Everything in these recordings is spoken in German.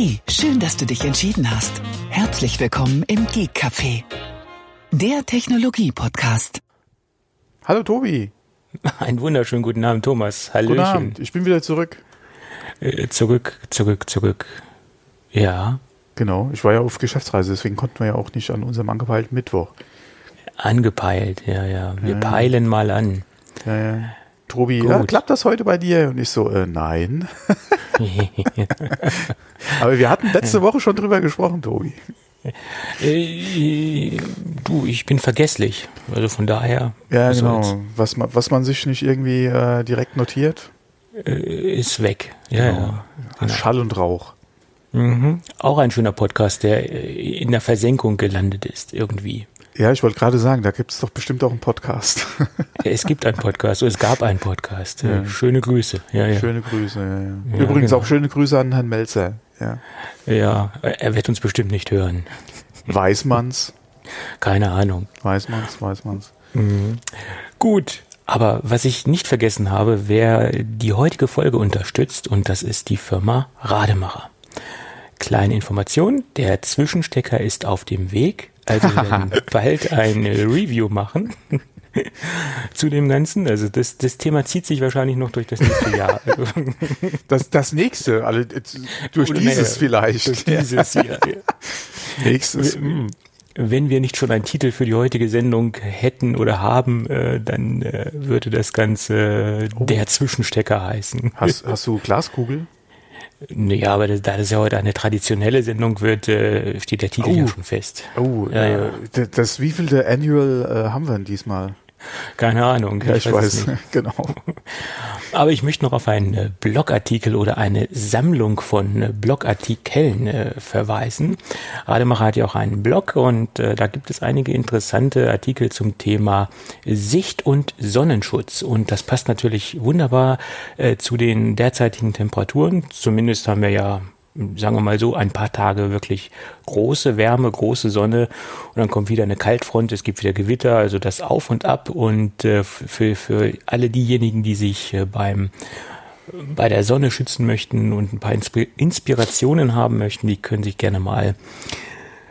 Hey, schön, dass du dich entschieden hast. Herzlich willkommen im Geek Café, der Technologie-Podcast. Hallo Tobi. Einen wunderschönen guten Abend, Thomas. Hallöchen. Guten Abend. Ich bin wieder zurück. Äh, zurück, zurück, zurück. Ja. Genau. Ich war ja auf Geschäftsreise, deswegen konnten wir ja auch nicht an unserem angepeilten Mittwoch. Angepeilt, ja, ja. Wir ja. peilen mal an. Ja, ja. Tobi, ja, klappt das heute bei dir? Und ich so, äh, nein. Aber wir hatten letzte Woche schon drüber gesprochen, Tobi. Äh, du, ich bin vergesslich. Also von daher. Ja, genau. Was man, was man sich nicht irgendwie äh, direkt notiert. Äh, ist weg. Ja, genau. ja. Genau. Schall und Rauch. Mhm. Auch ein schöner Podcast, der äh, in der Versenkung gelandet ist, irgendwie. Ja, ich wollte gerade sagen, da gibt es doch bestimmt auch einen Podcast. es gibt einen Podcast, es gab einen Podcast. Ja. Schöne Grüße. Ja, ja. Schöne Grüße, ja, ja. Übrigens genau. auch schöne Grüße an Herrn Melzer. Ja. ja, er wird uns bestimmt nicht hören. Weiß man's? Keine Ahnung. Weiß man's, weiß man's. Mhm. Gut, aber was ich nicht vergessen habe, wer die heutige Folge unterstützt, und das ist die Firma Rademacher. Kleine Information, der Zwischenstecker ist auf dem Weg. Also bald eine Review machen zu dem Ganzen. Also das, das Thema zieht sich wahrscheinlich noch durch das nächste Jahr. das, das nächste, also durch Oder dieses nee, vielleicht. Durch dieses Jahr. Ja. Nächstes. Hm. Wenn wir nicht schon einen Titel für die heutige Sendung hätten oder haben, äh, dann äh, würde das Ganze oh. der Zwischenstecker heißen. Hast, hast du Glaskugel? Ja, aber da das ja heute eine traditionelle Sendung wird, äh, steht der Titel oh. ja schon fest. Oh, ja, ja. Das, das wievielte Annual äh, haben wir denn diesmal? Keine Ahnung. Ja, ich, ich weiß, weiß genau. Aber ich möchte noch auf einen äh, Blogartikel oder eine Sammlung von äh, Blogartikeln äh, verweisen. Rademacher hat ja auch einen Blog und äh, da gibt es einige interessante Artikel zum Thema Sicht und Sonnenschutz. Und das passt natürlich wunderbar äh, zu den derzeitigen Temperaturen. Zumindest haben wir ja sagen wir mal so, ein paar Tage wirklich große Wärme, große Sonne und dann kommt wieder eine Kaltfront, es gibt wieder Gewitter, also das Auf und Ab und äh, für, für alle diejenigen, die sich äh, beim bei der Sonne schützen möchten und ein paar Inspirationen haben möchten, die können sich gerne mal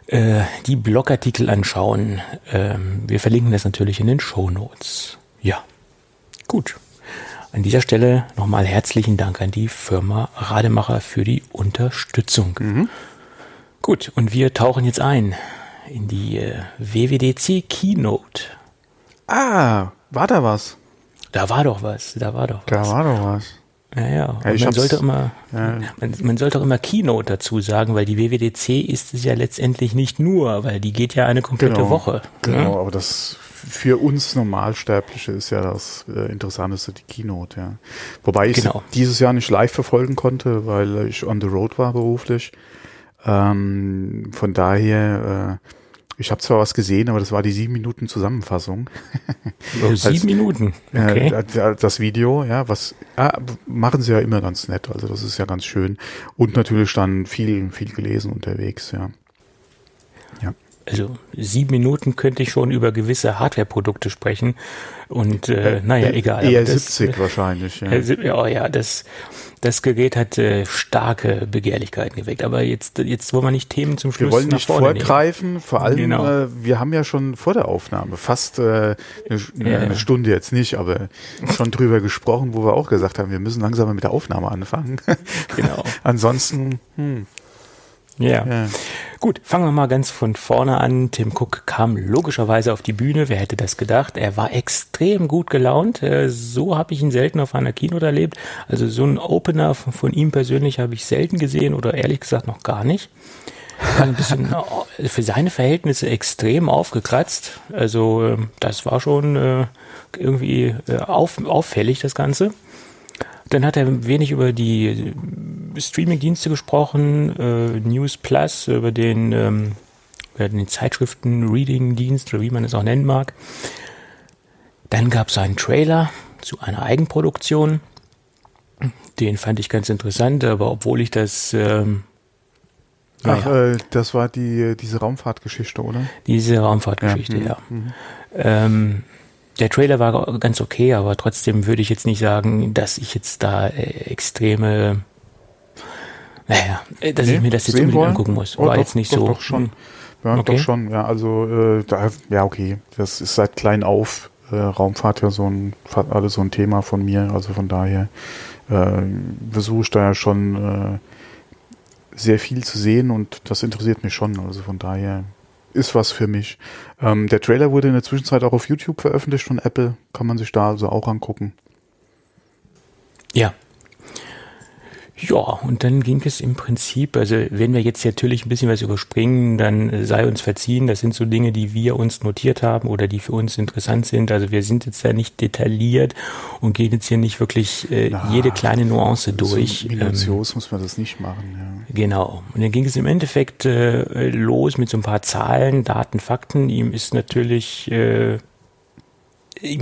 äh, die Blogartikel anschauen. Ähm, wir verlinken das natürlich in den Show Notes. Ja, gut. An dieser Stelle nochmal herzlichen Dank an die Firma Rademacher für die Unterstützung. Mhm. Gut, und wir tauchen jetzt ein in die äh, WWDC Keynote. Ah, war da was? Da war doch was, da war doch was. Da war doch was. Ja, ja. ja man sollte immer, ja. man, man, sollte auch immer Keynote dazu sagen, weil die WWDC ist es ja letztendlich nicht nur, weil die geht ja eine komplette genau, Woche. Genau, ja? aber das für uns Normalsterbliche ist ja das äh, Interessanteste die Keynote, ja. Wobei ich genau. dieses Jahr nicht live verfolgen konnte, weil ich on the road war beruflich. Ähm, von daher, äh, ich habe zwar was gesehen, aber das war die sieben Minuten Zusammenfassung. Oh, sieben Als, Minuten. Okay. Äh, das Video, ja, was ah, machen sie ja immer ganz nett. Also das ist ja ganz schön. Und natürlich dann viel, viel gelesen unterwegs, ja. Ja also sieben Minuten könnte ich schon über gewisse Hardware-Produkte sprechen. Und äh, naja, egal. Eher das, 70 wahrscheinlich. Ja, ja, ja das, das Gerät hat äh, starke Begehrlichkeiten geweckt. Aber jetzt, jetzt wollen wir nicht Themen zum Schluss Wir wollen nicht vorgreifen. Nehmen. Vor allem, genau. äh, wir haben ja schon vor der Aufnahme fast äh, eine, ja, eine Stunde jetzt nicht, aber schon drüber gesprochen, wo wir auch gesagt haben, wir müssen langsam mit der Aufnahme anfangen. Genau. Ansonsten, hm, ja. ja. Gut, fangen wir mal ganz von vorne an. Tim Cook kam logischerweise auf die Bühne. Wer hätte das gedacht? Er war extrem gut gelaunt. Äh, so habe ich ihn selten auf einer Keynote erlebt. Also so ein Opener von ihm persönlich habe ich selten gesehen oder ehrlich gesagt noch gar nicht. Ein bisschen äh, für seine Verhältnisse extrem aufgekratzt. Also ähm, das war schon äh, irgendwie auffällig, das Ganze. Dann hat er wenig über die Streaming-Dienste gesprochen, äh, News Plus, über den, ähm, den Zeitschriften-Reading-Dienst oder wie man es auch nennen mag. Dann gab es einen Trailer zu einer Eigenproduktion. Den fand ich ganz interessant, aber obwohl ich das ähm, Ach, ja. äh, das war die diese Raumfahrtgeschichte, oder? Diese Raumfahrtgeschichte, ja. ja. Mhm. Ähm, der Trailer war ganz okay, aber trotzdem würde ich jetzt nicht sagen, dass ich jetzt da äh, extreme Naja, äh, dass nee, ich mir das jetzt unbedingt wollen? angucken muss. Oh, War doch, jetzt nicht doch, so. Doch schon. Ja, okay. doch schon. Ja, also äh, da, ja okay. Das ist seit klein auf äh, Raumfahrt ja so ein alles so ein Thema von mir. Also von daher äh, versuche ich da ja schon äh, sehr viel zu sehen und das interessiert mich schon. Also von daher ist was für mich. Ähm, der Trailer wurde in der Zwischenzeit auch auf YouTube veröffentlicht von Apple. Kann man sich da also auch angucken. Ja, ja, und dann ging es im Prinzip, also wenn wir jetzt natürlich ein bisschen was überspringen, dann sei uns verziehen. Das sind so Dinge, die wir uns notiert haben oder die für uns interessant sind. Also wir sind jetzt ja nicht detailliert und gehen jetzt hier nicht wirklich äh, Na, jede kleine Nuance durch. So minutiös ähm, muss man das nicht machen, ja. Genau. Und dann ging es im Endeffekt äh, los mit so ein paar Zahlen, Daten, Fakten. Ihm ist natürlich äh,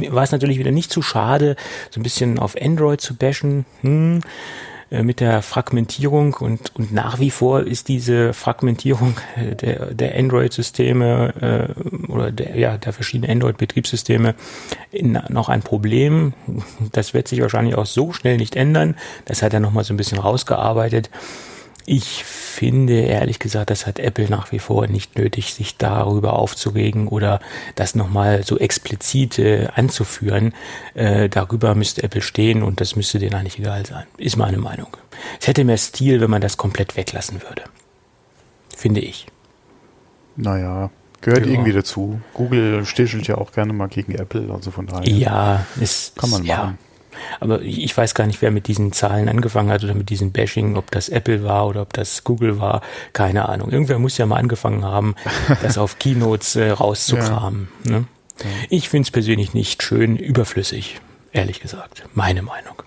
war es natürlich wieder nicht zu schade, so ein bisschen auf Android zu bashen. Hm, mit der Fragmentierung und, und nach wie vor ist diese Fragmentierung äh, der, der Android-Systeme äh, oder der, ja, der verschiedenen Android-Betriebssysteme noch ein Problem. Das wird sich wahrscheinlich auch so schnell nicht ändern. Das hat er nochmal so ein bisschen rausgearbeitet. Ich finde ehrlich gesagt, das hat Apple nach wie vor nicht nötig, sich darüber aufzuregen oder das nochmal so explizit äh, anzuführen. Äh, darüber müsste Apple stehen und das müsste denen eigentlich egal sein. Ist meine Meinung. Es hätte mehr Stil, wenn man das komplett weglassen würde. Finde ich. Naja, gehört ja. irgendwie dazu. Google stichelt ja auch gerne mal gegen Apple, also von daher. Ja, ist, kann man machen. Ja. Aber ich weiß gar nicht, wer mit diesen Zahlen angefangen hat oder mit diesem Bashing, ob das Apple war oder ob das Google war. Keine Ahnung. Irgendwer muss ja mal angefangen haben, das auf Keynotes äh, rauszukramen. Ja. Ne? Ja. Ich finde es persönlich nicht schön überflüssig, ehrlich gesagt. Meine Meinung.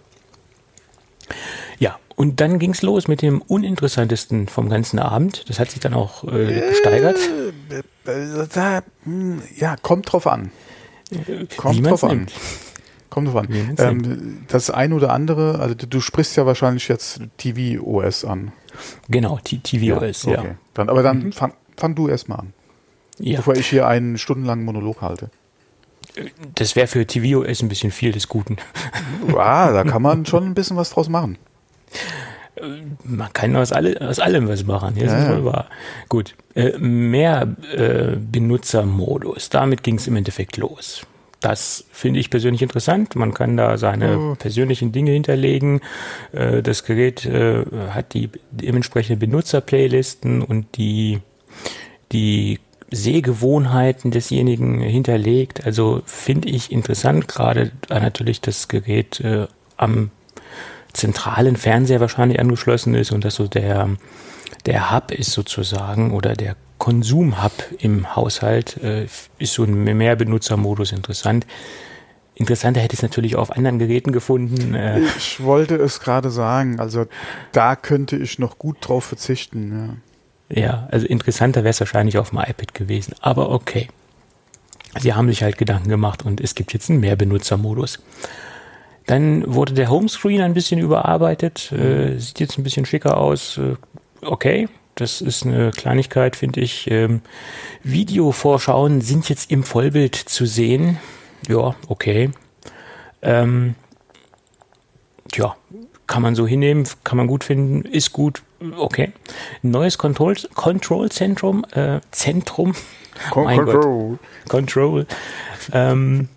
Ja, und dann ging es los mit dem uninteressantesten vom ganzen Abend. Das hat sich dann auch äh, gesteigert. Äh, äh, hm, ja, kommt drauf an. Kommt drauf an. Kommt drauf an. Ähm, das ein oder andere, also du, sprichst ja wahrscheinlich jetzt TV-OS an. Genau, TV-OS, ja. Okay. Dann, aber dann mhm. fang, fang du erstmal an. Ja. Bevor ich hier einen stundenlangen Monolog halte. Das wäre für TV-OS ein bisschen viel des Guten. Ja, da kann man schon ein bisschen was draus machen. Man kann aus, alle, aus allem was machen, ja, das ist wohl wahr. Gut, äh, mehr äh, Benutzermodus, damit ging es im Endeffekt los. Das finde ich persönlich interessant. Man kann da seine oh. persönlichen Dinge hinterlegen. Äh, das Gerät äh, hat die dementsprechende Benutzerplaylisten und die, die Sehgewohnheiten desjenigen hinterlegt. Also finde ich interessant, gerade da natürlich das Gerät äh, am zentralen Fernseher wahrscheinlich angeschlossen ist und dass so der, der Hub ist sozusagen oder der Konsum-Hub im Haushalt äh, ist so ein Mehrbenutzermodus interessant. Interessanter hätte ich es natürlich auch auf anderen Geräten gefunden. Äh. Ich wollte es gerade sagen, also da könnte ich noch gut drauf verzichten. Ja, ja also interessanter wäre es wahrscheinlich auf dem iPad gewesen, aber okay. Sie haben sich halt Gedanken gemacht und es gibt jetzt einen Mehrbenutzermodus. Dann wurde der Homescreen ein bisschen überarbeitet, äh, sieht jetzt ein bisschen schicker aus. Äh, okay, das ist eine Kleinigkeit, finde ich. Ähm, Videovorschauen sind jetzt im Vollbild zu sehen. Ja, okay. Ähm, ja, kann man so hinnehmen, kann man gut finden, ist gut, okay. Neues Control, Control Zentrum, äh, Zentrum. Con Control. Gott. Control. Ähm,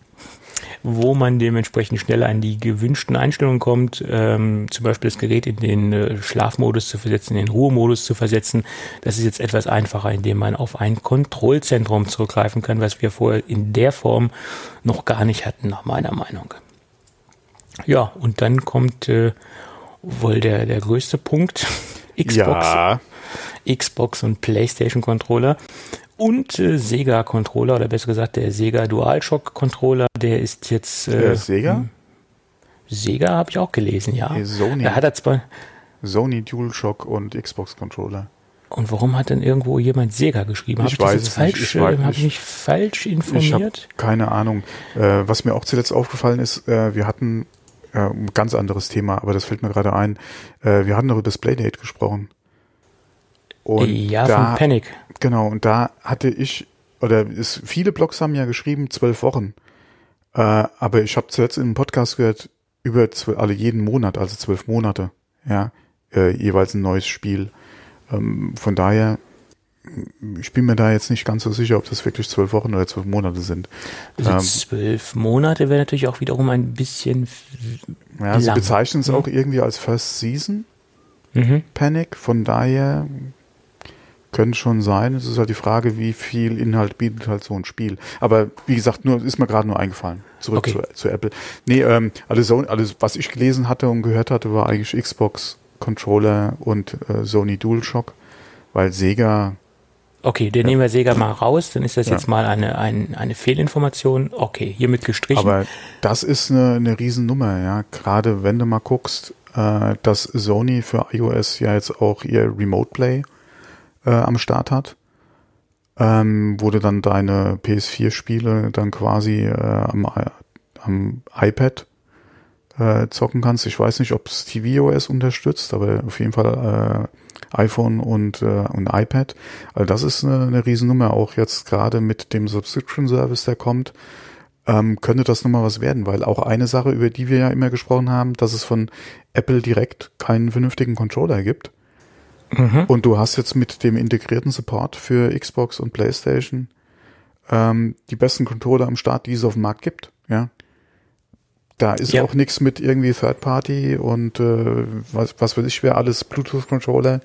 wo man dementsprechend schneller an die gewünschten Einstellungen kommt, ähm, zum Beispiel das Gerät in den äh, Schlafmodus zu versetzen, in den Ruhemodus zu versetzen. Das ist jetzt etwas einfacher, indem man auf ein Kontrollzentrum zurückgreifen kann, was wir vorher in der Form noch gar nicht hatten, nach meiner Meinung. Ja, und dann kommt äh, wohl der, der größte Punkt. Xbox. Ja. Xbox und PlayStation Controller und äh, Sega Controller oder besser gesagt der Sega DualShock Controller, der ist jetzt äh, der Sega? Hm, Sega habe ich auch gelesen, ja. Nee, Sony. Da hat er zwar Sony DualShock und Xbox Controller. Und warum hat denn irgendwo jemand Sega geschrieben? Ich, ich weiß es falsch, nicht. Ich, habe ich mich falsch informiert? Ich keine Ahnung. Äh, was mir auch zuletzt aufgefallen ist, äh, wir hatten äh, ein ganz anderes Thema, aber das fällt mir gerade ein. Äh, wir hatten noch über das Playdate gesprochen. Und ja, da, von Panic. Genau, und da hatte ich, oder ist, viele Blogs haben ja geschrieben, zwölf Wochen. Äh, aber ich habe zuletzt in einem Podcast gehört, über zwölf, also jeden Monat, also zwölf Monate. Ja, äh, jeweils ein neues Spiel. Ähm, von daher, ich bin mir da jetzt nicht ganz so sicher, ob das wirklich zwölf Wochen oder zwölf Monate sind. Also ähm, zwölf Monate wäre natürlich auch wiederum ein bisschen. Ja, lang. sie bezeichnen es mhm. auch irgendwie als First Season mhm. Panic. Von daher könnte schon sein. Es ist halt die Frage, wie viel Inhalt bietet halt so ein Spiel. Aber wie gesagt, nur ist mir gerade nur eingefallen. Zurück okay. zu, zu, Apple. Nee, ähm, alles, alles, was ich gelesen hatte und gehört hatte, war eigentlich Xbox Controller und äh, Sony DualShock, weil Sega. Okay, dann ja. nehmen wir Sega mal raus, dann ist das ja. jetzt mal eine, eine, eine Fehlinformation. Okay, hiermit gestrichen. Aber das ist eine, eine Riesennummer, ja. Gerade wenn du mal guckst, äh, dass Sony für iOS ja jetzt auch ihr Remote Play äh, am Start hat, ähm, wo du dann deine PS4-Spiele dann quasi äh, am, am iPad äh, zocken kannst. Ich weiß nicht, ob es tvOS unterstützt, aber auf jeden Fall äh, iPhone und, äh, und iPad. Also das ist eine, eine Riesennummer, auch jetzt gerade mit dem Subscription Service, der kommt. Ähm, könnte das nochmal was werden, weil auch eine Sache, über die wir ja immer gesprochen haben, dass es von Apple direkt keinen vernünftigen Controller gibt. Mhm. Und du hast jetzt mit dem integrierten Support für Xbox und PlayStation ähm, die besten Controller am Start, die es auf dem Markt gibt. Ja, da ist ja. auch nichts mit irgendwie Third Party und äh, was, was weiß ich, wer alles Bluetooth-Controller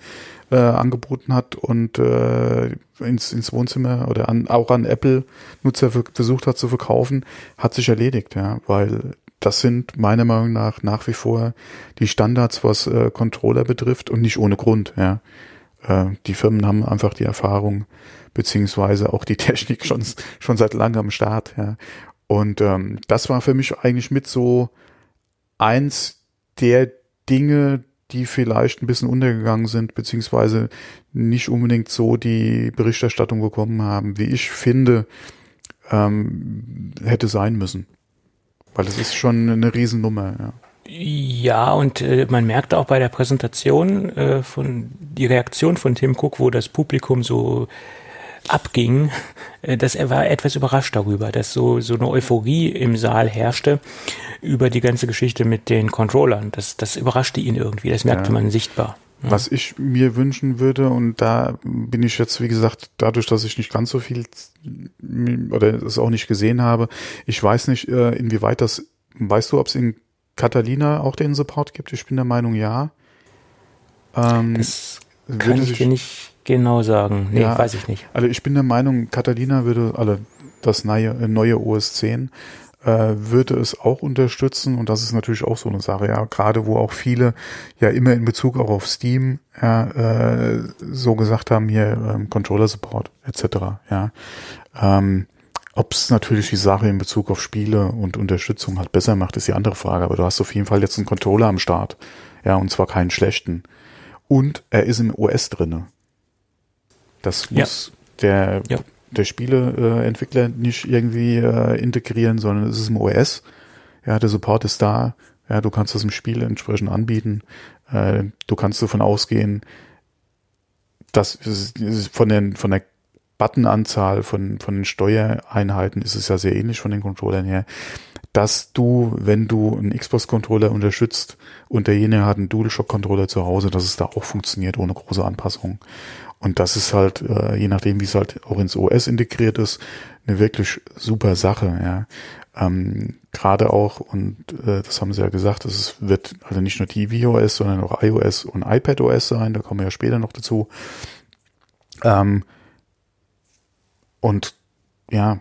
äh, angeboten hat und äh, ins, ins Wohnzimmer oder an, auch an Apple-Nutzer versucht hat zu verkaufen, hat sich erledigt, ja, weil das sind meiner Meinung nach nach wie vor die Standards, was äh, Controller betrifft und nicht ohne Grund. Ja. Äh, die Firmen haben einfach die Erfahrung beziehungsweise auch die Technik schon schon seit langem am Start. Ja. Und ähm, das war für mich eigentlich mit so eins der Dinge, die vielleicht ein bisschen untergegangen sind, beziehungsweise nicht unbedingt so die Berichterstattung bekommen haben, wie ich finde, ähm, hätte sein müssen. Weil das ist schon eine Riesennummer, ja. Ja, und äh, man merkte auch bei der Präsentation äh, von die Reaktion von Tim Cook, wo das Publikum so abging, äh, dass er war etwas überrascht darüber, dass so so eine Euphorie im Saal herrschte über die ganze Geschichte mit den Controllern. Das das überraschte ihn irgendwie, das merkte ja. man sichtbar. Was ich mir wünschen würde, und da bin ich jetzt, wie gesagt, dadurch, dass ich nicht ganz so viel oder es auch nicht gesehen habe, ich weiß nicht, äh, inwieweit das, weißt du, ob es in Catalina auch den Support gibt? Ich bin der Meinung, ja. Ähm, das kann ich dir nicht genau sagen. Nee, ja, weiß ich nicht. Also ich bin der Meinung, Catalina würde, also das neue, neue OS 10 äh, würde es auch unterstützen und das ist natürlich auch so eine Sache, ja, gerade wo auch viele ja immer in Bezug auch auf Steam ja, äh, so gesagt haben, hier ähm, Controller Support etc. Ja, ähm, ob es natürlich die Sache in Bezug auf Spiele und Unterstützung halt besser macht, ist die andere Frage. Aber du hast auf jeden Fall jetzt einen Controller am Start, ja, und zwar keinen schlechten. Und er ist im OS drinne. Das muss ja. der ja der Spieleentwickler nicht irgendwie äh, integrieren, sondern es ist im OS. Ja, der Support ist da. Ja, du kannst das im Spiel entsprechend anbieten. Äh, du kannst davon ausgehen, dass von den von der Buttonanzahl von von den Steuereinheiten ist es ja sehr ähnlich von den Controllern her, dass du, wenn du einen Xbox-Controller unterstützt und derjenige hat einen DualShock-Controller zu Hause, dass es da auch funktioniert ohne große Anpassungen. Und das ist halt, äh, je nachdem, wie es halt auch ins OS integriert ist, eine wirklich super Sache, ja. Ähm, Gerade auch, und äh, das haben sie ja gesagt, es wird also nicht nur tvOS, sondern auch iOS und iPadOS sein, da kommen wir ja später noch dazu. Ähm, und ja,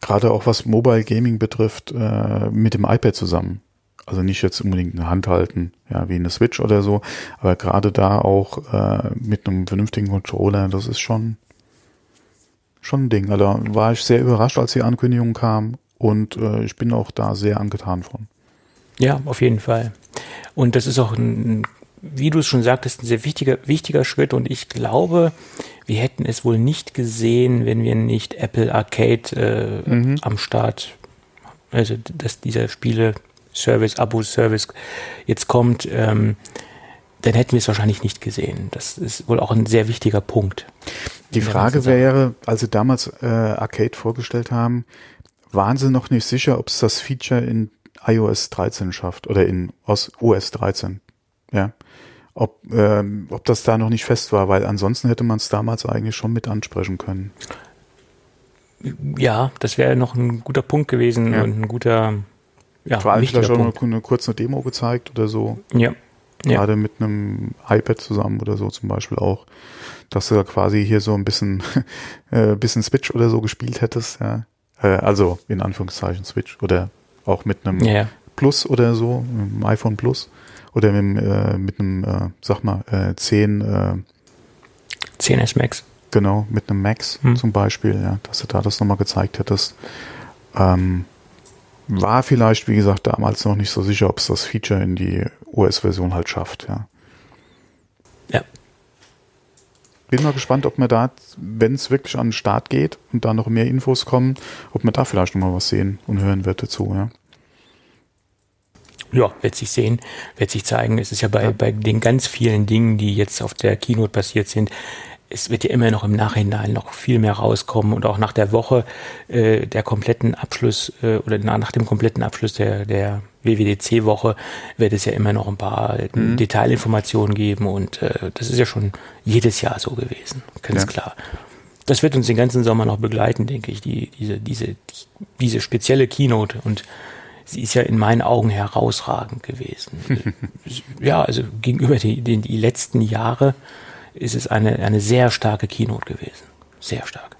gerade auch was Mobile Gaming betrifft, äh, mit dem iPad zusammen. Also nicht jetzt unbedingt eine Hand halten, ja, wie eine Switch oder so, aber gerade da auch äh, mit einem vernünftigen Controller, das ist schon schon ein Ding. Also war ich sehr überrascht, als die Ankündigung kam und äh, ich bin auch da sehr angetan von. Ja, auf jeden Fall. Und das ist auch ein, wie du es schon sagtest, ein sehr wichtiger, wichtiger Schritt und ich glaube, wir hätten es wohl nicht gesehen, wenn wir nicht Apple Arcade äh, mhm. am Start, also dass dieser Spiele Service, Abo-Service jetzt kommt, ähm, dann hätten wir es wahrscheinlich nicht gesehen. Das ist wohl auch ein sehr wichtiger Punkt. Die Frage wäre, als sie damals äh, Arcade vorgestellt haben, waren sie noch nicht sicher, ob es das Feature in iOS 13 schafft oder in OS 13. Ja. ob, ähm, ob das da noch nicht fest war, weil ansonsten hätte man es damals eigentlich schon mit ansprechen können. Ja, das wäre noch ein guter Punkt gewesen ja. und ein guter, ja, Vor allem vielleicht schon eine, eine kurze Demo gezeigt oder so. Ja. Gerade ja. mit einem iPad zusammen oder so zum Beispiel auch, dass du da quasi hier so ein bisschen, äh, bisschen Switch oder so gespielt hättest, ja. Äh, also in Anführungszeichen Switch oder auch mit einem ja. Plus oder so, einem iPhone Plus oder mit, äh, mit einem, äh, sag mal, äh, 10 äh, 10S Max. Genau, mit einem Max hm. zum Beispiel, ja, dass du da das nochmal gezeigt hättest. Ähm, war vielleicht, wie gesagt, damals noch nicht so sicher, ob es das Feature in die US-Version halt schafft, ja. Ja. Bin mal gespannt, ob man da, wenn es wirklich an den Start geht und da noch mehr Infos kommen, ob man da vielleicht nochmal was sehen und hören wird dazu, ja. Ja, wird sich sehen, wird sich zeigen. Es ist ja bei, ja. bei den ganz vielen Dingen, die jetzt auf der Keynote passiert sind, es wird ja immer noch im Nachhinein noch viel mehr rauskommen und auch nach der Woche äh, der kompletten Abschluss äh, oder nach, dem kompletten Abschluss der, der WWDC-Woche wird es ja immer noch ein paar mhm. Detailinformationen geben und äh, das ist ja schon jedes Jahr so gewesen, ganz ja. klar. Das wird uns den ganzen Sommer noch begleiten, denke ich, die, diese, diese, die, diese spezielle Keynote und sie ist ja in meinen Augen herausragend gewesen. ja, also gegenüber die, den, die letzten Jahre ist es eine, eine sehr starke Keynote gewesen. Sehr stark.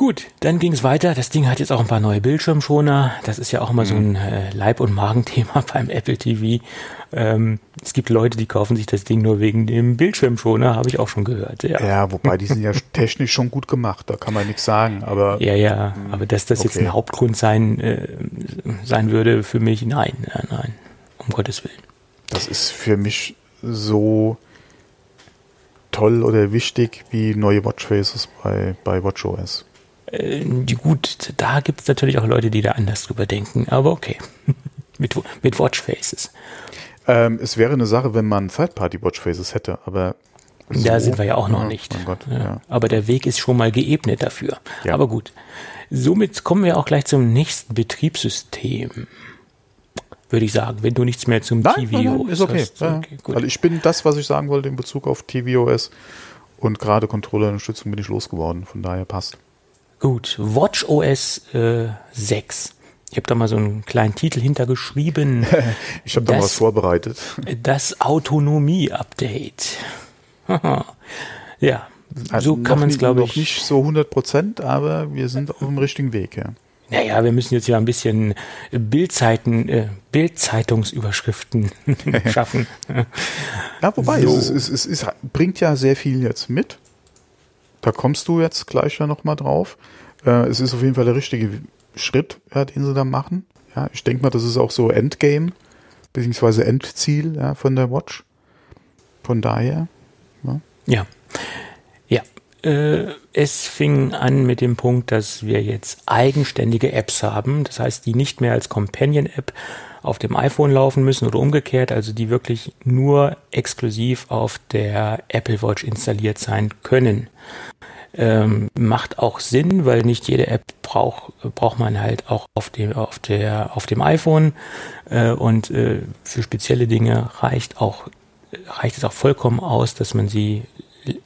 Gut, dann ging es weiter. Das Ding hat jetzt auch ein paar neue Bildschirmschoner. Das ist ja auch immer mhm. so ein äh, Leib- und Magenthema beim Apple TV. Ähm, es gibt Leute, die kaufen sich das Ding nur wegen dem Bildschirmschoner, habe ich auch schon gehört. Ja. ja, wobei die sind ja technisch schon gut gemacht, da kann man nichts sagen. Aber ja, ja, aber dass das okay. jetzt ein Hauptgrund sein äh, sein würde für mich, nein, nein, nein, um Gottes willen. Das ist für mich so toll oder wichtig wie neue Watchfaces bei, bei WatchOS. Äh, gut, da gibt es natürlich auch Leute, die da anders drüber denken, aber okay. mit, mit Watchfaces. Ähm, es wäre eine Sache, wenn man Third-Party-Watchfaces hätte, aber. So, da sind wir ja auch noch ja, nicht. Gott, ja. Ja. Aber der Weg ist schon mal geebnet dafür. Aber gut. Somit kommen wir auch gleich zum nächsten Betriebssystem würde ich sagen, wenn du nichts mehr zum nein, TVOS nein, nein, ist okay. Hast, okay gut. Also ich bin das, was ich sagen wollte in Bezug auf TVOS und gerade Controllerunterstützung bin ich losgeworden, von daher passt. Gut, WatchOS äh, 6. Ich habe da mal so einen kleinen Titel hintergeschrieben. ich habe da was vorbereitet. Das Autonomie-Update. ja, also so kann man es, glaube ich. Noch nicht so 100 Prozent, aber wir sind auf dem richtigen Weg, ja naja, wir müssen jetzt ja ein bisschen Bildzeiten, äh, Bildzeitungsüberschriften schaffen. Ja, wobei, so. es, es, es, es, bringt ja sehr viel jetzt mit. Da kommst du jetzt gleich ja nochmal drauf. Äh, es ist auf jeden Fall der richtige Schritt, ja, den sie da machen. Ja, ich denke mal, das ist auch so Endgame, beziehungsweise Endziel ja, von der Watch. Von daher. Ja. ja. Äh, es fing an mit dem Punkt, dass wir jetzt eigenständige Apps haben. Das heißt, die nicht mehr als Companion-App auf dem iPhone laufen müssen oder umgekehrt, also die wirklich nur exklusiv auf der Apple Watch installiert sein können. Ähm, macht auch Sinn, weil nicht jede App braucht braucht man halt auch auf dem auf der auf dem iPhone äh, und äh, für spezielle Dinge reicht auch reicht es auch vollkommen aus, dass man sie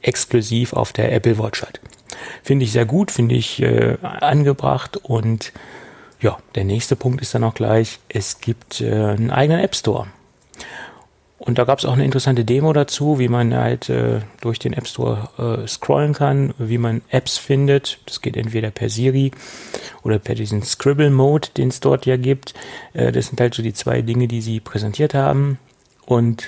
exklusiv auf der Apple Watch hat. Finde ich sehr gut, finde ich äh, angebracht und ja, der nächste Punkt ist dann auch gleich, es gibt äh, einen eigenen App Store. Und da gab es auch eine interessante Demo dazu, wie man halt äh, durch den App Store äh, scrollen kann, wie man Apps findet. Das geht entweder per Siri oder per diesen Scribble-Mode, den es dort ja gibt. Äh, das sind halt so die zwei Dinge, die sie präsentiert haben. Und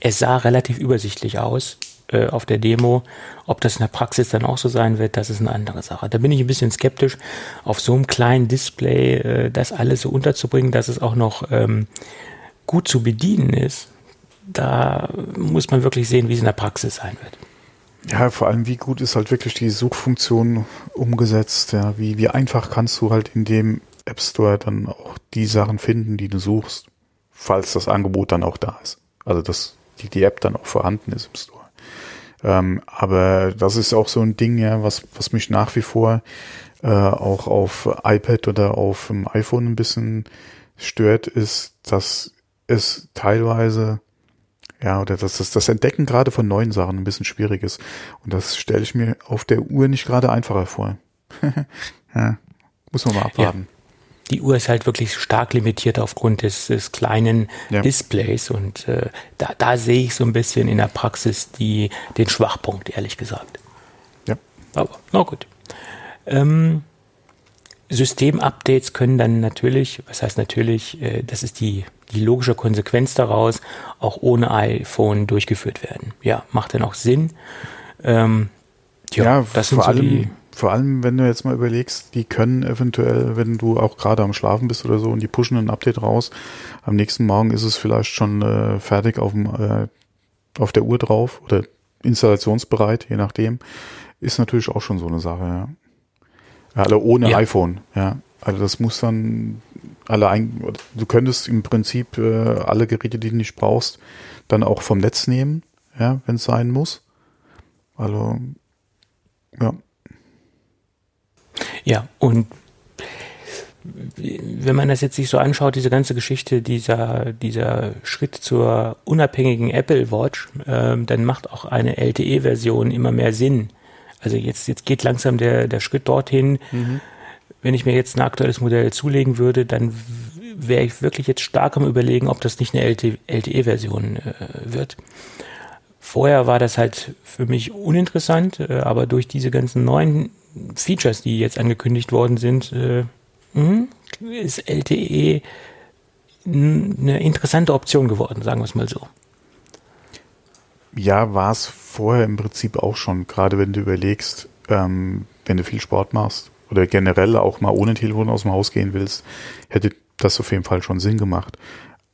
es sah relativ übersichtlich aus äh, auf der Demo. Ob das in der Praxis dann auch so sein wird, das ist eine andere Sache. Da bin ich ein bisschen skeptisch, auf so einem kleinen Display äh, das alles so unterzubringen, dass es auch noch ähm, gut zu bedienen ist. Da muss man wirklich sehen, wie es in der Praxis sein wird. Ja, vor allem, wie gut ist halt wirklich die Suchfunktion umgesetzt. Ja, wie, wie einfach kannst du halt in dem App Store dann auch die Sachen finden, die du suchst, falls das Angebot dann auch da ist. Also, dass die, die App dann auch vorhanden ist im Store. Ähm, aber das ist auch so ein Ding, ja, was, was mich nach wie vor äh, auch auf iPad oder auf dem iPhone ein bisschen stört, ist, dass es teilweise Ja, oder dass das, das Entdecken gerade von neuen Sachen ein bisschen schwierig ist. Und das stelle ich mir auf der Uhr nicht gerade einfacher vor. ja, muss man mal abwarten. Ja. Die Uhr ist halt wirklich stark limitiert aufgrund des, des kleinen ja. Displays und äh, da, da sehe ich so ein bisschen in der Praxis die, den Schwachpunkt, ehrlich gesagt. Ja. Aber, na gut. Ähm, Systemupdates können dann natürlich, was heißt natürlich, äh, das ist die, die logische Konsequenz daraus, auch ohne iPhone durchgeführt werden. Ja, macht dann auch Sinn. Ähm, ja, ja, das sind vor so allem, die. Vor allem, wenn du jetzt mal überlegst, die können eventuell, wenn du auch gerade am Schlafen bist oder so und die pushen ein Update raus, am nächsten Morgen ist es vielleicht schon äh, fertig auf, dem, äh, auf der Uhr drauf oder installationsbereit, je nachdem. Ist natürlich auch schon so eine Sache, ja. Alle ohne ja. iPhone, ja. Also das muss dann alle ein, du könntest im Prinzip äh, alle Geräte, die du nicht brauchst, dann auch vom Netz nehmen, ja, wenn es sein muss. Also ja. Ja, und wenn man das jetzt sich so anschaut, diese ganze Geschichte, dieser, dieser Schritt zur unabhängigen Apple Watch, äh, dann macht auch eine LTE-Version immer mehr Sinn. Also jetzt, jetzt geht langsam der, der Schritt dorthin. Mhm. Wenn ich mir jetzt ein aktuelles Modell zulegen würde, dann wäre ich wirklich jetzt stark am überlegen, ob das nicht eine LTE-Version äh, wird. Vorher war das halt für mich uninteressant, äh, aber durch diese ganzen neuen Features, die jetzt angekündigt worden sind, äh, hm, ist LTE eine interessante Option geworden, sagen wir es mal so. Ja, war es vorher im Prinzip auch schon, gerade wenn du überlegst, ähm, wenn du viel Sport machst oder generell auch mal ohne Telefon aus dem Haus gehen willst, hätte das auf jeden Fall schon Sinn gemacht.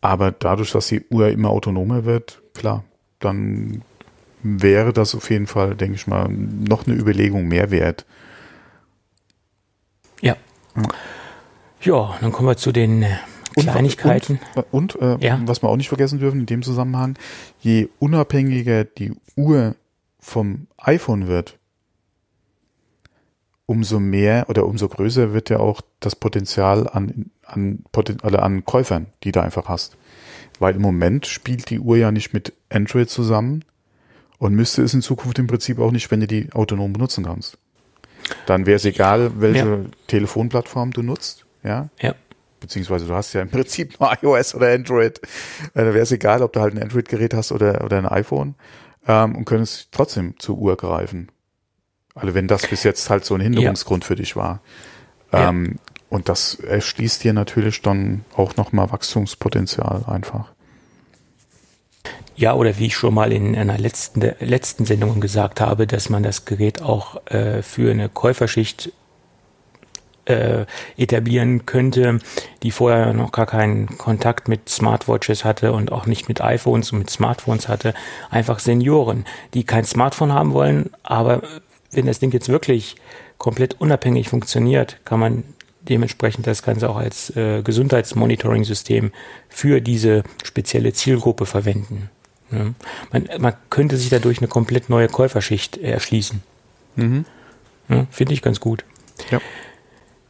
Aber dadurch, dass die Uhr immer autonomer wird, klar, dann wäre das auf jeden Fall, denke ich mal, noch eine Überlegung mehr wert. Ja. Dann kommen wir zu den Kleinigkeiten. Und, und, und äh, ja. was wir auch nicht vergessen dürfen in dem Zusammenhang, je unabhängiger die Uhr vom iPhone wird, umso mehr oder umso größer wird ja auch das Potenzial an, an, also an Käufern, die du einfach hast. Weil im Moment spielt die Uhr ja nicht mit Android zusammen und müsste es in Zukunft im Prinzip auch nicht, wenn du die autonom benutzen kannst. Dann wäre es egal, welche ja. Telefonplattform du nutzt, ja. Ja beziehungsweise du hast ja im Prinzip nur iOS oder Android. Äh, da wäre es egal, ob du halt ein Android-Gerät hast oder, oder ein iPhone ähm, und könntest trotzdem zur Uhr greifen. Also wenn das bis jetzt halt so ein Hinderungsgrund ja. für dich war. Ähm, ja. Und das erschließt dir natürlich dann auch nochmal Wachstumspotenzial einfach. Ja, oder wie ich schon mal in einer letzten, letzten Sendung gesagt habe, dass man das Gerät auch äh, für eine Käuferschicht äh, etablieren könnte, die vorher noch gar keinen Kontakt mit Smartwatches hatte und auch nicht mit iPhones und mit Smartphones hatte. Einfach Senioren, die kein Smartphone haben wollen, aber wenn das Ding jetzt wirklich komplett unabhängig funktioniert, kann man dementsprechend das Ganze auch als äh, Gesundheitsmonitoring-System für diese spezielle Zielgruppe verwenden. Ja. Man, man, könnte sich dadurch eine komplett neue Käuferschicht erschließen. Mhm. Ja, Finde ich ganz gut. Ja.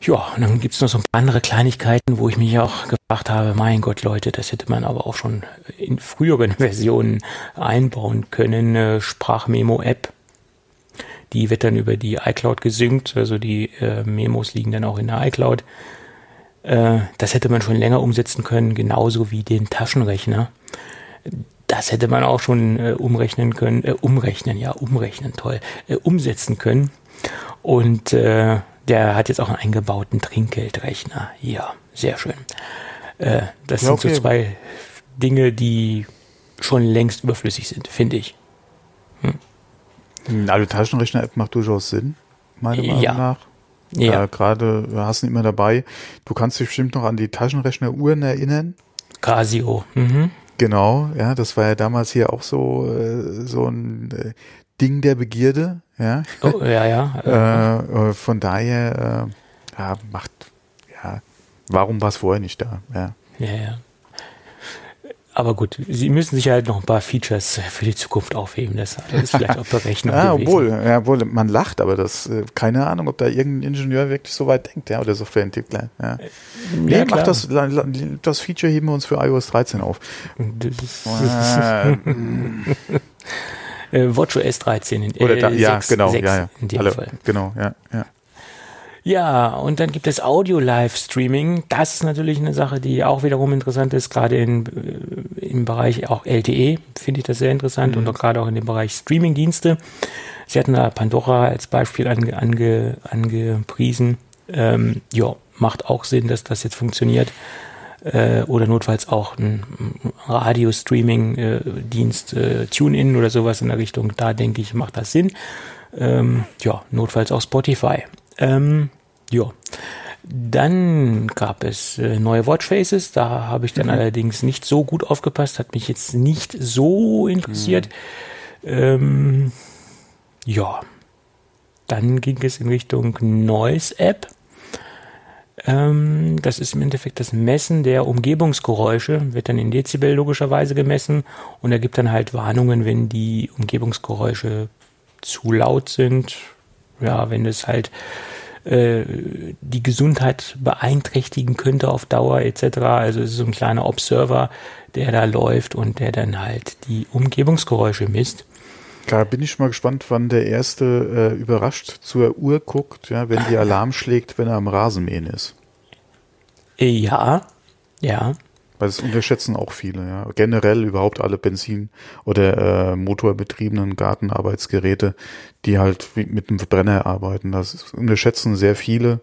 Ja, und dann gibt's noch so ein paar andere Kleinigkeiten, wo ich mich auch gefragt habe, mein Gott, Leute, das hätte man aber auch schon in früheren Versionen einbauen können. Eine Sprachmemo-App, die wird dann über die iCloud gesynkt, also die äh, Memos liegen dann auch in der iCloud. Äh, das hätte man schon länger umsetzen können, genauso wie den Taschenrechner. Das hätte man auch schon äh, umrechnen können, äh, umrechnen, ja, umrechnen, toll, äh, umsetzen können. Und äh, der hat jetzt auch einen eingebauten Trinkgeldrechner. Ja, sehr schön. Äh, das ja, sind okay. so zwei Dinge, die schon längst überflüssig sind, finde ich. Hm. Also Taschenrechner-App macht durchaus Sinn, meiner Meinung ja. nach. Ja. Äh, Gerade hast du ihn immer dabei. Du kannst dich bestimmt noch an die Taschenrechner-Uhren erinnern. Casio. Mhm. Genau, ja, das war ja damals hier auch so, äh, so ein äh, Ding der Begierde. Ja, oh, ja, ja. äh, von daher äh, ja, macht, ja, warum war es vorher nicht da? Ja. ja, ja. Aber gut, sie müssen sich halt noch ein paar Features für die Zukunft aufheben. Das, ist vielleicht auch Berechnung. ja, obwohl, ja, obwohl, man lacht, aber das, äh, keine Ahnung, ob da irgendein Ingenieur wirklich so weit denkt, ja, oder Softwareentwickler. Ja. Nee, ja, mach das, das Feature heben wir uns für iOS 13 auf. äh, WatchOS 13 in, äh, Oder da, ja, 6, genau, 6 ja, ja. in dem Alle, Fall. Genau, ja, ja. Ja, und dann gibt es Audio-Live-Streaming. Das ist natürlich eine Sache, die auch wiederum interessant ist, gerade in, äh, im Bereich auch LTE finde ich das sehr interessant mhm. und auch gerade auch in dem Bereich Streaming-Dienste. Sie hatten da Pandora als Beispiel ange, ange, angepriesen. Ähm, ja, macht auch Sinn, dass das jetzt funktioniert. Äh, oder notfalls auch ein Radio-Streaming-Dienst, äh, äh, TuneIn oder sowas in der Richtung. Da denke ich, macht das Sinn. Ähm, ja, notfalls auch Spotify. Ähm, ja. Dann gab es äh, neue Watchfaces, da habe ich dann mhm. allerdings nicht so gut aufgepasst, hat mich jetzt nicht so interessiert. Mhm. Ähm, ja, dann ging es in Richtung Noise App. Ähm, das ist im Endeffekt das Messen der Umgebungsgeräusche, wird dann in Dezibel logischerweise gemessen und er gibt dann halt Warnungen, wenn die Umgebungsgeräusche zu laut sind. Ja, wenn es halt äh, die Gesundheit beeinträchtigen könnte auf Dauer etc. Also es ist so ein kleiner Observer, der da läuft und der dann halt die Umgebungsgeräusche misst. Da bin ich mal gespannt, wann der erste äh, überrascht zur Uhr guckt, ja, wenn die Alarm schlägt, wenn er am Rasenmähen ist. Ja, ja. Weil das unterschätzen auch viele, ja. Generell überhaupt alle Benzin- oder äh, motorbetriebenen Gartenarbeitsgeräte, die halt mit einem Verbrenner arbeiten. Das unterschätzen sehr viele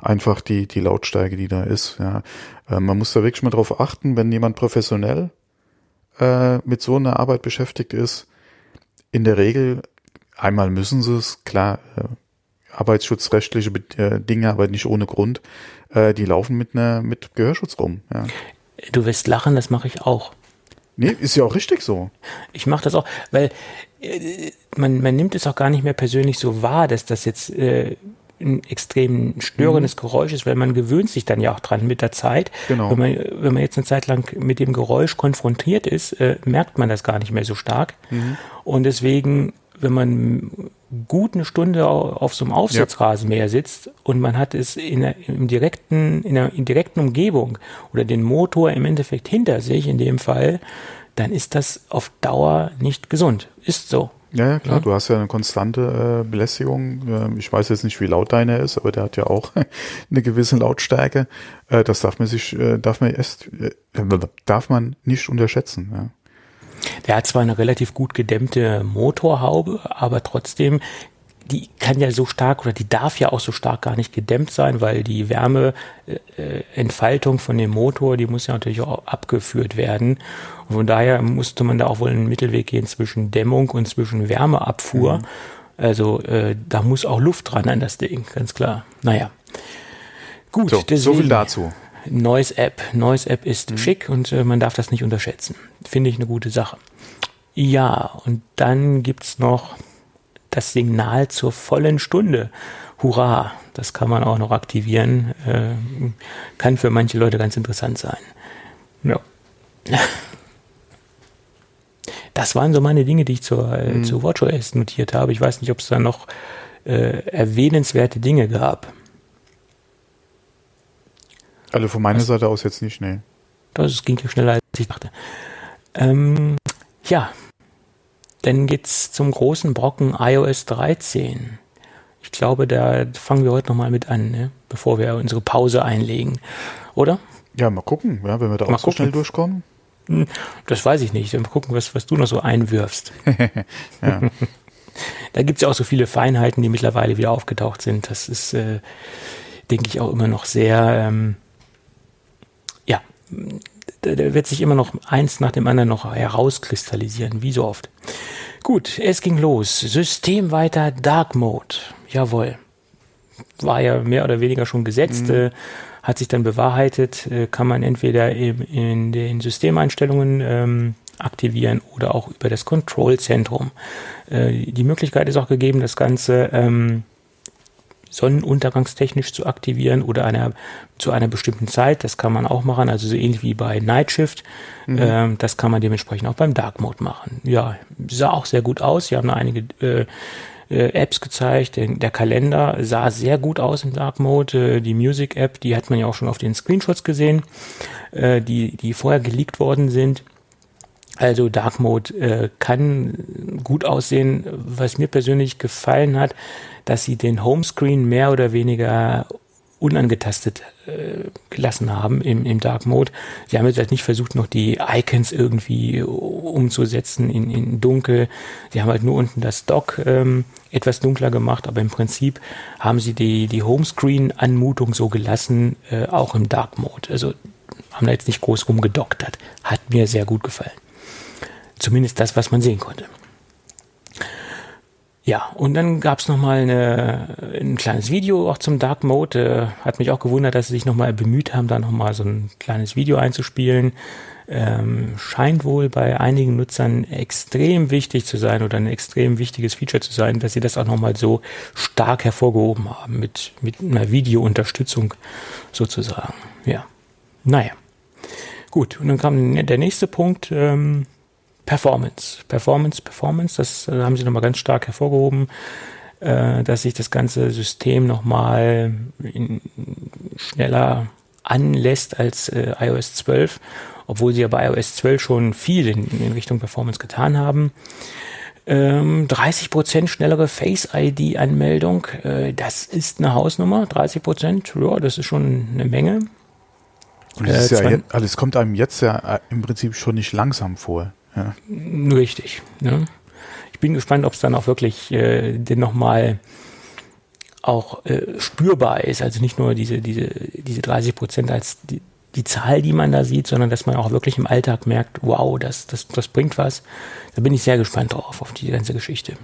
einfach die, die Lautstärke, die da ist. Ja. Äh, man muss da wirklich mal drauf achten, wenn jemand professionell äh, mit so einer Arbeit beschäftigt ist. In der Regel, einmal müssen sie es, klar, äh, arbeitsschutzrechtliche äh, Dinge, aber nicht ohne Grund, äh, die laufen mit einer mit Gehörschutz rum. Ja. Du wirst lachen, das mache ich auch. Nee, ist ja auch richtig so. Ich mache das auch, weil äh, man, man nimmt es auch gar nicht mehr persönlich so wahr, dass das jetzt äh, ein extrem störendes mhm. Geräusch ist, weil man gewöhnt sich dann ja auch dran mit der Zeit. Genau. Wenn man, wenn man jetzt eine Zeit lang mit dem Geräusch konfrontiert ist, äh, merkt man das gar nicht mehr so stark. Mhm. Und deswegen, wenn man gut eine Stunde auf so einem Aufsitzrasenmäher sitzt und man hat es in der, im direkten, in der in direkten Umgebung oder den Motor im Endeffekt hinter sich in dem Fall, dann ist das auf Dauer nicht gesund. Ist so. Ja, ja klar, ja. du hast ja eine konstante äh, Belästigung. Ähm, ich weiß jetzt nicht, wie laut deiner ist, aber der hat ja auch eine gewisse Lautstärke. Äh, das darf man sich, äh, darf man erst, äh, darf man nicht unterschätzen. Ja. Der hat zwar eine relativ gut gedämmte Motorhaube, aber trotzdem die kann ja so stark oder die darf ja auch so stark gar nicht gedämmt sein, weil die Wärmeentfaltung von dem Motor, die muss ja natürlich auch abgeführt werden. Und von daher musste man da auch wohl einen Mittelweg gehen zwischen Dämmung und zwischen Wärmeabfuhr. Mhm. Also äh, da muss auch Luft dran an das Ding, ganz klar. Naja. Gut, so, deswegen, so viel dazu. Noise App. Noise App ist mhm. schick und äh, man darf das nicht unterschätzen. Finde ich eine gute Sache. Ja, und dann gibt's noch das Signal zur vollen Stunde. Hurra, das kann man auch noch aktivieren. Äh, kann für manche Leute ganz interessant sein. Ja. Das waren so meine Dinge, die ich zur, äh, mhm. zu WatchOS notiert habe. Ich weiß nicht, ob es da noch äh, erwähnenswerte Dinge gab. Also von meiner? Seite aus jetzt nicht, nee. Das ging ja schneller, als ich dachte. Ähm, ja, dann geht's zum großen Brocken iOS 13. Ich glaube, da fangen wir heute nochmal mit an, ne? bevor wir unsere Pause einlegen. Oder? Ja, mal gucken, ja, wenn wir da mal auch so schnell durchkommen. Hm, das weiß ich nicht. Mal gucken, was, was du noch so einwirfst. ja. Da gibt's ja auch so viele Feinheiten, die mittlerweile wieder aufgetaucht sind. Das ist, äh, denke ich, auch immer noch sehr ähm, da wird sich immer noch eins nach dem anderen noch herauskristallisieren, wie so oft. Gut, es ging los. Systemweiter Dark Mode. Jawohl. War ja mehr oder weniger schon gesetzt, mhm. äh, hat sich dann bewahrheitet, äh, kann man entweder in, in den Systemeinstellungen ähm, aktivieren oder auch über das Kontrollzentrum. Äh, die Möglichkeit ist auch gegeben, das Ganze ähm, sonnenuntergangstechnisch zu aktivieren oder einer, zu einer bestimmten Zeit. Das kann man auch machen, also so ähnlich wie bei Night Shift. Mhm. Ähm, das kann man dementsprechend auch beim Dark Mode machen. Ja, sah auch sehr gut aus. Sie haben da einige äh, äh, Apps gezeigt. Der, der, Kalender sah sehr gut aus im Dark Mode. Äh, die Music App, die hat man ja auch schon auf den Screenshots gesehen, äh, die, die vorher geleakt worden sind. Also Dark Mode äh, kann gut aussehen. Was mir persönlich gefallen hat, dass sie den Homescreen mehr oder weniger unangetastet äh, gelassen haben im, im Dark Mode. Sie haben jetzt halt nicht versucht, noch die Icons irgendwie umzusetzen in, in dunkel. Sie haben halt nur unten das Dock ähm, etwas dunkler gemacht, aber im Prinzip haben sie die, die Homescreen-Anmutung so gelassen, äh, auch im Dark Mode. Also haben da jetzt nicht groß rumgedoktert. Hat mir sehr gut gefallen. Zumindest das, was man sehen konnte. Ja, und dann gab's noch mal eine, ein kleines Video auch zum Dark Mode. Äh, hat mich auch gewundert, dass sie sich noch mal bemüht haben, da noch mal so ein kleines Video einzuspielen. Ähm, scheint wohl bei einigen Nutzern extrem wichtig zu sein oder ein extrem wichtiges Feature zu sein, dass sie das auch noch mal so stark hervorgehoben haben mit, mit einer Videounterstützung sozusagen. Ja, naja. Gut, und dann kam der nächste Punkt. Ähm, Performance. Performance, Performance, das äh, haben sie nochmal ganz stark hervorgehoben, äh, dass sich das ganze System nochmal schneller anlässt als äh, iOS 12, obwohl sie ja bei iOS 12 schon viel in, in Richtung Performance getan haben. Ähm, 30% schnellere Face-ID-Anmeldung, äh, das ist eine Hausnummer. 30%, ja, das ist schon eine Menge. Und das, äh, ja jetzt, also es kommt einem jetzt ja äh, im Prinzip schon nicht langsam vor. Ja. Richtig. Ne? Ich bin gespannt, ob es dann auch wirklich äh, denn nochmal auch äh, spürbar ist. Also nicht nur diese, diese, diese 30 Prozent als die, die Zahl, die man da sieht, sondern dass man auch wirklich im Alltag merkt, wow, das, das, das bringt was. Da bin ich sehr gespannt drauf, auf die ganze Geschichte.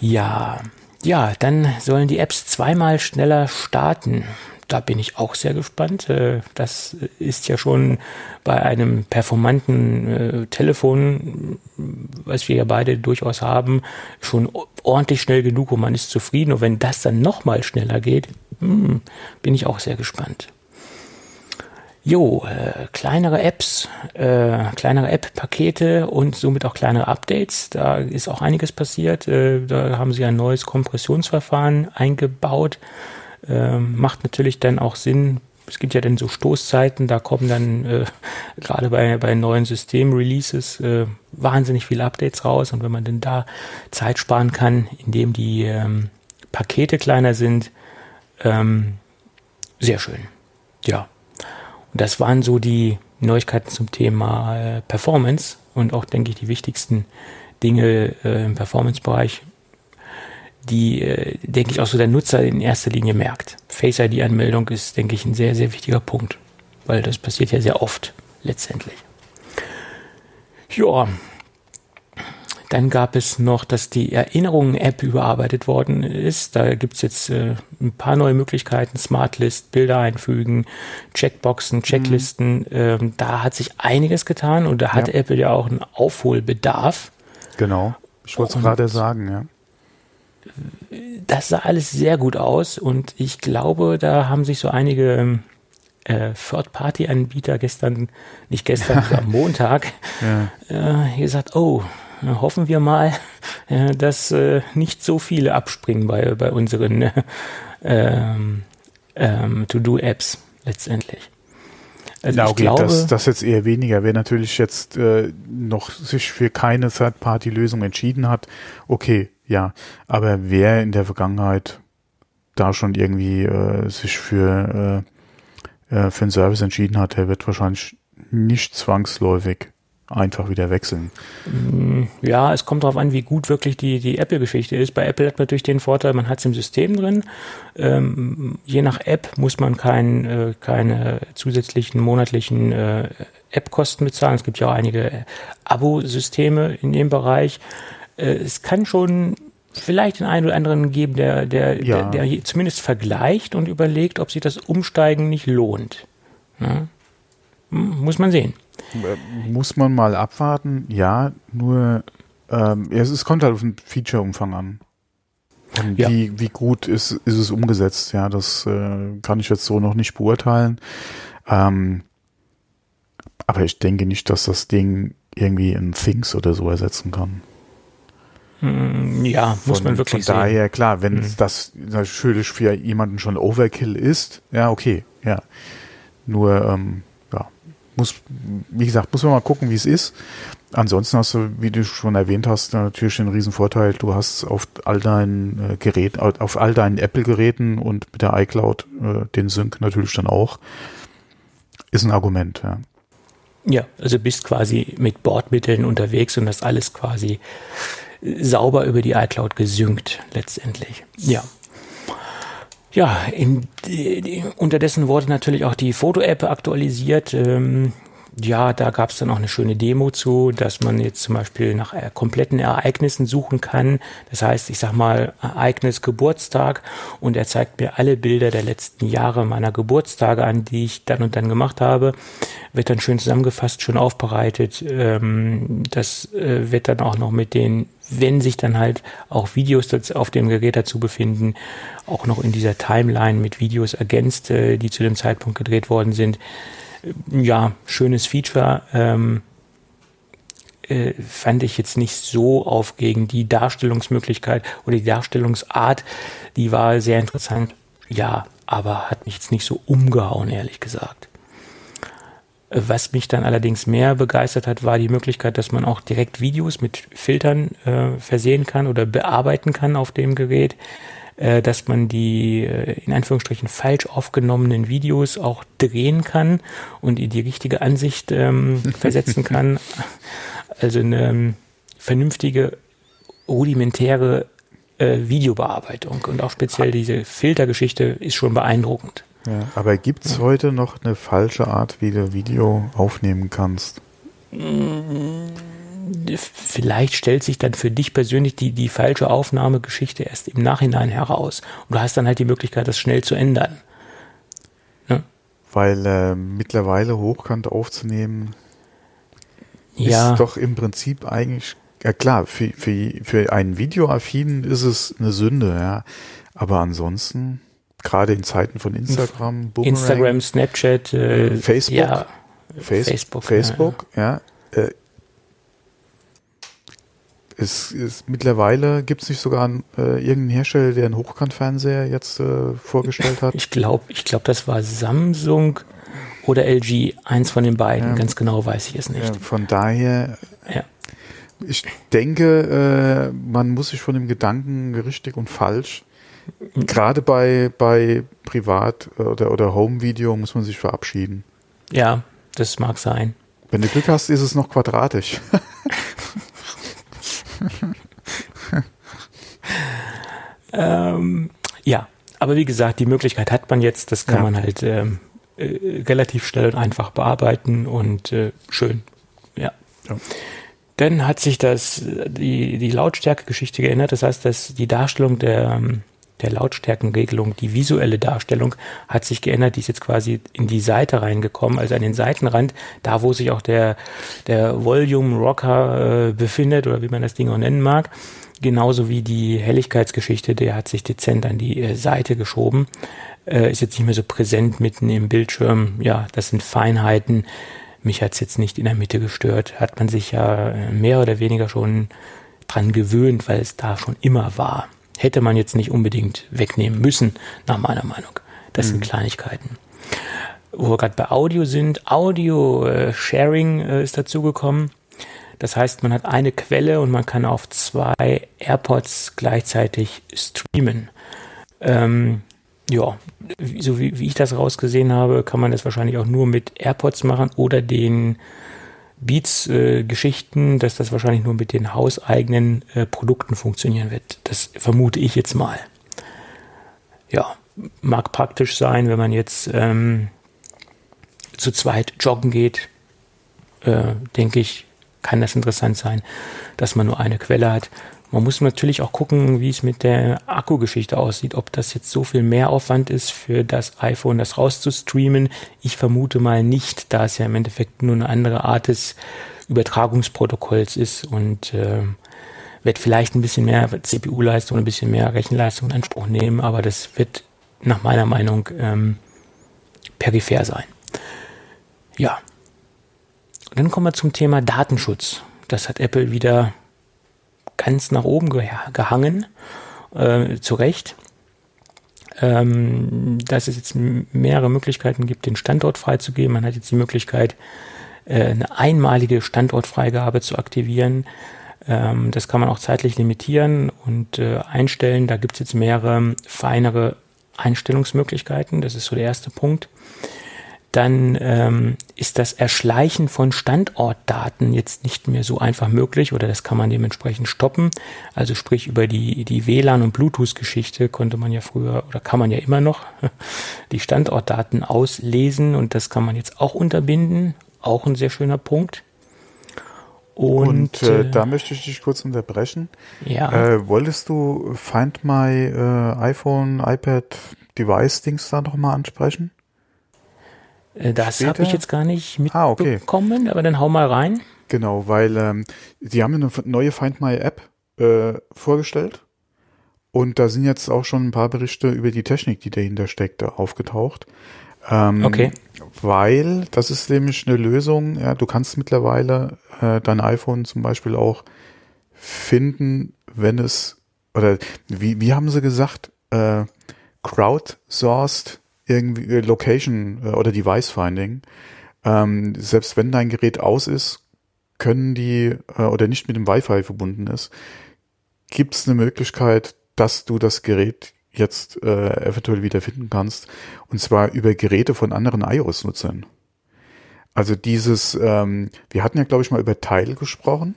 Ja, ja, dann sollen die Apps zweimal schneller starten da bin ich auch sehr gespannt. Äh, das ist ja schon bei einem performanten äh, Telefon, was wir ja beide durchaus haben, schon ordentlich schnell genug und man ist zufrieden. Und wenn das dann nochmal schneller geht, hm, bin ich auch sehr gespannt. Jo, äh, kleinere Apps, äh, kleinere App-Pakete und somit auch kleinere Updates. Da ist auch einiges passiert. Äh, da haben sie ein neues Kompressionsverfahren eingebaut ähm, macht natürlich dann auch Sinn. Es gibt ja dann so Stoßzeiten, da kommen dann äh, gerade bei, bei neuen System-Releases äh, wahnsinnig viele Updates raus. Und wenn man denn da Zeit sparen kann, indem die ähm, Pakete kleiner sind, ähm, sehr schön. Ja. Und das waren so die Neuigkeiten zum Thema äh, Performance und auch, denke ich, die wichtigsten Dinge äh, im Performance-Bereich die, äh, denke ich, auch so der Nutzer in erster Linie merkt. Face ID-Anmeldung ist, denke ich, ein sehr, sehr wichtiger Punkt, weil das passiert ja sehr oft letztendlich. Ja, dann gab es noch, dass die Erinnerungen-App überarbeitet worden ist. Da gibt's jetzt äh, ein paar neue Möglichkeiten, Smartlist, Bilder einfügen, Checkboxen, Checklisten. Mhm. Ähm, da hat sich einiges getan und da hat ja. Apple ja auch einen Aufholbedarf. Genau, ich wollte es gerade sagen, ja das sah alles sehr gut aus und ich glaube, da haben sich so einige äh, Third-Party-Anbieter gestern, nicht gestern, am Montag, ja. äh, gesagt, oh, hoffen wir mal, äh, dass äh, nicht so viele abspringen bei, bei unseren äh, ähm, ähm, To-Do-Apps letztendlich. Also ja, okay, glaube, das, das jetzt eher weniger. Wer natürlich jetzt äh, noch sich für keine Third-Party-Lösung entschieden hat, okay, ja. Aber wer in der Vergangenheit da schon irgendwie äh, sich für, äh, äh, für einen Service entschieden hat, der wird wahrscheinlich nicht zwangsläufig einfach wieder wechseln. Mm, ja, es kommt darauf an, wie gut wirklich die, die Apple-Geschichte ist. Bei Apple hat man natürlich den Vorteil, man hat es im System drin. Ähm, je nach App muss man kein, äh, keine zusätzlichen monatlichen äh, App-Kosten bezahlen. Es gibt ja auch einige Abo-Systeme in dem Bereich. Äh, es kann schon vielleicht den einen oder anderen geben, der, der, ja. der, der, zumindest vergleicht und überlegt, ob sich das Umsteigen nicht lohnt. Ja? Muss man sehen. Äh, muss man mal abwarten, ja, nur ähm, es, es kommt halt auf den Feature-Umfang an. Und ja. wie, wie gut ist, ist es umgesetzt? Ja, das äh, kann ich jetzt so noch nicht beurteilen. Ähm, aber ich denke nicht, dass das Ding irgendwie ein Things oder so ersetzen kann. Hm, ja, muss man wirklich von daher, sehen. klar, wenn mhm. das natürlich für jemanden schon Overkill ist, ja, okay, ja. Nur, ähm, ja, muss, wie gesagt, muss man mal gucken, wie es ist. Ansonsten hast du, wie du schon erwähnt hast, natürlich den riesen Vorteil, du hast auf all deinen äh, Geräten, auf all deinen Apple-Geräten und mit der iCloud äh, den Sync natürlich dann auch. Ist ein Argument, ja. Ja, also bist quasi mit Bordmitteln unterwegs und das alles quasi sauber über die iCloud gesynkt letztendlich. Ja. Ja, in, die, unterdessen wurde natürlich auch die Foto-App aktualisiert. Ähm, ja, da gab es dann auch eine schöne Demo zu, dass man jetzt zum Beispiel nach äh, kompletten Ereignissen suchen kann. Das heißt, ich sag mal Ereignis Geburtstag und er zeigt mir alle Bilder der letzten Jahre meiner Geburtstage an, die ich dann und dann gemacht habe. Wird dann schön zusammengefasst, schön aufbereitet. Ähm, das äh, wird dann auch noch mit den, wenn sich dann halt auch Videos auf dem Gerät dazu befinden, auch noch in dieser Timeline mit Videos ergänzt, äh, die zu dem Zeitpunkt gedreht worden sind ja, schönes Feature. Ähm, äh, fand ich jetzt nicht so auf gegen die Darstellungsmöglichkeit oder die Darstellungsart. Die war sehr interessant. Ja, aber hat mich jetzt nicht so umgehauen, ehrlich gesagt. Was mich dann allerdings mehr begeistert hat, war die Möglichkeit, dass man auch direkt Videos mit Filtern äh, versehen kann oder bearbeiten kann auf dem Gerät äh, dass man die äh, in Anführungsstrichen falsch aufgenommenen Videos auch drehen kann und in die richtige Ansicht ähm, versetzen kann. Also eine ähm, vernünftige, rudimentäre äh, Videobearbeitung und auch speziell diese Filtergeschichte ist schon beeindruckend. Ja, aber gibt es heute noch eine falsche Art, wie du Video aufnehmen kannst? Mm, vielleicht stellt sich dann für dich persönlich die, die falsche Aufnahmegeschichte erst im Nachhinein heraus. Und du hast dann halt die Möglichkeit, das schnell zu ändern. Ne? Weil äh, mittlerweile hochkant aufzunehmen ja. ist doch im Prinzip eigentlich, ja klar, für, für, für einen Videoaffinen ist es eine Sünde, ja. Aber ansonsten, gerade in Zeiten von Instagram, Boomerang, Instagram, Snapchat, äh, Facebook, ja, Face Facebook, Facebook, ja, ja äh, es ist mittlerweile gibt es nicht sogar einen, äh, irgendeinen Hersteller, der einen Hochkantfernseher jetzt äh, vorgestellt hat? Ich glaube, ich glaube, das war Samsung oder LG, eins von den beiden. Ja. Ganz genau weiß ich es nicht. Ja, von daher, ja. ich denke, äh, man muss sich von dem Gedanken richtig und falsch, gerade bei bei Privat oder oder Home Video muss man sich verabschieden. Ja, das mag sein. Wenn du Glück hast, ist es noch quadratisch. ähm, ja, aber wie gesagt, die Möglichkeit hat man jetzt, das kann ja. man halt ähm, äh, relativ schnell und einfach bearbeiten und äh, schön. Ja. ja. Dann hat sich das, die, die Lautstärke-Geschichte geändert. Das heißt, dass die Darstellung der, ähm, der Lautstärkenregelung, die visuelle Darstellung hat sich geändert. Die ist jetzt quasi in die Seite reingekommen, also an den Seitenrand, da wo sich auch der, der Volume Rocker äh, befindet oder wie man das Ding auch nennen mag. Genauso wie die Helligkeitsgeschichte, der hat sich dezent an die äh, Seite geschoben. Äh, ist jetzt nicht mehr so präsent mitten im Bildschirm. Ja, das sind Feinheiten. Mich hat's jetzt nicht in der Mitte gestört. Hat man sich ja äh, mehr oder weniger schon dran gewöhnt, weil es da schon immer war hätte man jetzt nicht unbedingt wegnehmen müssen, nach meiner Meinung. Das mhm. sind Kleinigkeiten. Wo wir gerade bei Audio sind, Audio-Sharing äh, ist dazugekommen. Das heißt, man hat eine Quelle und man kann auf zwei AirPods gleichzeitig streamen. Ähm, ja, so wie, wie ich das rausgesehen habe, kann man das wahrscheinlich auch nur mit AirPods machen oder den Beats-Geschichten, äh, dass das wahrscheinlich nur mit den hauseigenen äh, Produkten funktionieren wird. Das vermute ich jetzt mal. Ja, mag praktisch sein, wenn man jetzt ähm, zu zweit joggen geht, äh, denke ich, kann das interessant sein, dass man nur eine Quelle hat. Man muss natürlich auch gucken, wie es mit der Akkugeschichte aussieht, ob das jetzt so viel mehr Aufwand ist für das iPhone, das rauszustreamen. Ich vermute mal nicht, da es ja im Endeffekt nur eine andere Art des Übertragungsprotokolls ist und äh, wird vielleicht ein bisschen mehr CPU-Leistung, ein bisschen mehr Rechenleistung in Anspruch nehmen, aber das wird nach meiner Meinung ähm, peripher sein. Ja. Dann kommen wir zum Thema Datenschutz. Das hat Apple wieder ganz nach oben gehangen, äh, zu Recht. Ähm, dass es jetzt mehrere Möglichkeiten gibt, den Standort freizugeben. Man hat jetzt die Möglichkeit, äh, eine einmalige Standortfreigabe zu aktivieren. Ähm, das kann man auch zeitlich limitieren und äh, einstellen. Da gibt es jetzt mehrere feinere Einstellungsmöglichkeiten. Das ist so der erste Punkt. Dann ähm, ist das Erschleichen von Standortdaten jetzt nicht mehr so einfach möglich oder das kann man dementsprechend stoppen. Also sprich über die, die WLAN- und Bluetooth-Geschichte konnte man ja früher oder kann man ja immer noch die Standortdaten auslesen und das kann man jetzt auch unterbinden. Auch ein sehr schöner Punkt. Und, und äh, äh, da möchte ich dich kurz unterbrechen. Ja. Äh, wolltest du Find My äh, iPhone, iPad, Device-Dings da nochmal ansprechen? Äh, das habe ich jetzt gar nicht mitbekommen, ah, okay. aber dann hau mal rein. Genau, weil ähm, sie haben eine neue Find My App äh, vorgestellt und da sind jetzt auch schon ein paar Berichte über die Technik, die dahinter steckt, aufgetaucht. Ähm, okay. Weil das ist nämlich eine Lösung, ja, du kannst mittlerweile äh, dein iPhone zum Beispiel auch finden, wenn es, oder wie, wie haben sie gesagt, äh, crowdsourced irgendwie äh, Location äh, oder Device Finding. Ähm, selbst wenn dein Gerät aus ist, können die äh, oder nicht mit dem Wi-Fi verbunden ist, gibt es eine Möglichkeit, dass du das Gerät jetzt äh, eventuell wieder finden kannst. Und zwar über Geräte von anderen iOS-Nutzern. Also dieses, ähm, wir hatten ja, glaube ich, mal über Teil gesprochen.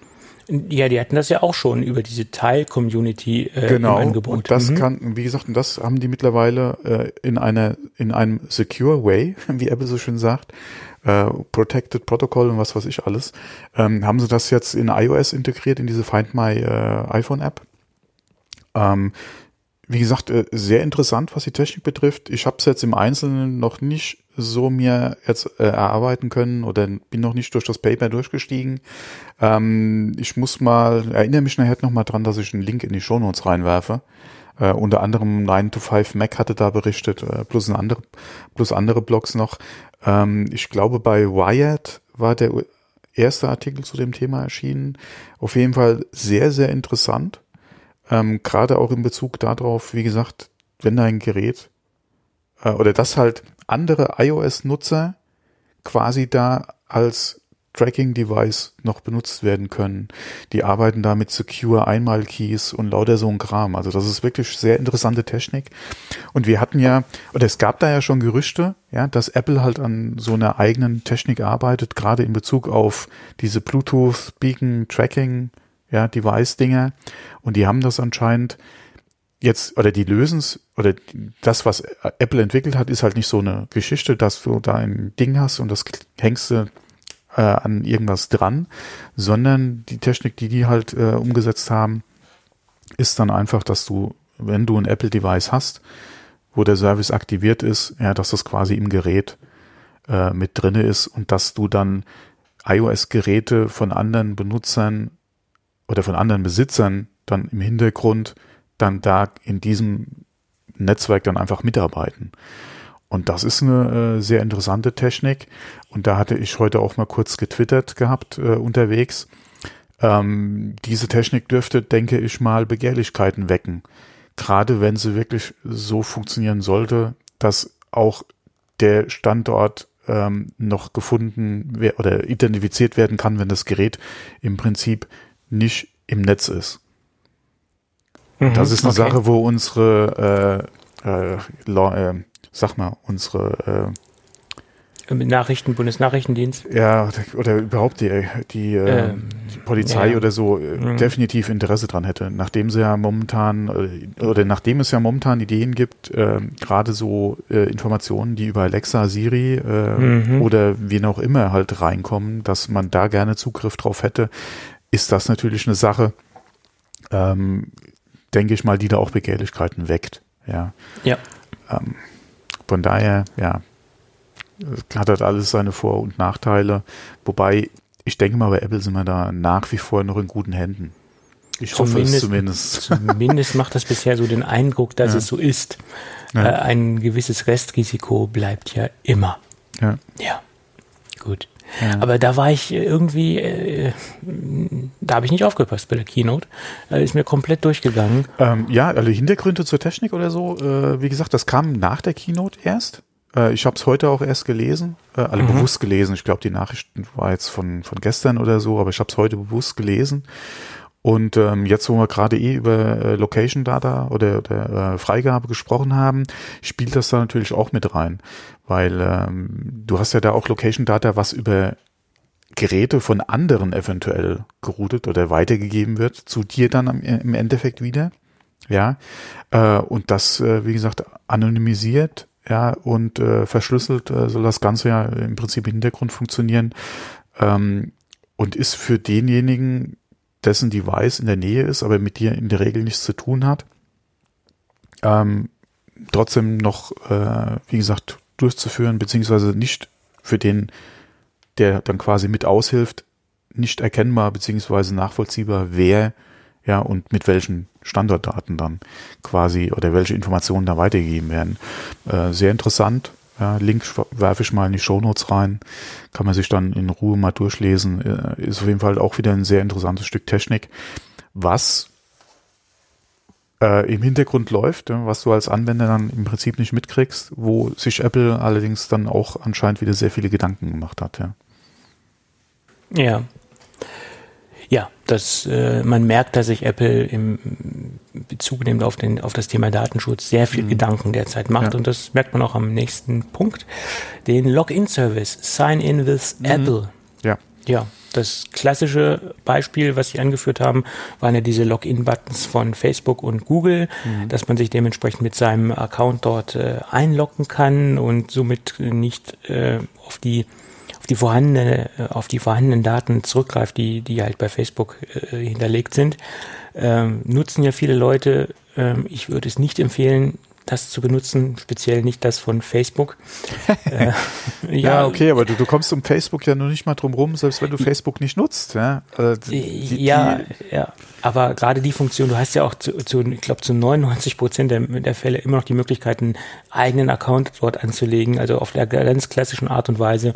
Ja, die hatten das ja auch schon über diese Teil-Community äh, genau, im Angebot. Und das mhm. kann, wie gesagt, und das haben die mittlerweile äh, in einer, in einem secure way, wie Apple so schön sagt, äh, Protected Protocol und was weiß ich alles, ähm, haben sie das jetzt in iOS integriert, in diese Find My äh, iPhone App. Ähm, wie gesagt, äh, sehr interessant, was die Technik betrifft. Ich habe es jetzt im Einzelnen noch nicht so mir jetzt äh, erarbeiten können oder bin noch nicht durch das Paper durchgestiegen. Ähm, ich muss mal, erinnere mich nachher noch mal dran, dass ich einen Link in die Shownotes reinwerfe. Äh, unter anderem 9 to 5 Mac hatte da berichtet, äh, plus, ein andere, plus andere Blogs noch. Ähm, ich glaube, bei Wired war der erste Artikel zu dem Thema erschienen. Auf jeden Fall sehr, sehr interessant. Ähm, Gerade auch in Bezug darauf, wie gesagt, wenn dein Gerät äh, oder das halt andere iOS-Nutzer quasi da als Tracking-Device noch benutzt werden können. Die arbeiten da mit Secure Einmal-Keys und lauter so ein Kram. Also das ist wirklich sehr interessante Technik. Und wir hatten ja, oder es gab da ja schon Gerüchte, ja, dass Apple halt an so einer eigenen Technik arbeitet, gerade in Bezug auf diese Bluetooth Beacon Tracking ja, Device-Dinger. Und die haben das anscheinend jetzt, oder die lösen es, oder das, was Apple entwickelt hat, ist halt nicht so eine Geschichte, dass du da ein Ding hast und das hängst du äh, an irgendwas dran, sondern die Technik, die die halt äh, umgesetzt haben, ist dann einfach, dass du, wenn du ein Apple-Device hast, wo der Service aktiviert ist, ja, dass das quasi im Gerät äh, mit drinne ist und dass du dann iOS-Geräte von anderen Benutzern oder von anderen Besitzern dann im Hintergrund dann da in diesem Netzwerk dann einfach mitarbeiten. Und das ist eine äh, sehr interessante Technik. Und da hatte ich heute auch mal kurz getwittert gehabt äh, unterwegs. Ähm, diese Technik dürfte, denke ich mal, Begehrlichkeiten wecken. Gerade wenn sie wirklich so funktionieren sollte, dass auch der Standort ähm, noch gefunden oder identifiziert werden kann, wenn das Gerät im Prinzip nicht im Netz ist. Mhm, das ist eine okay. Sache, wo unsere, äh, äh, äh, sag mal, unsere äh, Nachrichten, Bundesnachrichtendienst. Ja, oder überhaupt die, die, äh, ähm, die Polizei ja. oder so äh, mhm. definitiv Interesse dran hätte. Nachdem sie ja momentan, äh, oder nachdem es ja momentan Ideen gibt, äh, gerade so äh, Informationen, die über Alexa, Siri äh, mhm. oder wen auch immer halt reinkommen, dass man da gerne Zugriff drauf hätte, ist das natürlich eine Sache, ähm, denke ich mal, die da auch Begehrlichkeiten weckt. Ja. Ja. Ähm, von daher, ja, hat das alles seine Vor- und Nachteile. Wobei, ich denke mal, bei Apple sind wir da nach wie vor noch in guten Händen. Ich hoffe zumindest, es zumindest. Zumindest macht das bisher so den Eindruck, dass ja. es so ist. Ja. Äh, ein gewisses Restrisiko bleibt ja immer. Ja. Ja. Gut. Ja. Aber da war ich irgendwie, äh, da habe ich nicht aufgepasst bei der Keynote. Äh, ist mir komplett durchgegangen. Ähm, ja, alle Hintergründe zur Technik oder so, äh, wie gesagt, das kam nach der Keynote erst. Äh, ich habe es heute auch erst gelesen, äh, alle mhm. bewusst gelesen. Ich glaube, die Nachrichten war jetzt von, von gestern oder so, aber ich habe es heute bewusst gelesen. Und ähm, jetzt, wo wir gerade eh über äh, Location Data oder, oder äh, Freigabe gesprochen haben, spielt das da natürlich auch mit rein, weil ähm, du hast ja da auch Location Data, was über Geräte von anderen eventuell geroutet oder weitergegeben wird zu dir dann am, im Endeffekt wieder, ja, äh, und das äh, wie gesagt anonymisiert, ja und äh, verschlüsselt äh, soll das Ganze ja im Prinzip im Hintergrund funktionieren ähm, und ist für denjenigen dessen Device in der Nähe ist, aber mit dir in der Regel nichts zu tun hat, ähm, trotzdem noch, äh, wie gesagt, durchzuführen, beziehungsweise nicht für den, der dann quasi mit aushilft, nicht erkennbar beziehungsweise nachvollziehbar, wer ja und mit welchen Standortdaten dann quasi oder welche Informationen da weitergegeben werden. Äh, sehr interessant, ja, Link werfe ich mal in die Shownotes rein. Kann man sich dann in Ruhe mal durchlesen. Äh, ist auf jeden Fall auch wieder ein sehr interessantes Stück Technik, was äh, im Hintergrund läuft, was du als Anwender dann im Prinzip nicht mitkriegst, wo sich Apple allerdings dann auch anscheinend wieder sehr viele Gedanken gemacht hat. Ja, ja ja, das, äh, man merkt, dass sich Apple im Bezug nimmt auf, den, auf das Thema Datenschutz sehr viel mhm. Gedanken derzeit macht. Ja. Und das merkt man auch am nächsten Punkt. Den Login-Service, Sign in with mhm. Apple. Ja. Ja, das klassische Beispiel, was Sie angeführt haben, waren ja diese Login-Buttons von Facebook und Google, mhm. dass man sich dementsprechend mit seinem Account dort äh, einloggen kann und somit nicht äh, auf die die vorhandene, äh, auf die vorhandenen Daten zurückgreift, die, die halt bei Facebook äh, hinterlegt sind, ähm, nutzen ja viele Leute. Ähm, ich würde es nicht empfehlen, das zu benutzen, speziell nicht das von Facebook. äh, ja, ja, okay, aber du, du kommst um Facebook ja nur nicht mal drum rum, selbst wenn du Facebook nicht nutzt. Ja, äh, die, ja, die, ja, aber gerade die Funktion, du hast ja auch zu, zu ich glaube, zu 99 Prozent der, der Fälle immer noch die Möglichkeit, einen eigenen Account dort anzulegen, also auf der ganz klassischen Art und Weise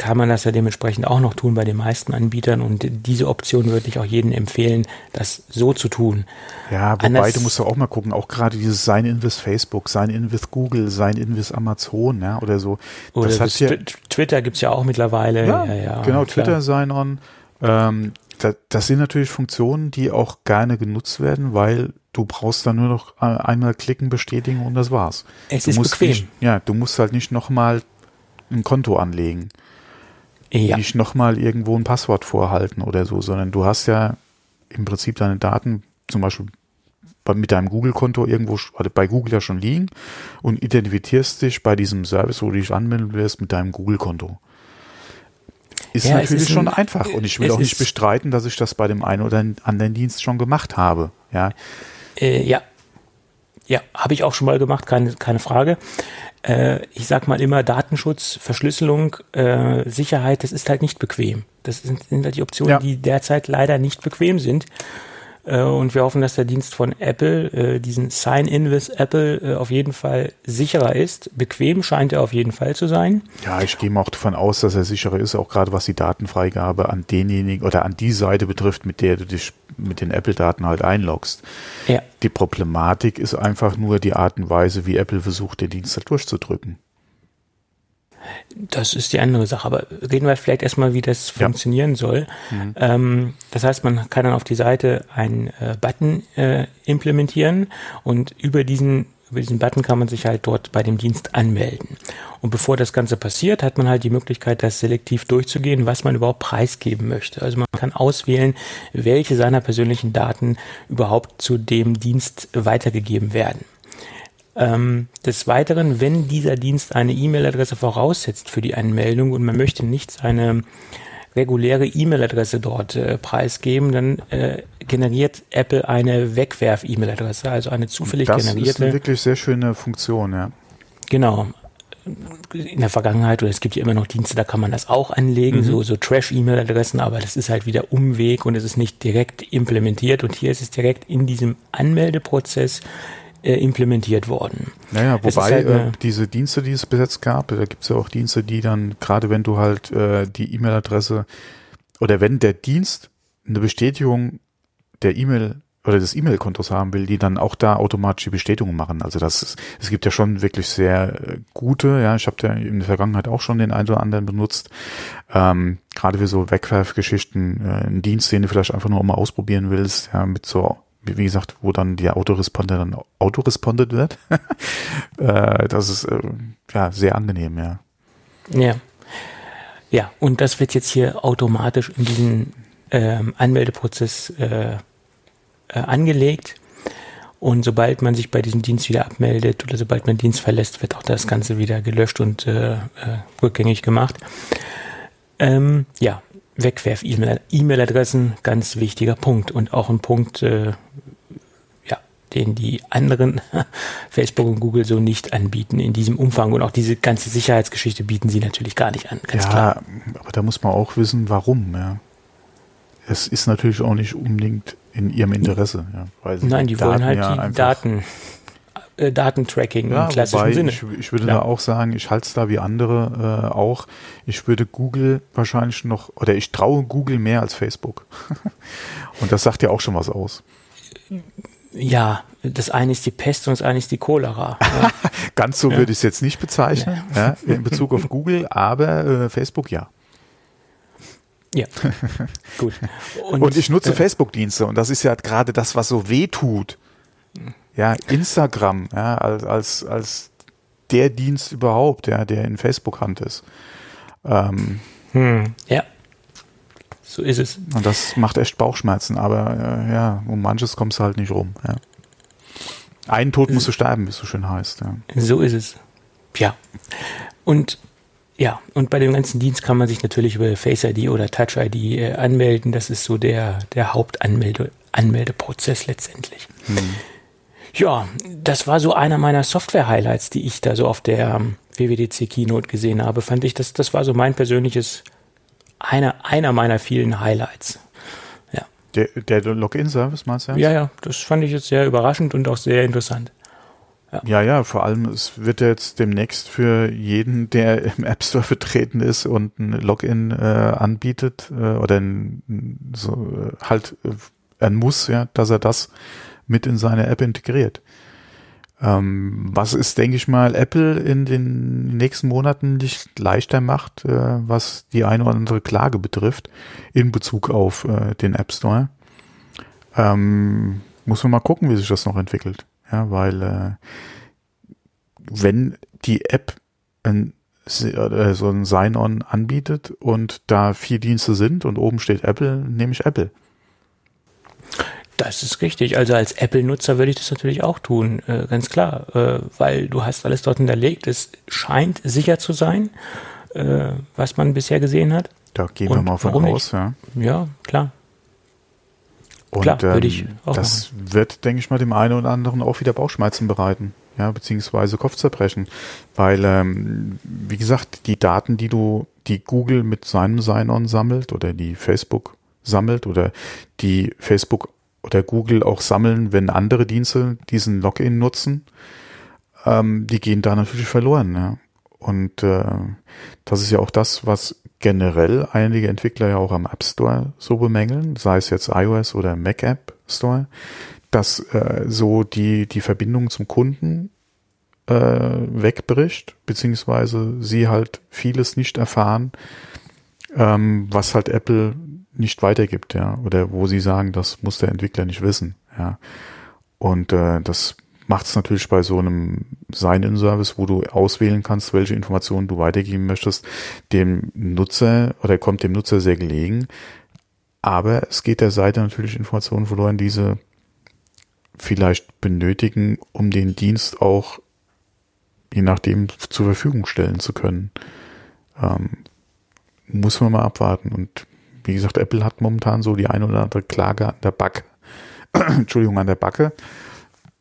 kann man das ja dementsprechend auch noch tun bei den meisten Anbietern und diese Option würde ich auch jedem empfehlen, das so zu tun. Ja, wobei Anders, du musst ja auch mal gucken, auch gerade dieses Sign in with Facebook, Sign in with Google, Sign in with Amazon, ja, oder so. Oder das hat ja, Twitter gibt's ja auch mittlerweile. Ja, ja, ja genau. Twitter Sign on. Ähm, das, das sind natürlich Funktionen, die auch gerne genutzt werden, weil du brauchst dann nur noch einmal klicken, bestätigen und das war's. Es du ist musst bequem. Nicht, ja, du musst halt nicht nochmal ein Konto anlegen ja. nicht nochmal irgendwo ein Passwort vorhalten oder so, sondern du hast ja im Prinzip deine Daten zum Beispiel mit deinem Google-Konto irgendwo also bei Google ja schon liegen und identifizierst dich bei diesem Service, wo du dich anmelden wirst, mit deinem Google-Konto. Ist ja, natürlich ist schon ein, einfach und ich will auch nicht bestreiten, dass ich das bei dem einen oder anderen Dienst schon gemacht habe. Ja, äh, ja, ja, habe ich auch schon mal gemacht, keine, keine Frage äh, ich sag mal immer Datenschutz, Verschlüsselung, äh, Sicherheit, das ist halt nicht bequem. Das sind, sind halt die Optionen, ja. die derzeit leider nicht bequem sind. Äh, und wir hoffen, dass der Dienst von Apple, äh, diesen Sign-in with Apple, äh, auf jeden Fall sicherer ist. Bequem scheint er auf jeden Fall zu sein. Ja, ich gehe mal auch davon aus, dass er sicherer ist, auch gerade was die Datenfreigabe an denjenigen oder an die Seite betrifft, mit der du dich mit den Apple-Daten halt einloggst. Ja. Die Problematik ist einfach nur die Art und Weise, wie Apple versucht, den Dienst halt durchzudrücken. Das ist die andere Sache, aber reden wir vielleicht erstmal, wie das ja. funktionieren soll. Mhm. Ähm, das heißt, man kann dann auf die Seite einen äh, Button äh, implementieren und über diesen über diesen Button kann man sich halt dort bei dem Dienst anmelden. Und bevor das Ganze passiert, hat man halt die Möglichkeit, das selektiv durchzugehen, was man überhaupt preisgeben möchte. Also man kann auswählen, welche seiner persönlichen Daten überhaupt zu dem Dienst weitergegeben werden. Ähm, des Weiteren, wenn dieser Dienst eine E-Mail-Adresse voraussetzt für die Anmeldung und man möchte nicht seine reguläre E-Mail-Adresse dort äh, preisgeben, dann äh, generiert Apple eine Wegwerf-E-Mail-Adresse, also eine zufällig das generierte. Das ist eine wirklich sehr schöne Funktion, ja. Genau. in der Vergangenheit, oder es gibt ja immer noch Dienste, da kann man das auch anlegen, mhm. so, so Trash-E-Mail-Adressen, aber das ist halt wieder Umweg und es ist nicht direkt implementiert und hier ist es direkt in diesem Anmeldeprozess äh, implementiert worden. Naja, wobei halt äh, diese Dienste, die es bis jetzt gab, da gibt es ja auch Dienste, die dann, gerade wenn du halt äh, die E-Mail-Adresse oder wenn der Dienst eine Bestätigung der E-Mail oder des E-Mail-Kontos haben will, die dann auch da automatisch die Bestätigung machen. Also das ist, es gibt ja schon wirklich sehr äh, gute, ja, ich habe ja in der Vergangenheit auch schon den einen oder anderen benutzt, ähm, gerade für so Wegwerfgeschichten, äh, einen Dienst, den du vielleicht einfach nur mal ausprobieren willst, ja, mit so wie gesagt, wo dann die Autoresponder dann autorespondet wird. äh, das ist äh, ja sehr angenehm, ja. Ja. Ja, und das wird jetzt hier automatisch in diesen ähm, Anmeldeprozess äh, äh, angelegt. Und sobald man sich bei diesem Dienst wieder abmeldet oder sobald man Dienst verlässt, wird auch das Ganze wieder gelöscht und äh, äh, rückgängig gemacht. Ähm, ja, Wegwerf-E-Mail-Adressen, ganz wichtiger Punkt und auch ein Punkt, äh, ja, den die anderen Facebook und Google so nicht anbieten in diesem Umfang und auch diese ganze Sicherheitsgeschichte bieten sie natürlich gar nicht an, ganz ja, klar. aber da muss man auch wissen, warum, ja. Es ist natürlich auch nicht unbedingt in ihrem Interesse. Ja, Nein, die, die wollen halt die Daten, äh, Datentracking ja, im klassischen Sinne. Ich, ich würde ja. da auch sagen, ich halte es da wie andere äh, auch. Ich würde Google wahrscheinlich noch, oder ich traue Google mehr als Facebook. und das sagt ja auch schon was aus. Ja, das eine ist die Pest und das eine ist die Cholera. Ja. Ganz so würde ich es jetzt nicht bezeichnen, in Bezug auf Google, aber äh, Facebook ja. Ja, gut. Und, und ich nutze äh, Facebook-Dienste und das ist ja gerade das, was so weh tut. Ja, Instagram, ja, als, als, als der Dienst überhaupt, ja, der in Facebook-Hand ist. Ähm, hm, ja. So ist es. Und das macht echt Bauchschmerzen, aber äh, ja, um manches kommst du halt nicht rum. Ja. Einen Tod musst du sterben, wie es so schön heißt. Ja. So ist es. Ja. Und ja, und bei dem ganzen Dienst kann man sich natürlich über Face ID oder Touch ID äh, anmelden. Das ist so der, der Hauptanmeldeprozess letztendlich. Hm. Ja, das war so einer meiner Software-Highlights, die ich da so auf der ähm, WWDC Keynote gesehen habe. Fand ich, das, das war so mein persönliches, einer, einer meiner vielen Highlights. Ja. Der, der Login-Service, meinst du? Ja, ja, das fand ich jetzt sehr überraschend und auch sehr interessant. Ja. ja, ja, vor allem, es wird jetzt demnächst für jeden, der im App Store vertreten ist und ein Login äh, anbietet äh, oder ein, so, äh, halt äh, ein Muss, ja, dass er das mit in seine App integriert. Ähm, was ist, denke ich mal, Apple in den nächsten Monaten nicht leichter macht, äh, was die eine oder andere Klage betrifft in Bezug auf äh, den App Store. Ähm, muss man mal gucken, wie sich das noch entwickelt. Ja, weil äh, wenn die App ein, äh, so ein Sign-on anbietet und da vier Dienste sind und oben steht Apple, nehme ich Apple. Das ist richtig. Also als Apple-Nutzer würde ich das natürlich auch tun, äh, ganz klar, äh, weil du hast alles dort hinterlegt. Es scheint sicher zu sein, äh, was man bisher gesehen hat. Da gehen und wir mal von aus, ja. Ja, klar. Und Klar, ähm, ich auch das machen. wird, denke ich mal, dem einen oder anderen auch wieder Bauchschmerzen bereiten, ja, beziehungsweise Kopfzerbrechen. Weil, ähm, wie gesagt, die Daten, die du, die Google mit seinem Sign-On sammelt oder die Facebook sammelt oder die Facebook oder Google auch sammeln, wenn andere Dienste diesen Login nutzen, ähm, die gehen da natürlich verloren. Ja. Und äh, das ist ja auch das, was generell einige Entwickler ja auch am App Store so bemängeln, sei es jetzt iOS oder Mac App Store, dass äh, so die, die Verbindung zum Kunden äh, wegbricht, beziehungsweise sie halt vieles nicht erfahren, ähm, was halt Apple nicht weitergibt, ja, oder wo sie sagen, das muss der Entwickler nicht wissen, ja. Und äh, das macht es natürlich bei so einem Sign-in-Service, wo du auswählen kannst, welche Informationen du weitergeben möchtest, dem Nutzer oder kommt dem Nutzer sehr gelegen. Aber es geht der Seite natürlich Informationen verloren, diese vielleicht benötigen, um den Dienst auch je nachdem zur Verfügung stellen zu können. Ähm, muss man mal abwarten. Und wie gesagt, Apple hat momentan so die eine oder andere Klage an der Backe, Entschuldigung, an der Backe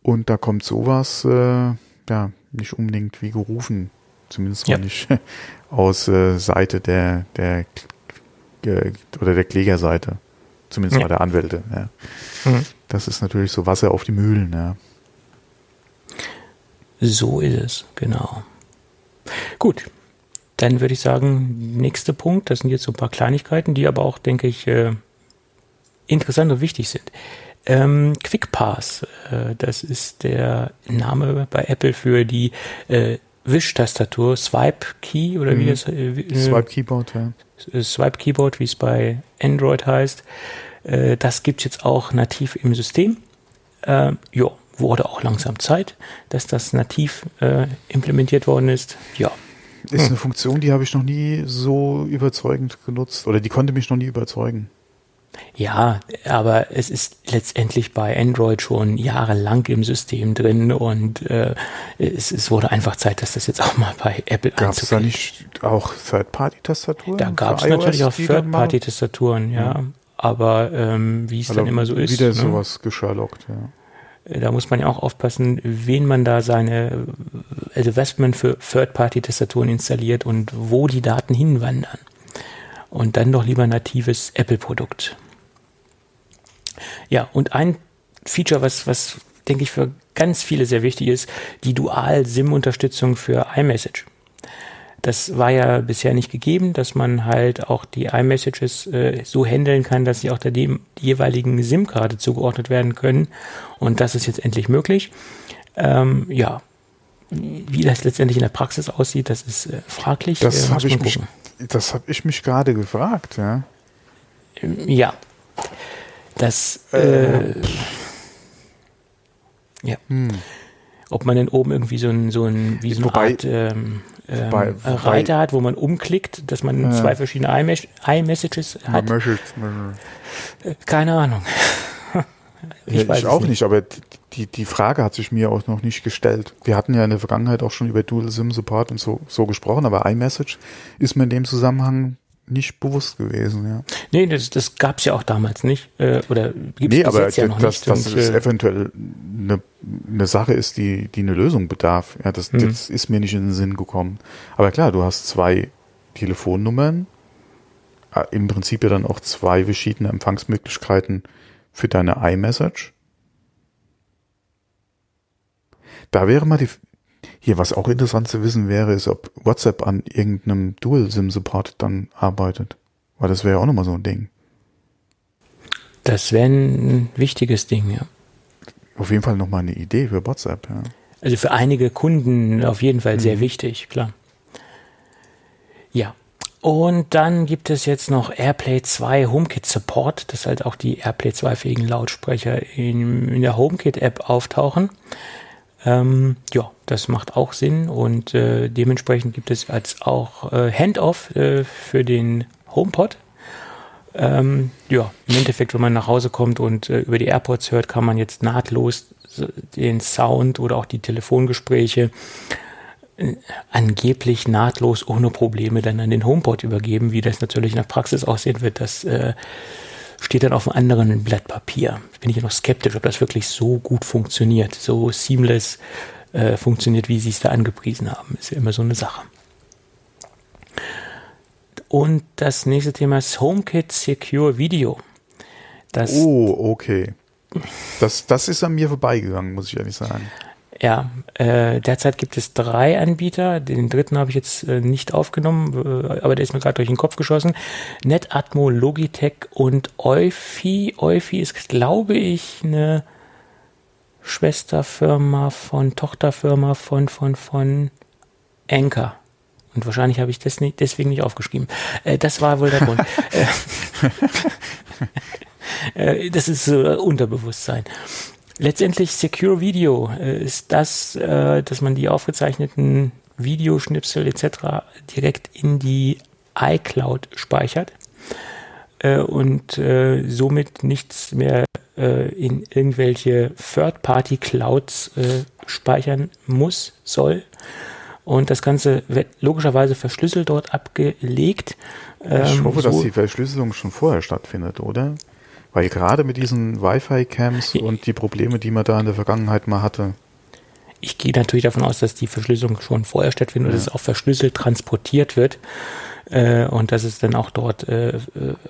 und da kommt sowas, äh, ja, nicht unbedingt wie gerufen Zumindest ja. mal nicht aus äh, Seite der, der äh, oder der Klägerseite. Zumindest ja. mal der Anwälte. Ja. Mhm. Das ist natürlich so Wasser auf die Mühlen. Ja. So ist es, genau. Gut, dann würde ich sagen, nächster Punkt, das sind jetzt so ein paar Kleinigkeiten, die aber auch, denke ich, äh, interessant und wichtig sind. Ähm, QuickPass, äh, das ist der Name bei Apple für die äh, Wischtastatur, Swipe Key oder wie mhm. das äh, Swipe Keyboard, ja. Äh, Swipe Keyboard, wie es bei Android heißt. Äh, das gibt es jetzt auch nativ im System. Äh, ja, wurde auch langsam Zeit, dass das nativ äh, implementiert worden ist. Ja. Ist eine Funktion, die habe ich noch nie so überzeugend genutzt oder die konnte mich noch nie überzeugen. Ja, aber es ist letztendlich bei Android schon jahrelang im System drin und äh, es, es, wurde einfach Zeit, dass das jetzt auch mal bei Apple Gab es da nicht auch Third-Party-Tastaturen? Da gab es natürlich auch Third-Party-Tastaturen, ja. ja. Aber ähm, wie es dann immer so ist. Wieder ne? sowas gesherlockt, ja. Da muss man ja auch aufpassen, wen man da seine, also was man für Third-Party-Tastaturen installiert und wo die Daten hinwandern und dann doch lieber natives Apple-Produkt. Ja, und ein Feature, was, was denke ich für ganz viele sehr wichtig ist, die Dual-SIM-Unterstützung für iMessage. Das war ja bisher nicht gegeben, dass man halt auch die iMessages äh, so handeln kann, dass sie auch der dem jeweiligen SIM-Karte zugeordnet werden können. Und das ist jetzt endlich möglich. Ähm, ja, wie das letztendlich in der Praxis aussieht, das ist äh, fraglich. Das äh, habe ich, mich, hab ich mich gerade gefragt, ja. Ja. Das, äh, äh ja. Hm. Ob man denn oben irgendwie so ein, so ein, wie so eine wobei, Art ähm, ähm, wobei, wobei, Reiter hat, wo man umklickt, dass man ja. zwei verschiedene iMessages hat. Message. Keine Ahnung. ich, ja, ich auch nicht, aber die, die Frage hat sich mir auch noch nicht gestellt. Wir hatten ja in der Vergangenheit auch schon über Dual SIM Support und so, so gesprochen, aber iMessage ist mir in dem Zusammenhang nicht bewusst gewesen, ja. Nee, das, das gab es ja auch damals nicht. Äh, oder gibt es nee, aber ja noch das, nicht. dass es äh, eventuell eine, eine Sache ist, die, die eine Lösung bedarf. Ja, das, mhm. das ist mir nicht in den Sinn gekommen. Aber klar, du hast zwei Telefonnummern, äh, im Prinzip ja dann auch zwei verschiedene Empfangsmöglichkeiten für deine iMessage. Da wäre mal die, hier, was auch interessant zu wissen wäre, ist, ob WhatsApp an irgendeinem Dual-SIM-Support dann arbeitet. Weil das wäre ja auch nochmal so ein Ding. Das wäre ein wichtiges Ding, ja. Auf jeden Fall nochmal eine Idee für WhatsApp, ja. Also für einige Kunden auf jeden Fall sehr mhm. wichtig, klar. Ja, und dann gibt es jetzt noch AirPlay 2 HomeKit Support, dass halt auch die AirPlay 2 fähigen Lautsprecher in, in der HomeKit App auftauchen. Ähm, ja, das macht auch Sinn und äh, dementsprechend gibt es als auch äh, Handoff äh, für den HomePod. Ähm, ja, im Endeffekt, wenn man nach Hause kommt und äh, über die AirPods hört, kann man jetzt nahtlos den Sound oder auch die Telefongespräche angeblich nahtlos ohne Probleme dann an den HomePod übergeben. Wie das natürlich in der Praxis aussehen wird, das äh, steht dann auf einem anderen Blatt Papier. Bin ich noch skeptisch, ob das wirklich so gut funktioniert, so seamless äh, funktioniert, wie sie es da angepriesen haben. Ist ja immer so eine Sache. Und das nächste Thema ist HomeKit Secure Video. Das oh, okay. Das, das ist an mir vorbeigegangen, muss ich ehrlich sagen. Ja, äh, derzeit gibt es drei Anbieter. Den dritten habe ich jetzt äh, nicht aufgenommen, äh, aber der ist mir gerade durch den Kopf geschossen. NetAtmo, Logitech und Eufy. Eufy ist, glaube ich, eine Schwesterfirma von, Tochterfirma von, von, von Anker. Und wahrscheinlich habe ich das nicht, deswegen nicht aufgeschrieben. Äh, das war wohl der Grund. Äh, äh, das ist Unterbewusstsein. Letztendlich Secure Video äh, ist das, äh, dass man die aufgezeichneten Videoschnipsel etc. direkt in die iCloud speichert äh, und äh, somit nichts mehr äh, in irgendwelche Third-Party-Clouds äh, speichern muss, soll. Und das Ganze wird logischerweise verschlüsselt dort abgelegt. Ähm, ich hoffe, so dass die Verschlüsselung schon vorher stattfindet, oder? Weil gerade mit diesen Wi-Fi-Cams und die Probleme, die man da in der Vergangenheit mal hatte. ich gehe natürlich davon aus, dass die Verschlüsselung schon vorher stattfindet ja. und dass es auch verschlüsselt transportiert wird äh, und dass es dann auch dort äh, äh,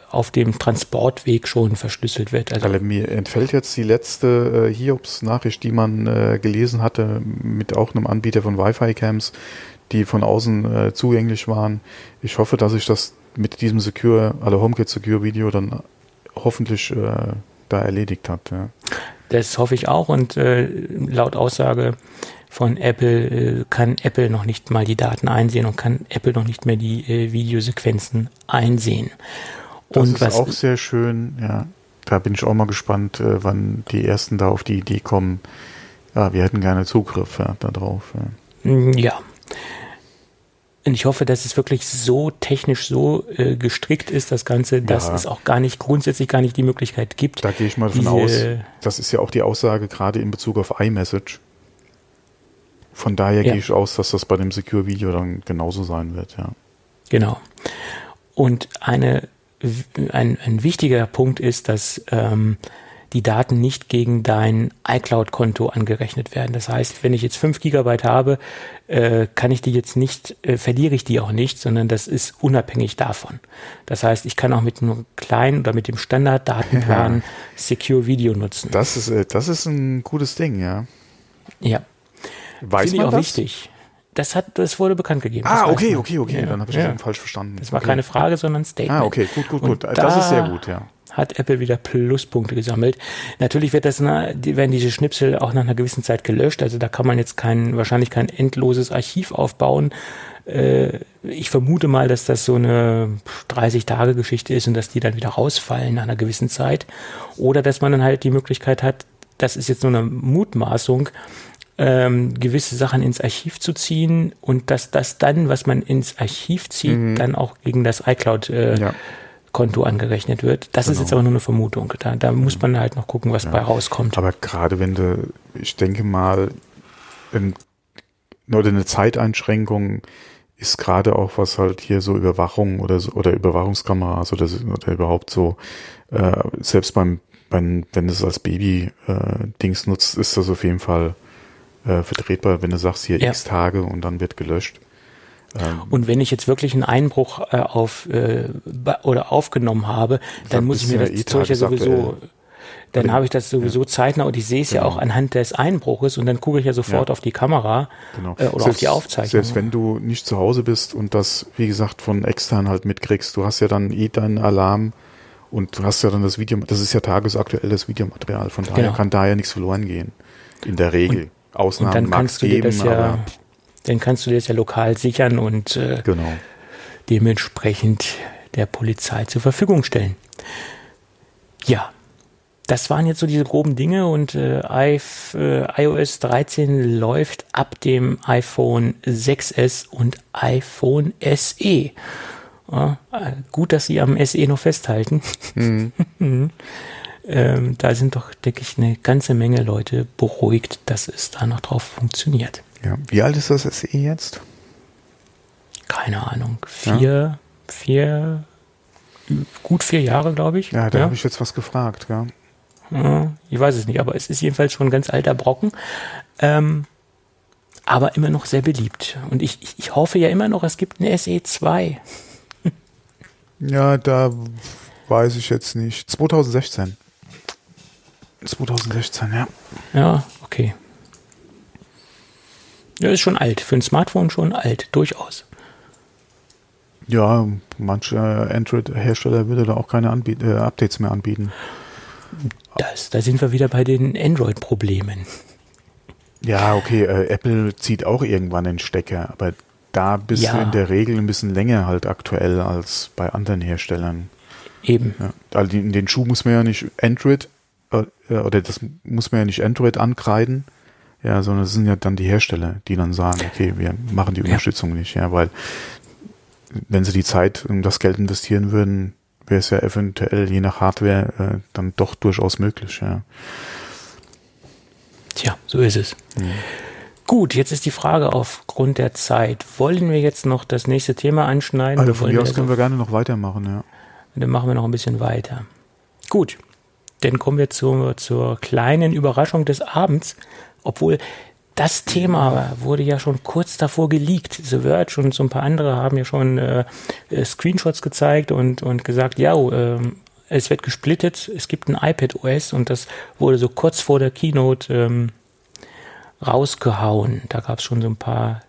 auf dem Transportweg schon verschlüsselt wird. Also, also mir entfällt jetzt die letzte äh, Hiobs-Nachricht, die man äh, gelesen hatte mit auch einem Anbieter von Wi-Fi-Cams, die von außen äh, zugänglich waren. Ich hoffe, dass ich das mit diesem Secure, also HomeKit Secure Video dann hoffentlich äh, da erledigt hat. Ja. Das hoffe ich auch und äh, laut Aussage von Apple äh, kann Apple noch nicht mal die Daten einsehen und kann Apple noch nicht mehr die äh, Videosequenzen einsehen. Das und ist was, auch sehr schön, ja. Da bin ich auch mal gespannt, äh, wann die ersten da auf die Idee kommen. Ja, wir hätten gerne Zugriff ja, darauf. Ja. Mm, ja. Und ich hoffe, dass es wirklich so technisch so äh, gestrickt ist, das Ganze, dass ja. es auch gar nicht grundsätzlich gar nicht die Möglichkeit gibt. Da gehe ich mal davon aus. Das ist ja auch die Aussage gerade in Bezug auf iMessage. Von daher ja. gehe ich aus, dass das bei dem Secure Video dann genauso sein wird, ja. Genau. Und eine, ein, ein wichtiger Punkt ist, dass ähm, die Daten nicht gegen dein iCloud-Konto angerechnet werden. Das heißt, wenn ich jetzt 5 Gigabyte habe, äh, kann ich die jetzt nicht, äh, verliere ich die auch nicht, sondern das ist unabhängig davon. Das heißt, ich kann auch mit einem kleinen oder mit dem Standard-Datenplan ja. Secure Video nutzen. Das ist, äh, das ist ein gutes Ding, ja. Ja. Weiß Finde ich auch das? wichtig. Das, hat, das wurde bekannt gegeben. Ah, okay, okay, okay. Ja. Dann habe ich ja. das falsch verstanden. Das war okay. keine Frage, sondern ein Statement. Ah, okay, gut, gut, gut. Und das ist sehr gut, ja. Hat Apple wieder Pluspunkte gesammelt. Natürlich wird das, werden diese Schnipsel auch nach einer gewissen Zeit gelöscht. Also da kann man jetzt kein, wahrscheinlich kein endloses Archiv aufbauen. Äh, ich vermute mal, dass das so eine 30-Tage-Geschichte ist und dass die dann wieder rausfallen nach einer gewissen Zeit. Oder dass man dann halt die Möglichkeit hat, das ist jetzt nur eine Mutmaßung, ähm, gewisse Sachen ins Archiv zu ziehen und dass das dann, was man ins Archiv zieht, mhm. dann auch gegen das iCloud äh, ja. Konto angerechnet wird. Das genau. ist jetzt aber nur eine Vermutung. Da, da muss man halt noch gucken, was ja. bei rauskommt. Aber gerade wenn du, ich denke mal, in, oder eine Zeiteinschränkung ist gerade auch was halt hier so Überwachung oder so, oder Überwachungskameras oder, oder überhaupt so, äh, selbst beim, beim, wenn du es als Baby äh, Dings nutzt, ist das auf jeden Fall äh, vertretbar, wenn du sagst hier ja. x Tage und dann wird gelöscht. Ähm, und wenn ich jetzt wirklich einen Einbruch äh, auf äh, oder aufgenommen habe, dann muss ich mir das eh Zeug ja sowieso, dann habe ich das sowieso ja. zeitnah und ich sehe es genau. ja auch anhand des Einbruches und dann gucke ich ja sofort ja. auf die Kamera genau. äh, oder selbst, auf die Aufzeichnung. Selbst wenn du nicht zu Hause bist und das, wie gesagt, von extern halt mitkriegst, du hast ja dann eh deinen Alarm und du hast ja dann das Video, das ist ja tagesaktuelles Videomaterial, von daher genau. kann da ja nichts verloren gehen. In der Regel. Und Ausnahmen und dann kannst du dir das ja, dann kannst du dir das ja lokal sichern und äh, genau. dementsprechend der Polizei zur Verfügung stellen. Ja, das waren jetzt so diese groben Dinge und äh, äh iOS 13 läuft ab dem iPhone 6S und iPhone SE. Ja, äh, gut, dass sie am SE noch festhalten. Mhm. ähm, da sind doch, denke ich, eine ganze Menge Leute beruhigt, dass es da noch drauf funktioniert. Ja. Wie alt ist das SE jetzt? Keine Ahnung. Vier, ja. vier, gut vier Jahre, glaube ich. Ja, da ja. habe ich jetzt was gefragt, ja. ja. Ich weiß es nicht, aber es ist jedenfalls schon ein ganz alter Brocken. Ähm, aber immer noch sehr beliebt. Und ich, ich, ich hoffe ja immer noch, es gibt eine SE 2. ja, da weiß ich jetzt nicht. 2016. 2016, ja. Ja, okay. Ja, ist schon alt. Für ein Smartphone schon alt, durchaus. Ja, manche Android-Hersteller würde da auch keine Anbiet äh, Updates mehr anbieten. Das, da sind wir wieder bei den Android-Problemen. Ja, okay, äh, Apple zieht auch irgendwann den Stecker, aber da bist ja. du in der Regel ein bisschen länger halt aktuell als bei anderen Herstellern. Eben. Ja, also in den Schuh muss man ja nicht Android äh, oder das muss man ja nicht Android ankreiden, ja, sondern es sind ja dann die Hersteller, die dann sagen, okay, wir machen die Unterstützung ja. nicht, ja, weil wenn sie die Zeit und das Geld investieren würden, wäre es ja eventuell je nach Hardware äh, dann doch durchaus möglich, ja. Tja, so ist es. Mhm. Gut, jetzt ist die Frage aufgrund der Zeit. Wollen wir jetzt noch das nächste Thema anschneiden? Also von mir aus können wir gerne noch weitermachen, ja. Dann machen wir noch ein bisschen weiter. Gut, dann kommen wir zur, zur kleinen Überraschung des Abends. Obwohl, das Thema wurde ja schon kurz davor geleakt. The Verge und so ein paar andere haben ja schon äh, äh Screenshots gezeigt und, und gesagt, ja, äh, es wird gesplittet, es gibt ein iPad OS und das wurde so kurz vor der Keynote ähm, rausgehauen. Da gab es schon so ein paar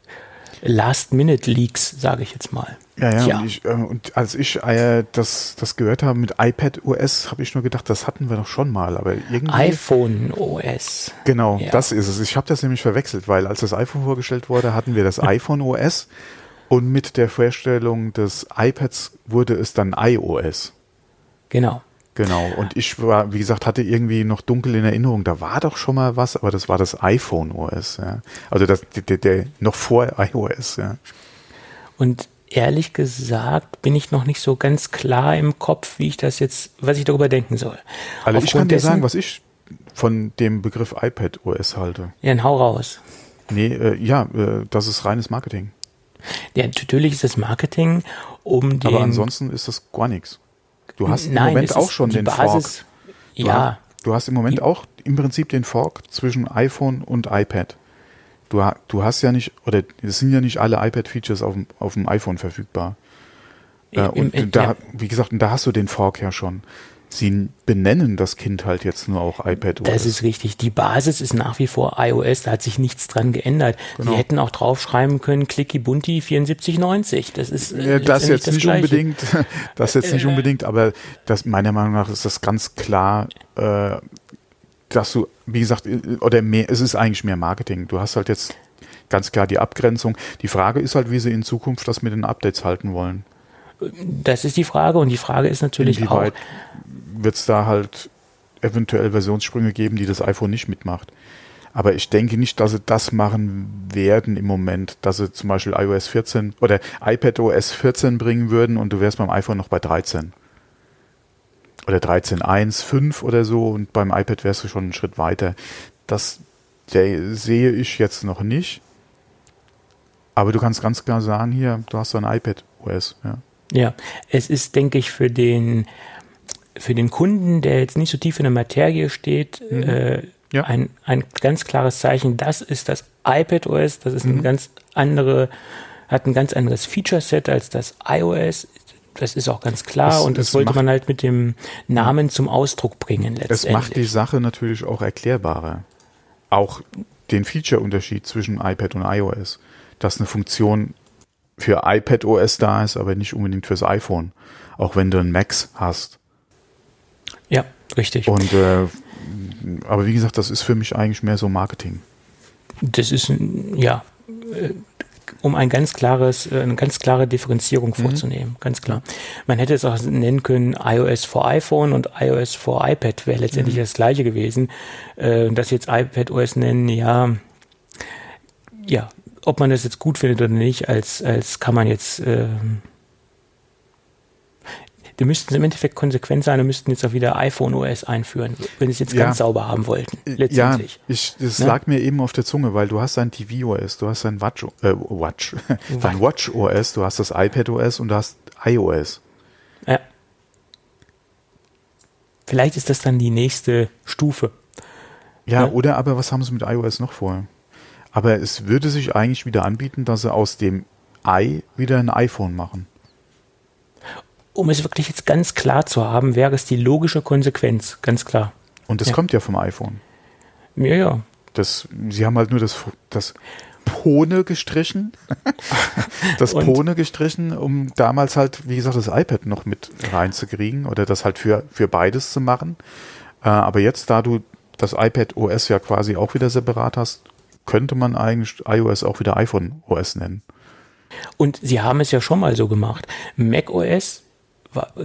Last-Minute-Leaks, sage ich jetzt mal. Ja, ja, ja. Und, ich, äh, und, als ich äh, das, das gehört habe mit iPad OS, habe ich nur gedacht, das hatten wir doch schon mal, aber irgendwie. iPhone OS. Genau, ja. das ist es. Ich habe das nämlich verwechselt, weil als das iPhone vorgestellt wurde, hatten wir das iPhone OS und mit der Vorstellung des iPads wurde es dann iOS. Genau. Genau. Und ich war, wie gesagt, hatte irgendwie noch dunkel in Erinnerung, da war doch schon mal was, aber das war das iPhone OS, ja. Also das, der, der noch vor iOS, ja. Und ehrlich gesagt bin ich noch nicht so ganz klar im Kopf, wie ich das jetzt, was ich darüber denken soll. Also Aufgrund ich kann dir dessen, sagen, was ich von dem Begriff iPad OS halte. Ja, ein Hau raus. Nee, äh, ja, äh, das ist reines Marketing. Ja, natürlich ist das Marketing, um den. Aber ansonsten ist das gar nichts. Du hast Nein, im Moment auch schon den Basis, Fork. Du ja. Hast, du hast im Moment auch im Prinzip den Fork zwischen iPhone und iPad. Du, du hast ja nicht, oder es sind ja nicht alle iPad-Features auf, auf dem iPhone verfügbar. Äh, und Im, da, wie gesagt, da hast du den Fork ja schon. Sie benennen das Kind halt jetzt nur auch iPad OS. Das ist richtig. Die Basis ist nach wie vor iOS, da hat sich nichts dran geändert. Genau. Sie hätten auch draufschreiben können, Clicky Bunti 7490. Das ist äh, das jetzt das nicht Gleiche. unbedingt, das jetzt nicht äh, unbedingt, aber das meiner Meinung nach ist das ganz klar, äh, dass du, wie gesagt, äh, oder mehr, es ist eigentlich mehr Marketing. Du hast halt jetzt ganz klar die Abgrenzung. Die Frage ist halt, wie sie in Zukunft das mit den Updates halten wollen. Das ist die Frage und die Frage ist natürlich Inwieweit auch, wird es da halt eventuell Versionssprünge geben, die das iPhone nicht mitmacht. Aber ich denke nicht, dass sie das machen werden im Moment, dass sie zum Beispiel iOS 14 oder iPad OS 14 bringen würden und du wärst beim iPhone noch bei 13. Oder 13.1, 5 oder so und beim iPad wärst du schon einen Schritt weiter. Das sehe ich jetzt noch nicht. Aber du kannst ganz klar sagen, hier, du hast ein iPad OS, ja. Ja, es ist, denke ich, für den für den Kunden, der jetzt nicht so tief in der Materie steht, mhm. äh, ja. ein, ein ganz klares Zeichen, das ist das iPad OS, das ist mhm. ein ganz andere, hat ein ganz anderes Feature-Set als das iOS. Das ist auch ganz klar es, und das wollte man halt mit dem Namen zum Ausdruck bringen letztendlich. Es macht die Sache natürlich auch erklärbarer. Auch den Feature-Unterschied zwischen iPad und iOS. Dass eine Funktion für iPad OS da ist, aber nicht unbedingt fürs iPhone. Auch wenn du ein Macs hast. Ja, richtig. Und äh, aber wie gesagt, das ist für mich eigentlich mehr so Marketing. Das ist ja äh, um ein ganz klares, äh, eine ganz klare Differenzierung mhm. vorzunehmen, ganz klar. Man hätte es auch nennen können, iOS for iPhone und iOS for iPad wäre letztendlich mhm. das gleiche gewesen. Äh, das jetzt iPad OS nennen, ja, ja, ob man das jetzt gut findet oder nicht, als, als kann man jetzt äh, die müssten im Endeffekt konsequent sein und müssten jetzt auch wieder iPhone OS einführen, wenn sie es jetzt ja. ganz sauber haben wollten. Letztendlich. Ja, ich, das ne? lag mir eben auf der Zunge, weil du hast ein TV OS, du hast ein Watch, äh, Watch, dein Watch OS, du hast das iPad OS und du hast iOS. Ja. Vielleicht ist das dann die nächste Stufe. Ja, ne? oder aber was haben sie mit iOS noch vor? Aber es würde sich eigentlich wieder anbieten, dass sie aus dem i wieder ein iPhone machen um es wirklich jetzt ganz klar zu haben, wäre es die logische Konsequenz, ganz klar. Und das ja. kommt ja vom iPhone. Ja, ja. Das, sie haben halt nur das, das Pone gestrichen. das Pone gestrichen, um damals halt, wie gesagt, das iPad noch mit reinzukriegen oder das halt für, für beides zu machen. Äh, aber jetzt, da du das iPad OS ja quasi auch wieder separat hast, könnte man eigentlich iOS auch wieder iPhone OS nennen. Und sie haben es ja schon mal so gemacht. Mac OS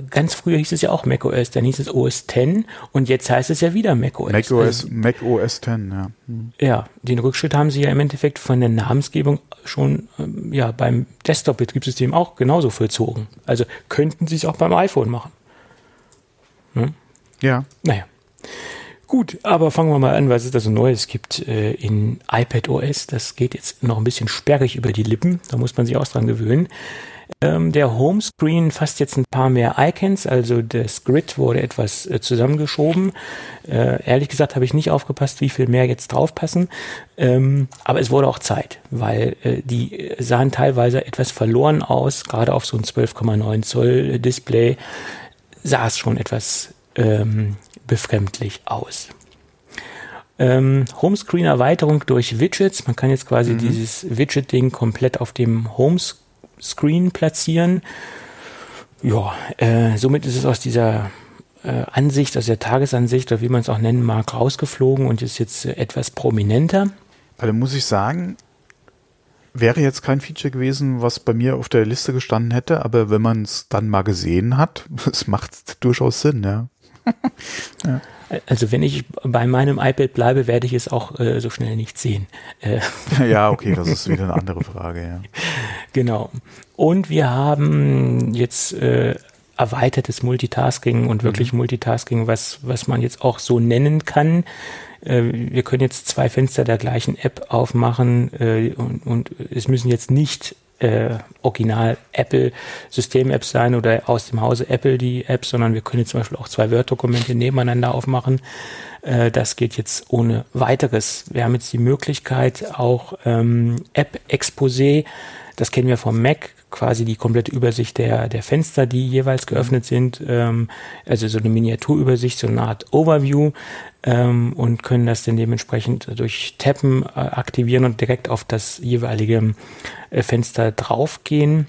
ganz früher hieß es ja auch macOS, dann hieß es OS 10 und jetzt heißt es ja wieder macOS. macOS, also, Mac OS 10, ja. Hm. Ja, den Rückschritt haben sie ja im Endeffekt von der Namensgebung schon ähm, ja beim Desktop-Betriebssystem auch genauso vollzogen. Also könnten sie es auch beim iPhone machen. Hm? Ja. Naja. Gut, aber fangen wir mal an, was es da so Neues gibt äh, in iPad OS. Das geht jetzt noch ein bisschen sperrig über die Lippen. Da muss man sich auch dran gewöhnen. Ähm, der Homescreen fasst jetzt ein paar mehr Icons, also das Grid wurde etwas äh, zusammengeschoben. Äh, ehrlich gesagt habe ich nicht aufgepasst, wie viel mehr jetzt draufpassen. Ähm, aber es wurde auch Zeit, weil äh, die sahen teilweise etwas verloren aus, gerade auf so ein 12,9 Zoll Display sah es schon etwas ähm, befremdlich aus. Ähm, Homescreen-Erweiterung durch Widgets. Man kann jetzt quasi mhm. dieses Widget-Ding komplett auf dem Homescreen platzieren. Ja, äh, somit ist es aus dieser äh, Ansicht, aus der Tagesansicht, oder wie man es auch nennen mag, rausgeflogen und ist jetzt äh, etwas prominenter. Also muss ich sagen, wäre jetzt kein Feature gewesen, was bei mir auf der Liste gestanden hätte, aber wenn man es dann mal gesehen hat, es macht durchaus Sinn, ja. ja. Also wenn ich bei meinem iPad bleibe, werde ich es auch äh, so schnell nicht sehen. Äh. Ja, okay, das ist wieder eine andere Frage, ja. Genau. Und wir haben jetzt äh, erweitertes Multitasking und wirklich mhm. Multitasking, was, was man jetzt auch so nennen kann. Äh, wir können jetzt zwei Fenster der gleichen App aufmachen äh, und, und es müssen jetzt nicht äh, original Apple System-Apps sein oder aus dem Hause Apple die Apps, sondern wir können jetzt zum Beispiel auch zwei Word-Dokumente nebeneinander aufmachen. Äh, das geht jetzt ohne weiteres. Wir haben jetzt die Möglichkeit auch ähm, App-Exposé, das kennen wir vom Mac, quasi die komplette Übersicht der, der Fenster, die jeweils geöffnet sind, ähm, also so eine Miniaturübersicht, so eine Art Overview ähm, und können das dann dementsprechend durch Tappen äh, aktivieren und direkt auf das jeweilige äh, Fenster draufgehen.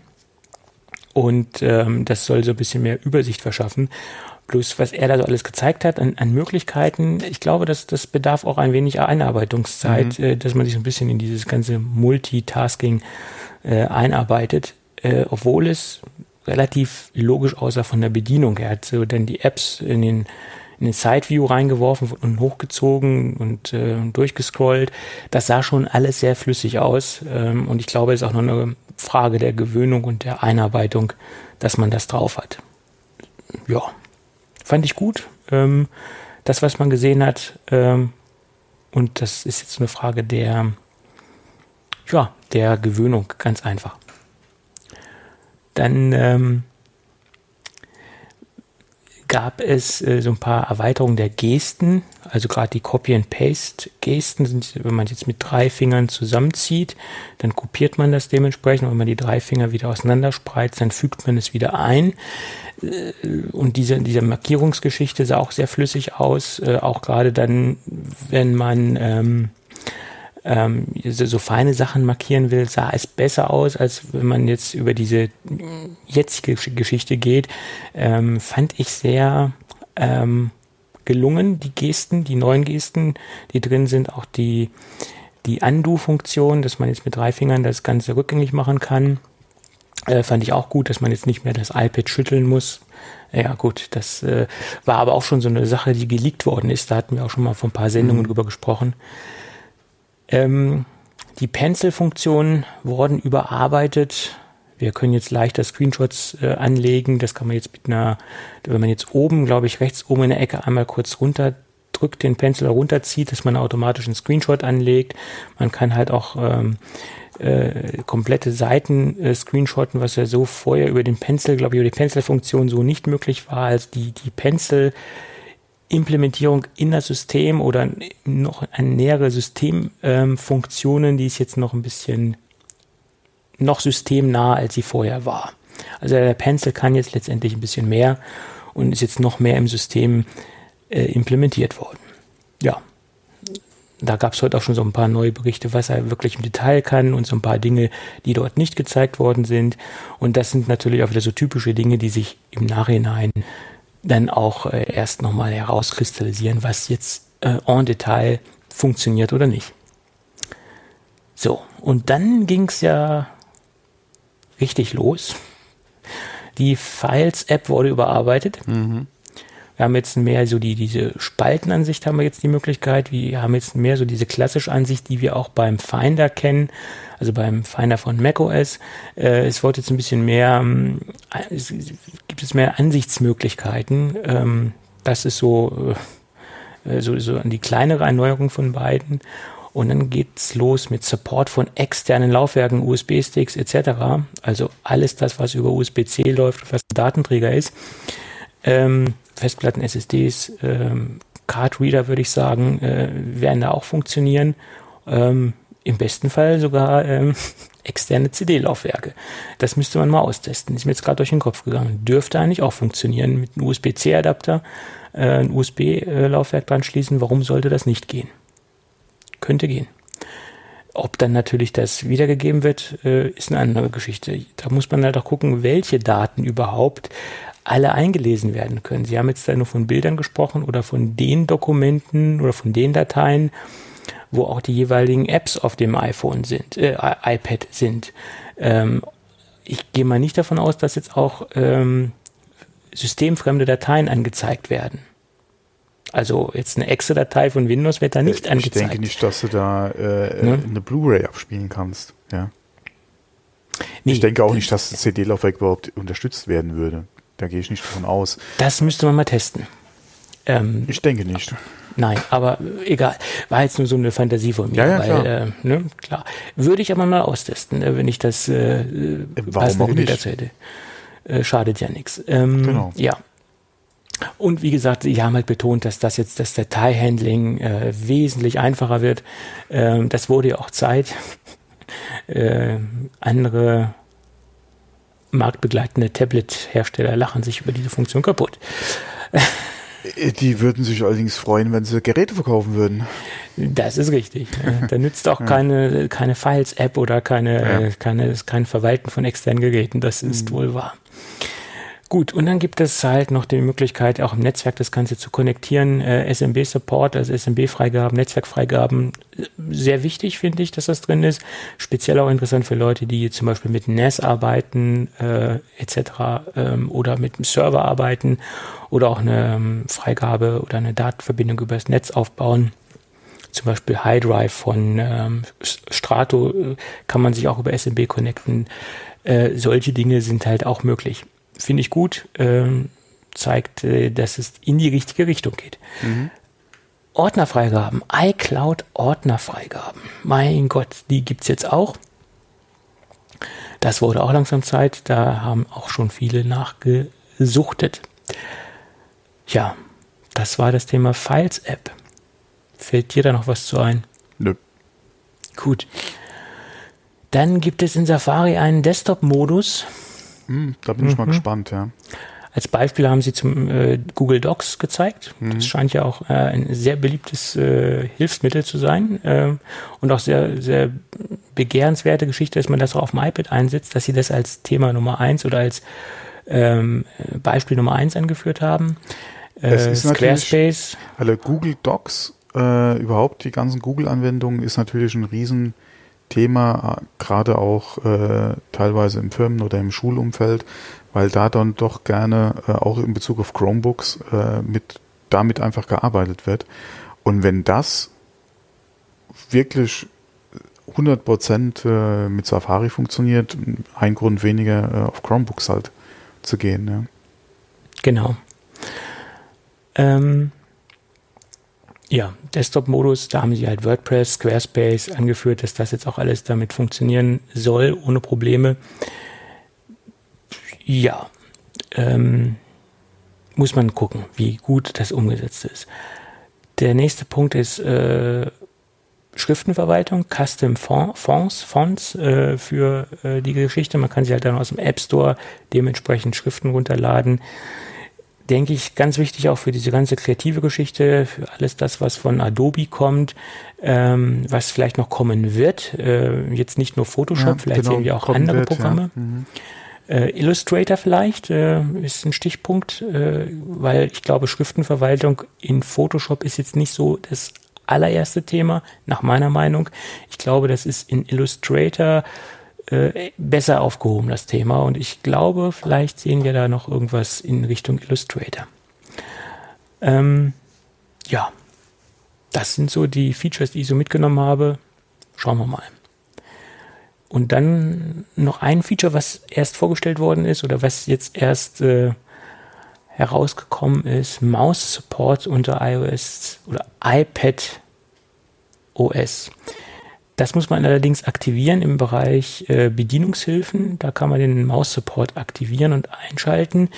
Und ähm, das soll so ein bisschen mehr Übersicht verschaffen. Plus, was er da so alles gezeigt hat an, an Möglichkeiten, ich glaube, dass das bedarf auch ein wenig Einarbeitungszeit, mhm. äh, dass man sich so ein bisschen in dieses ganze Multitasking äh, einarbeitet äh, obwohl es relativ logisch aussah von der Bedienung. Er hat so dann die Apps in den in den Sideview reingeworfen und hochgezogen und äh, durchgescrollt. Das sah schon alles sehr flüssig aus. Ähm, und ich glaube, es ist auch noch eine Frage der Gewöhnung und der Einarbeitung, dass man das drauf hat. Ja, fand ich gut. Ähm, das, was man gesehen hat. Ähm, und das ist jetzt eine Frage der, ja, der Gewöhnung, ganz einfach. Dann ähm, gab es äh, so ein paar Erweiterungen der Gesten, also gerade die Copy-and-Paste-Gesten sind, wenn man jetzt mit drei Fingern zusammenzieht, dann kopiert man das dementsprechend. Wenn man die drei Finger wieder auseinanderspreizt, dann fügt man es wieder ein. Äh, und diese, diese Markierungsgeschichte sah auch sehr flüssig aus, äh, auch gerade dann, wenn man ähm, ähm, so, feine Sachen markieren will, sah es besser aus, als wenn man jetzt über diese jetzige Geschichte geht. Ähm, fand ich sehr ähm, gelungen, die Gesten, die neuen Gesten, die drin sind, auch die, die Undo-Funktion, dass man jetzt mit drei Fingern das Ganze rückgängig machen kann. Äh, fand ich auch gut, dass man jetzt nicht mehr das iPad schütteln muss. Ja gut, das äh, war aber auch schon so eine Sache, die geleakt worden ist. Da hatten wir auch schon mal vor ein paar Sendungen mhm. drüber gesprochen. Ähm, die Pencil-Funktionen wurden überarbeitet. Wir können jetzt leichter Screenshots äh, anlegen. Das kann man jetzt mit einer, wenn man jetzt oben, glaube ich, rechts oben in der Ecke einmal kurz runterdrückt, den Pencil runterzieht, dass man automatisch einen Screenshot anlegt. Man kann halt auch ähm, äh, komplette Seiten äh, screenshotten, was ja so vorher über den Pencil, glaube ich, über die Pencil-Funktion so nicht möglich war. Also die, die Pencil Implementierung in das System oder noch eine nähere Systemfunktionen, ähm, die ist jetzt noch ein bisschen noch systemnah, als sie vorher war. Also der Pencil kann jetzt letztendlich ein bisschen mehr und ist jetzt noch mehr im System äh, implementiert worden. Ja, da gab es heute auch schon so ein paar neue Berichte, was er wirklich im Detail kann und so ein paar Dinge, die dort nicht gezeigt worden sind. Und das sind natürlich auch wieder so typische Dinge, die sich im Nachhinein dann auch äh, erst nochmal herauskristallisieren, was jetzt äh, en Detail funktioniert oder nicht. So, und dann ging es ja richtig los. Die Files-App wurde überarbeitet. Mhm. Wir haben jetzt mehr so die, diese Spaltenansicht haben wir jetzt die Möglichkeit. Wir haben jetzt mehr so diese klassische Ansicht, die wir auch beim Finder kennen, also beim Finder von macOS. Äh, es wird jetzt ein bisschen mehr, ähm, es gibt es mehr Ansichtsmöglichkeiten. Ähm, das ist so, äh, so, so die kleinere Erneuerung von beiden. Und dann geht's los mit Support von externen Laufwerken, USB-Sticks etc. Also alles das, was über USB-C läuft, was ein Datenträger ist. Ähm, Festplatten, SSDs, ähm, Card Reader würde ich sagen, äh, werden da auch funktionieren. Ähm, Im besten Fall sogar ähm, externe CD-Laufwerke. Das müsste man mal austesten. Ist mir jetzt gerade durch den Kopf gegangen. Dürfte eigentlich auch funktionieren mit einem USB-C-Adapter, äh, ein USB-Laufwerk dran schließen. Warum sollte das nicht gehen? Könnte gehen. Ob dann natürlich das wiedergegeben wird, äh, ist eine andere Geschichte. Da muss man halt auch gucken, welche Daten überhaupt alle eingelesen werden können. Sie haben jetzt da nur von Bildern gesprochen oder von den Dokumenten oder von den Dateien, wo auch die jeweiligen Apps auf dem iPhone sind, äh, iPad sind. Ähm, ich gehe mal nicht davon aus, dass jetzt auch ähm, systemfremde Dateien angezeigt werden. Also jetzt eine Exe-Datei von Windows wird da nicht ich angezeigt. Ich denke nicht, dass du da äh, ne? eine Blu-ray abspielen kannst. Ja. Nee, ich denke auch nicht, dass das CD-Laufwerk überhaupt unterstützt werden würde. Da gehe ich nicht davon aus. Das müsste man mal testen. Ähm, ich denke nicht. Nein, aber egal. War jetzt nur so eine Fantasie von mir. Ja, ja, weil, klar. Äh, ne, klar. Würde ich aber mal austesten, äh, wenn ich das äh, Warum auch nicht? dazu hätte. Äh, schadet ja nichts. Ähm, Genau. Ja. Und wie gesagt, sie haben halt betont, dass das jetzt das Dateihandling äh, wesentlich einfacher wird. Ähm, das wurde ja auch Zeit. äh, andere marktbegleitende Tablet-Hersteller lachen sich über diese Funktion kaputt. Die würden sich allerdings freuen, wenn sie Geräte verkaufen würden. Das ist richtig. Da nützt auch keine, keine Files-App oder keine, Ja. keine, kein Verwalten von externen Geräten. Das ist Mhm. wohl wahr. Gut, und dann gibt es halt noch die Möglichkeit, auch im Netzwerk das Ganze zu konnektieren. Äh, SMB-Support, also SMB-Freigaben, Netzwerkfreigaben. Sehr wichtig, finde ich, dass das drin ist. Speziell auch interessant für Leute, die zum Beispiel mit NAS arbeiten, äh, etc. Ähm, oder mit einem Server arbeiten oder auch eine ähm, Freigabe oder eine Datenverbindung übers Netz aufbauen zum Beispiel High Drive von ähm, Strato äh, kann man sich auch über SMB connecten. Äh, solche Dinge sind halt auch möglich. Finde ich gut, ähm, zeigt, äh, dass es in die richtige Richtung geht. Ordnerfreigaben, iCloud Ordnerfreigaben. Mein Gott, die gibt's jetzt auch. Das wurde auch langsam Zeit, da haben auch schon viele nachgesuchtet. Ja, das war das Thema Files App. Fällt dir da noch was zu ein? Nö. Gut. Dann gibt es in Safari einen Desktop-Modus. Hm, da bin ich mal Mhm. gespannt, ja. Als Beispiel haben sie zum äh, Google Docs gezeigt. Das scheint ja auch äh, ein sehr beliebtes äh, Hilfsmittel zu sein ähm, und auch sehr, sehr begehrenswerte Geschichte, dass man das auch auf dem iPad einsetzt, dass sie das als Thema Nummer eins oder als ähm, Beispiel Nummer eins angeführt haben. Äh, Es ist Squarespace. Alle Google Docs, äh, überhaupt die ganzen Google-Anwendungen ist natürlich ein Riesenthema, äh, gerade auch äh, teilweise im Firmen- oder im Schulumfeld, weil da dann doch gerne äh, auch in Bezug auf Chromebooks äh, mit damit einfach gearbeitet wird. Und wenn das wirklich 100% äh, mit Safari funktioniert, ein Grund weniger äh, auf Chromebooks halt zu gehen. Ja. Genau. Ähm, ja, Desktop-Modus, da haben sie halt WordPress, Squarespace angeführt, dass das jetzt auch alles damit funktionieren soll, ohne Probleme. Ja, ähm, muss man gucken, wie gut das umgesetzt ist. Der nächste Punkt ist äh, Schriftenverwaltung, Custom Font- Fonts, Fonts äh, für äh, die Geschichte. Man kann sie halt dann aus dem App Store dementsprechend Schriften runterladen. Denke ich, ganz wichtig auch für diese ganze kreative Geschichte, für alles das, was von Adobe kommt, ähm, was vielleicht noch kommen wird. Äh, jetzt nicht nur Photoshop, Ja, vielleicht genau, sehen wir auch andere wird, ja. Programme. Mhm. Äh, Illustrator vielleicht äh, ist ein Stichpunkt, äh, weil ich glaube, Schriftenverwaltung in Photoshop ist jetzt nicht so das allererste Thema, nach meiner Meinung. Ich glaube, das ist in Illustrator äh, besser aufgehoben, das Thema. Und ich glaube, vielleicht sehen wir da noch irgendwas in Richtung Illustrator. Ähm, ja, das sind so die Features, die ich so mitgenommen habe. Schauen wir mal. Und dann noch ein Feature, was erst vorgestellt worden ist oder was jetzt erst äh, herausgekommen ist, Mouse Support unter iOS oder iPad OS. Das muss man allerdings aktivieren im Bereich äh, Bedienungshilfen. Da kann man den Mouse Support aktivieren und einschalten.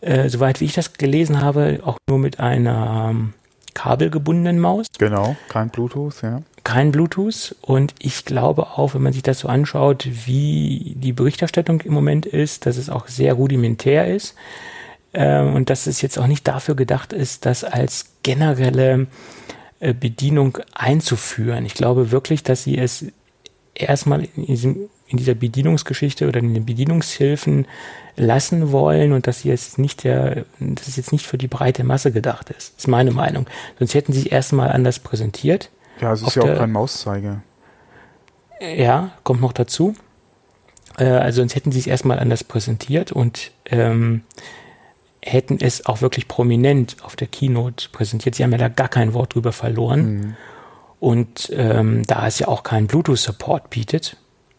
Äh, soweit wie ich das gelesen habe, auch nur mit einer ähm, kabelgebundenen Maus. Genau, kein Bluetooth, ja. Kein Bluetooth. Und ich glaube auch, wenn man sich das so anschaut, wie die Berichterstattung im Moment ist, dass es auch sehr rudimentär ist. Äh, und dass es jetzt auch nicht dafür gedacht ist, das als generelle äh, Bedienung einzuführen. Ich glaube wirklich, dass sie es erstmal in, diesem, in dieser Bedienungsgeschichte oder in den Bedienungshilfen lassen wollen und dass sie jetzt nicht der, dass es jetzt nicht für die breite Masse gedacht ist. Das ist meine Meinung. Sonst hätten sie es erstmal anders präsentiert. Ja, es ist ja auch kein Mauszeiger. Ja, kommt noch dazu. Äh, also sonst hätten sie es erstmal anders präsentiert und ähm, hätten es auch wirklich prominent auf der Keynote präsentiert. Sie haben ja da gar kein Wort drüber verloren. Mhm. Und ähm, da es ja auch keinen Bluetooth-Support bietet,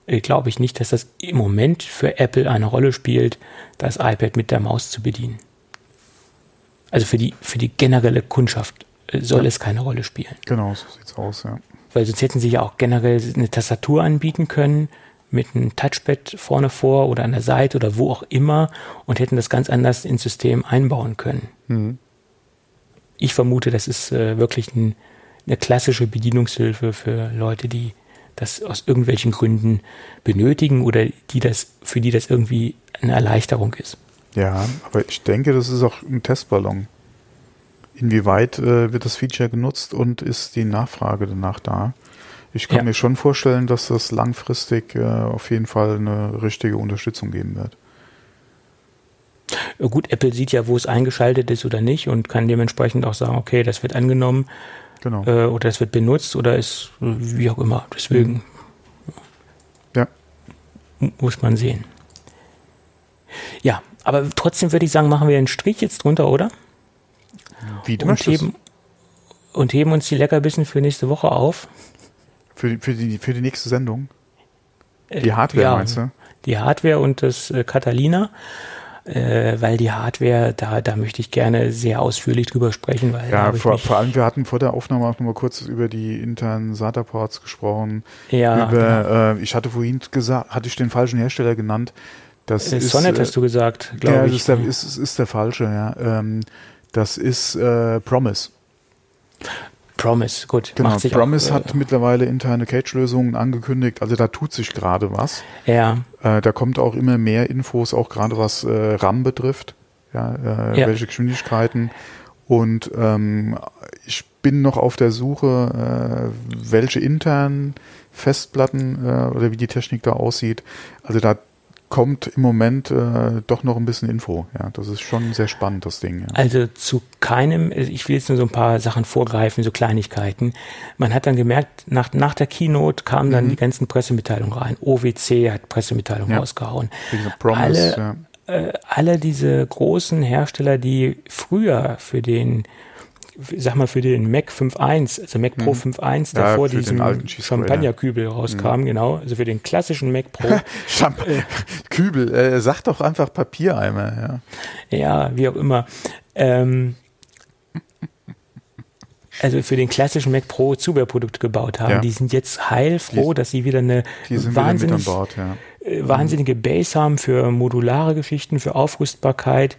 äh, glaube ich nicht, dass das im Moment für Apple eine Rolle spielt, das iPad mit der Maus zu bedienen. Also für die, für die generelle Kundschaft äh, soll ja. es keine Rolle spielen. Genau, so sieht's aus, ja. Weil sonst hätten sie ja auch generell eine Tastatur anbieten können, mit einem Touchpad vorne vor oder an der Seite oder wo auch immer und hätten das ganz anders ins System einbauen können. Mhm. Ich vermute, das ist äh, wirklich ein, eine klassische Bedienungshilfe für Leute, die das aus irgendwelchen Gründen benötigen oder die das, für die das irgendwie eine Erleichterung ist. Ja, aber ich denke, das ist auch ein Testballon. Inwieweit äh, wird das Feature genutzt und ist die Nachfrage danach da? Ich kann ja. mir schon vorstellen, dass das langfristig äh, auf jeden Fall eine richtige Unterstützung geben wird. Gut, Apple sieht ja, wo es eingeschaltet ist oder nicht und kann dementsprechend auch sagen, okay, das wird angenommen genau. äh, oder das wird benutzt oder ist wie auch immer. Deswegen ja. muss man sehen. Ja, aber trotzdem würde ich sagen, machen wir einen Strich jetzt drunter, oder? Wie du und möchtest. heben, und heben uns die Leckerbissen für nächste Woche auf. Für die, für die, für die nächste Sendung? Die äh, Hardware ja, meinst du? Die Hardware und das äh, Catalina. Äh, weil die Hardware, da, da möchte ich gerne sehr ausführlich drüber sprechen. Weil ja, vor, vor allem, wir hatten vor der Aufnahme auch nochmal kurz über die internen SATA-Ports gesprochen. Ja. Über, genau. äh, ich hatte vorhin gesagt, hatte ich den falschen Hersteller genannt. Das äh, ist, Sonnet hast du gesagt, glaube ja, ich. Ja, ist, ist, ist der falsche, ja. Ähm, das ist äh, Promise. Promise, gut. Genau, Promise auch, hat äh, mittlerweile interne Cage-Lösungen angekündigt. Also da tut sich gerade was. Ja. Äh, da kommt auch immer mehr Infos, auch gerade was äh, RAM betrifft. Ja, äh, ja, welche Geschwindigkeiten. Und ähm, ich bin noch auf der Suche, äh, welche internen Festplatten oder wie die Technik da aussieht. Also da kommt im Moment äh, doch noch ein bisschen Info. Ja, das ist schon sehr spannend, das Ding. Ja. Also zu keinem, ich will jetzt nur so ein paar Sachen vorgreifen, so Kleinigkeiten. Man hat dann gemerkt, nach, nach der Keynote kamen dann mhm. die ganzen Pressemitteilungen rein. OWC hat Pressemitteilungen ja. rausgehauen. Promise, alle, ja. äh, alle diese großen Hersteller, die früher für den sag mal, für den Mac 5.1, also Mac Pro 5.1, der ja, vor diesem Champagnerkübel rauskam, mhm. genau, also für den klassischen Mac Pro. äh, Kübel, äh, sag doch einfach Papiereimer, ja. Ja, wie auch immer. Ähm, also für den klassischen Mac Pro Zubehörprodukte gebaut haben, ja. die sind jetzt heilfroh, die, dass sie wieder eine wahnsinnig, wieder Bord, ja. Äh, wahnsinnige Base haben für modulare Geschichten, für Aufrüstbarkeit.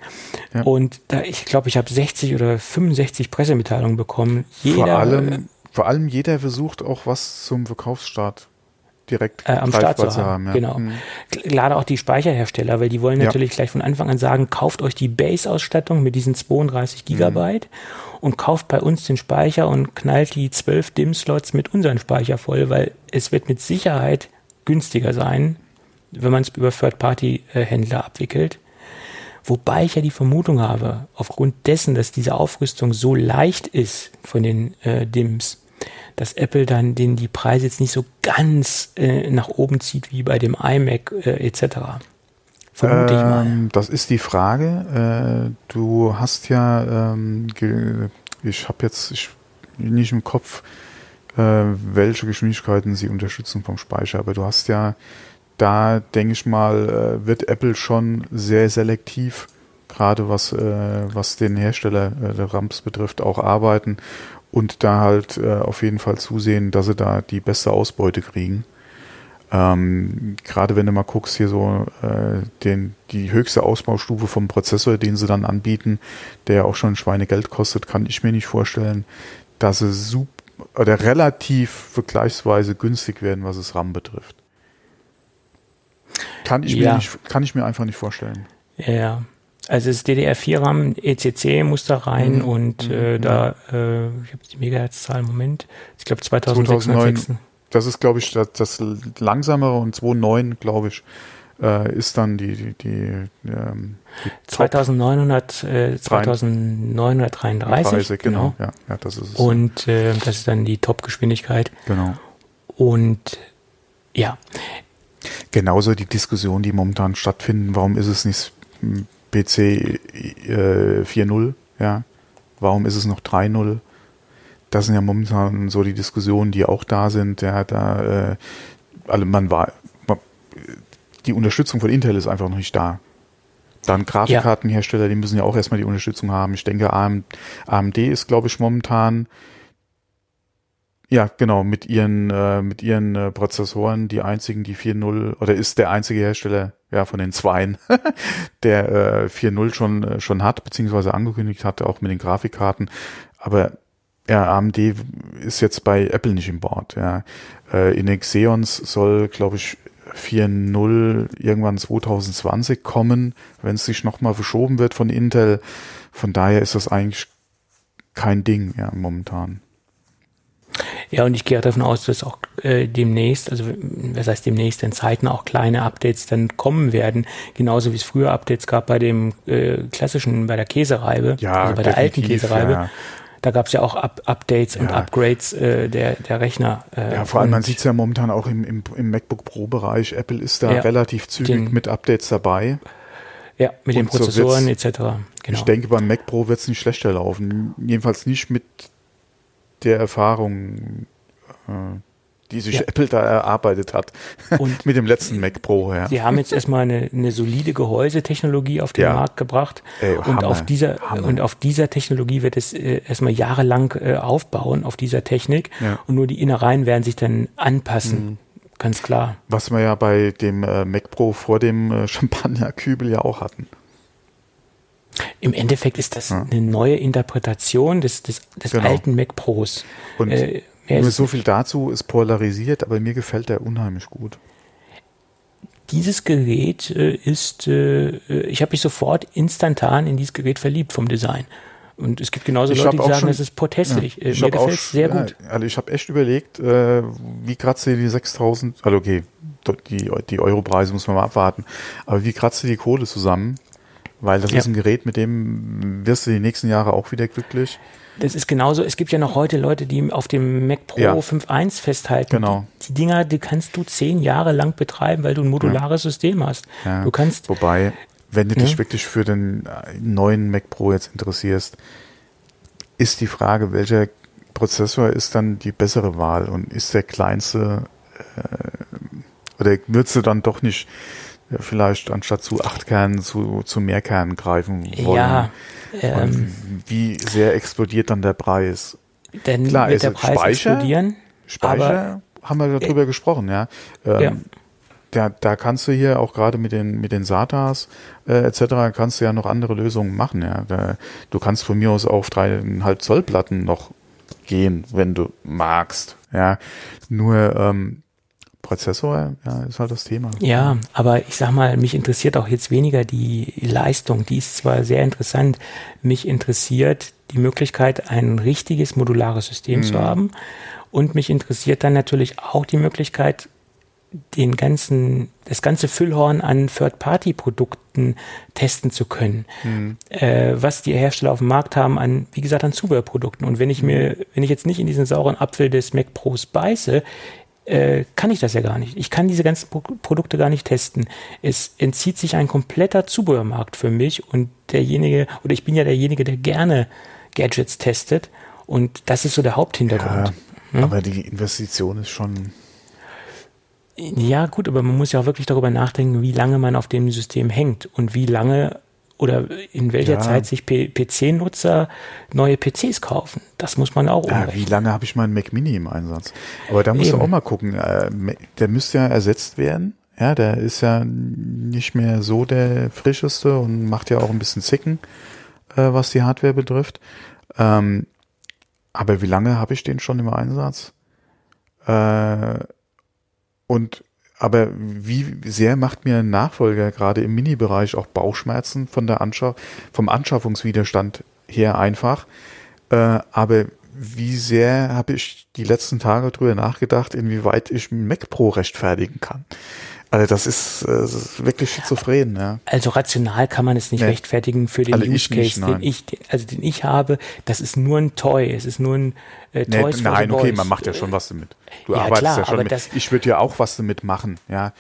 Ja. Und da, ich glaube, ich habe 60 oder 65 Pressemitteilungen bekommen. Jeder, vor, allem, vor allem jeder versucht auch was zum Verkaufsstart direkt äh, am Start zu haben. haben ja. Genau. Mhm. Gerade auch die Speicherhersteller, weil die wollen natürlich ja. gleich von Anfang an sagen, kauft euch die Base-Ausstattung mit diesen 32 Gigabyte mhm. und kauft bei uns den Speicher und knallt die 12 DIM-Slots mit unseren Speicher voll, weil es wird mit Sicherheit günstiger sein, wenn man es über Third-Party-Händler abwickelt. Wobei ich ja die Vermutung habe, aufgrund dessen, dass diese Aufrüstung so leicht ist von den äh, DIMMs, dass Apple dann den die Preise jetzt nicht so ganz äh, nach oben zieht wie bei dem iMac äh, etc. Vermute ähm, ich mal. Ähm, das ist die Frage. Äh, du hast ja, ähm, ich habe jetzt ich, nicht im Kopf, äh, welche Geschwindigkeiten sie unterstützen vom Speicher, aber du hast ja da denke ich mal, äh, wird Apple schon sehr selektiv gerade was, äh, was den Hersteller äh, der Ramps betrifft, auch arbeiten und da halt auf jeden Fall zusehen, dass sie da die beste Ausbeute kriegen. Ähm, gerade wenn du mal guckst, hier so äh, den, die höchste Ausbaustufe vom Prozessor, den sie dann anbieten, der ja auch schon Schweinegeld kostet, kann ich mir nicht vorstellen, dass sie super oder relativ vergleichsweise günstig werden, was es RAM betrifft. Kann ich, ja. mir, nicht, kann ich mir einfach nicht vorstellen. Ja, also das DDR4-RAM, ECC muss da rein mhm. und äh, mhm. da, äh, ich habe die Megahertz-Zahl im Moment, ich glaube 2009. Das ist, glaube ich, das, das langsamere und 2.9, glaube ich, äh, ist dann die, die, die, ähm, die 2900, äh, 2933. 30, genau. genau. Ja, ja, das ist es. Und äh, das ist dann die Top-Geschwindigkeit. Genau. Und ja. Genauso die Diskussion, die momentan stattfinden, warum ist es nicht PC äh, 4.0, ja? Warum ist es noch 3.0? Das sind ja momentan so die Diskussionen, die auch da sind. Ja, da, äh, also man war, die Unterstützung von Intel ist einfach noch nicht da. Dann Grafikkartenhersteller, die müssen ja auch erstmal die Unterstützung haben. Ich denke, AMD ist, glaube ich, momentan ja, genau, mit ihren, äh, mit ihren äh, Prozessoren die einzigen, die 4.0 oder ist der einzige Hersteller, ja, von den zweien, der äh, 4.0 schon, äh, schon hat, beziehungsweise angekündigt hatte, auch mit den Grafikkarten. Aber ja, AMD ist jetzt bei Apple nicht im Board. Ja. Äh, in Xeons soll, glaube ich, 4.0 irgendwann 2020 kommen, wenn es sich nochmal verschoben wird von Intel. Von daher ist das eigentlich kein Ding ja, momentan. Ja, und ich gehe davon aus, dass auch äh, demnächst, also was heißt demnächst, in Zeiten auch kleine Updates dann kommen werden, genauso wie es früher Updates gab bei dem äh, klassischen, bei der Käsereibe, ja, also bei der alten Käsereibe. Ja. Da gab es ja auch Up Updates ja. und Upgrades äh, der, der Rechner. Äh, ja, vor allem, man sieht es ja momentan auch im, im, im MacBook Pro-Bereich. Apple ist da relativ zügig den, mit Updates dabei. Ja, mit und den Prozessoren so etc. Genau. Ich denke, beim Mac Pro wird es nicht schlechter laufen. Jedenfalls nicht mit der Erfahrung, äh, die sich ja. Apple da erarbeitet hat und mit dem letzten Mac Pro. Ja. Sie haben jetzt erstmal eine, eine solide Gehäusetechnologie auf den ja. Markt gebracht Ey, und Hammer, auf dieser Hammer. und auf dieser Technologie wird es äh, erstmal jahrelang äh, aufbauen auf dieser Technik ja. und nur die Innereien werden sich dann anpassen. Mhm. Ganz klar. Was wir ja bei dem äh, Mac Pro vor dem äh, Champagnerkübel ja auch hatten. Im Endeffekt ist das ja. eine neue Interpretation des, des, des genau. alten Mac Pros. Und äh, nur so viel dazu, ist polarisiert, aber mir gefällt der unheimlich gut. Dieses Gerät äh, ist, äh, ich habe mich sofort instantan in dieses Gerät verliebt vom Design. Und es gibt genauso ich Leute, die sagen, schon, es ist potestig. Ja, Mir gefällt es sehr gut. Also ich habe echt überlegt, äh, wie kratze die 6000, also okay, die, die Europreise muss man mal abwarten, aber wie kratze die Kohle zusammen, weil das ja. ist ein Gerät, mit dem wirst du die nächsten Jahre auch wieder glücklich. Das ist genauso, es gibt ja noch heute Leute, die auf dem Mac Pro ja. 5.1 festhalten. Genau. Die, Dinger, die kannst du zehn Jahre lang betreiben, weil du ein modulares ja. System hast. Ja. Du kannst. Wobei, wenn du dich wirklich für den neuen Mac Pro jetzt interessierst, ist die Frage, welcher Prozessor ist dann die bessere Wahl und ist der kleinste äh, oder würdest du dann doch nicht vielleicht anstatt zu acht Kernen zu, zu mehr Kernen greifen wollen. Ja. Ähm, wie sehr explodiert dann der Preis? Denn Klar, wird der Preis Speicher, explodieren. Speicher haben wir darüber äh, gesprochen, ja. Ähm, ja. Da, da kannst du hier auch gerade mit den mit den SATAs äh, etc. kannst du ja noch andere Lösungen machen, ja. Da, du kannst von mir aus auf dreieinhalb Zoll Platten noch gehen, wenn du magst, ja. Nur ähm, Prozessor, ja, ist halt das Thema. Ja, aber ich sag mal, mich interessiert auch jetzt weniger die Leistung. Die ist zwar sehr interessant. Mich interessiert die Möglichkeit, ein richtiges modulares System mhm. zu haben. Und mich interessiert dann natürlich auch die Möglichkeit, den ganzen, das ganze Füllhorn an Third-Party-Produkten testen zu können. Mhm. Äh, was die Hersteller auf dem Markt haben an, wie gesagt, an Zubehörprodukten. Und wenn ich mir, wenn ich jetzt nicht in diesen sauren Apfel des Mac Pros beiße, äh, kann ich das ja gar nicht. Ich kann diese ganzen Pro Produkte gar nicht testen. Es entzieht sich ein kompletter Zubehörmarkt für mich und derjenige, oder ich bin ja derjenige, der gerne Gadgets testet und das ist so der Haupthintergrund. Ja, hm? Aber die Investition ist schon. Ja, gut, aber man muss ja auch wirklich darüber nachdenken, wie lange man auf dem System hängt und wie lange oder in welcher ja. Zeit sich PC-Nutzer neue PCs kaufen. Das muss man auch umrechnen. Ja, wie lange habe ich meinen Mac Mini im Einsatz? Aber da musst Eben. du auch mal gucken. Äh, der müsste ja ersetzt werden. Ja, der ist ja nicht mehr so der frischeste und macht ja auch ein bisschen Zicken, äh, was die Hardware betrifft. Ähm, aber wie lange habe ich den schon im Einsatz? Äh, und aber wie sehr macht mir ein Nachfolger gerade im Mini-Bereich auch Bauchschmerzen von der Anschaff vom Anschaffungswiderstand her einfach. Äh, aber wie sehr habe ich die letzten Tage drüber nachgedacht, inwieweit ich Mac Pro rechtfertigen kann. Also das ist, äh, das ist wirklich schizophren, ja. Also rational kann man es nicht nee. rechtfertigen für den also Use Case, nicht, den ich, also den ich habe. Das ist nur ein Toy. Es ist nur ein äh, nee, Toys Nein, okay, Boys. man macht ja schon was damit. Du ja, arbeitest klar, ja schon damit. Das, ich würde ja auch was damit machen, ja.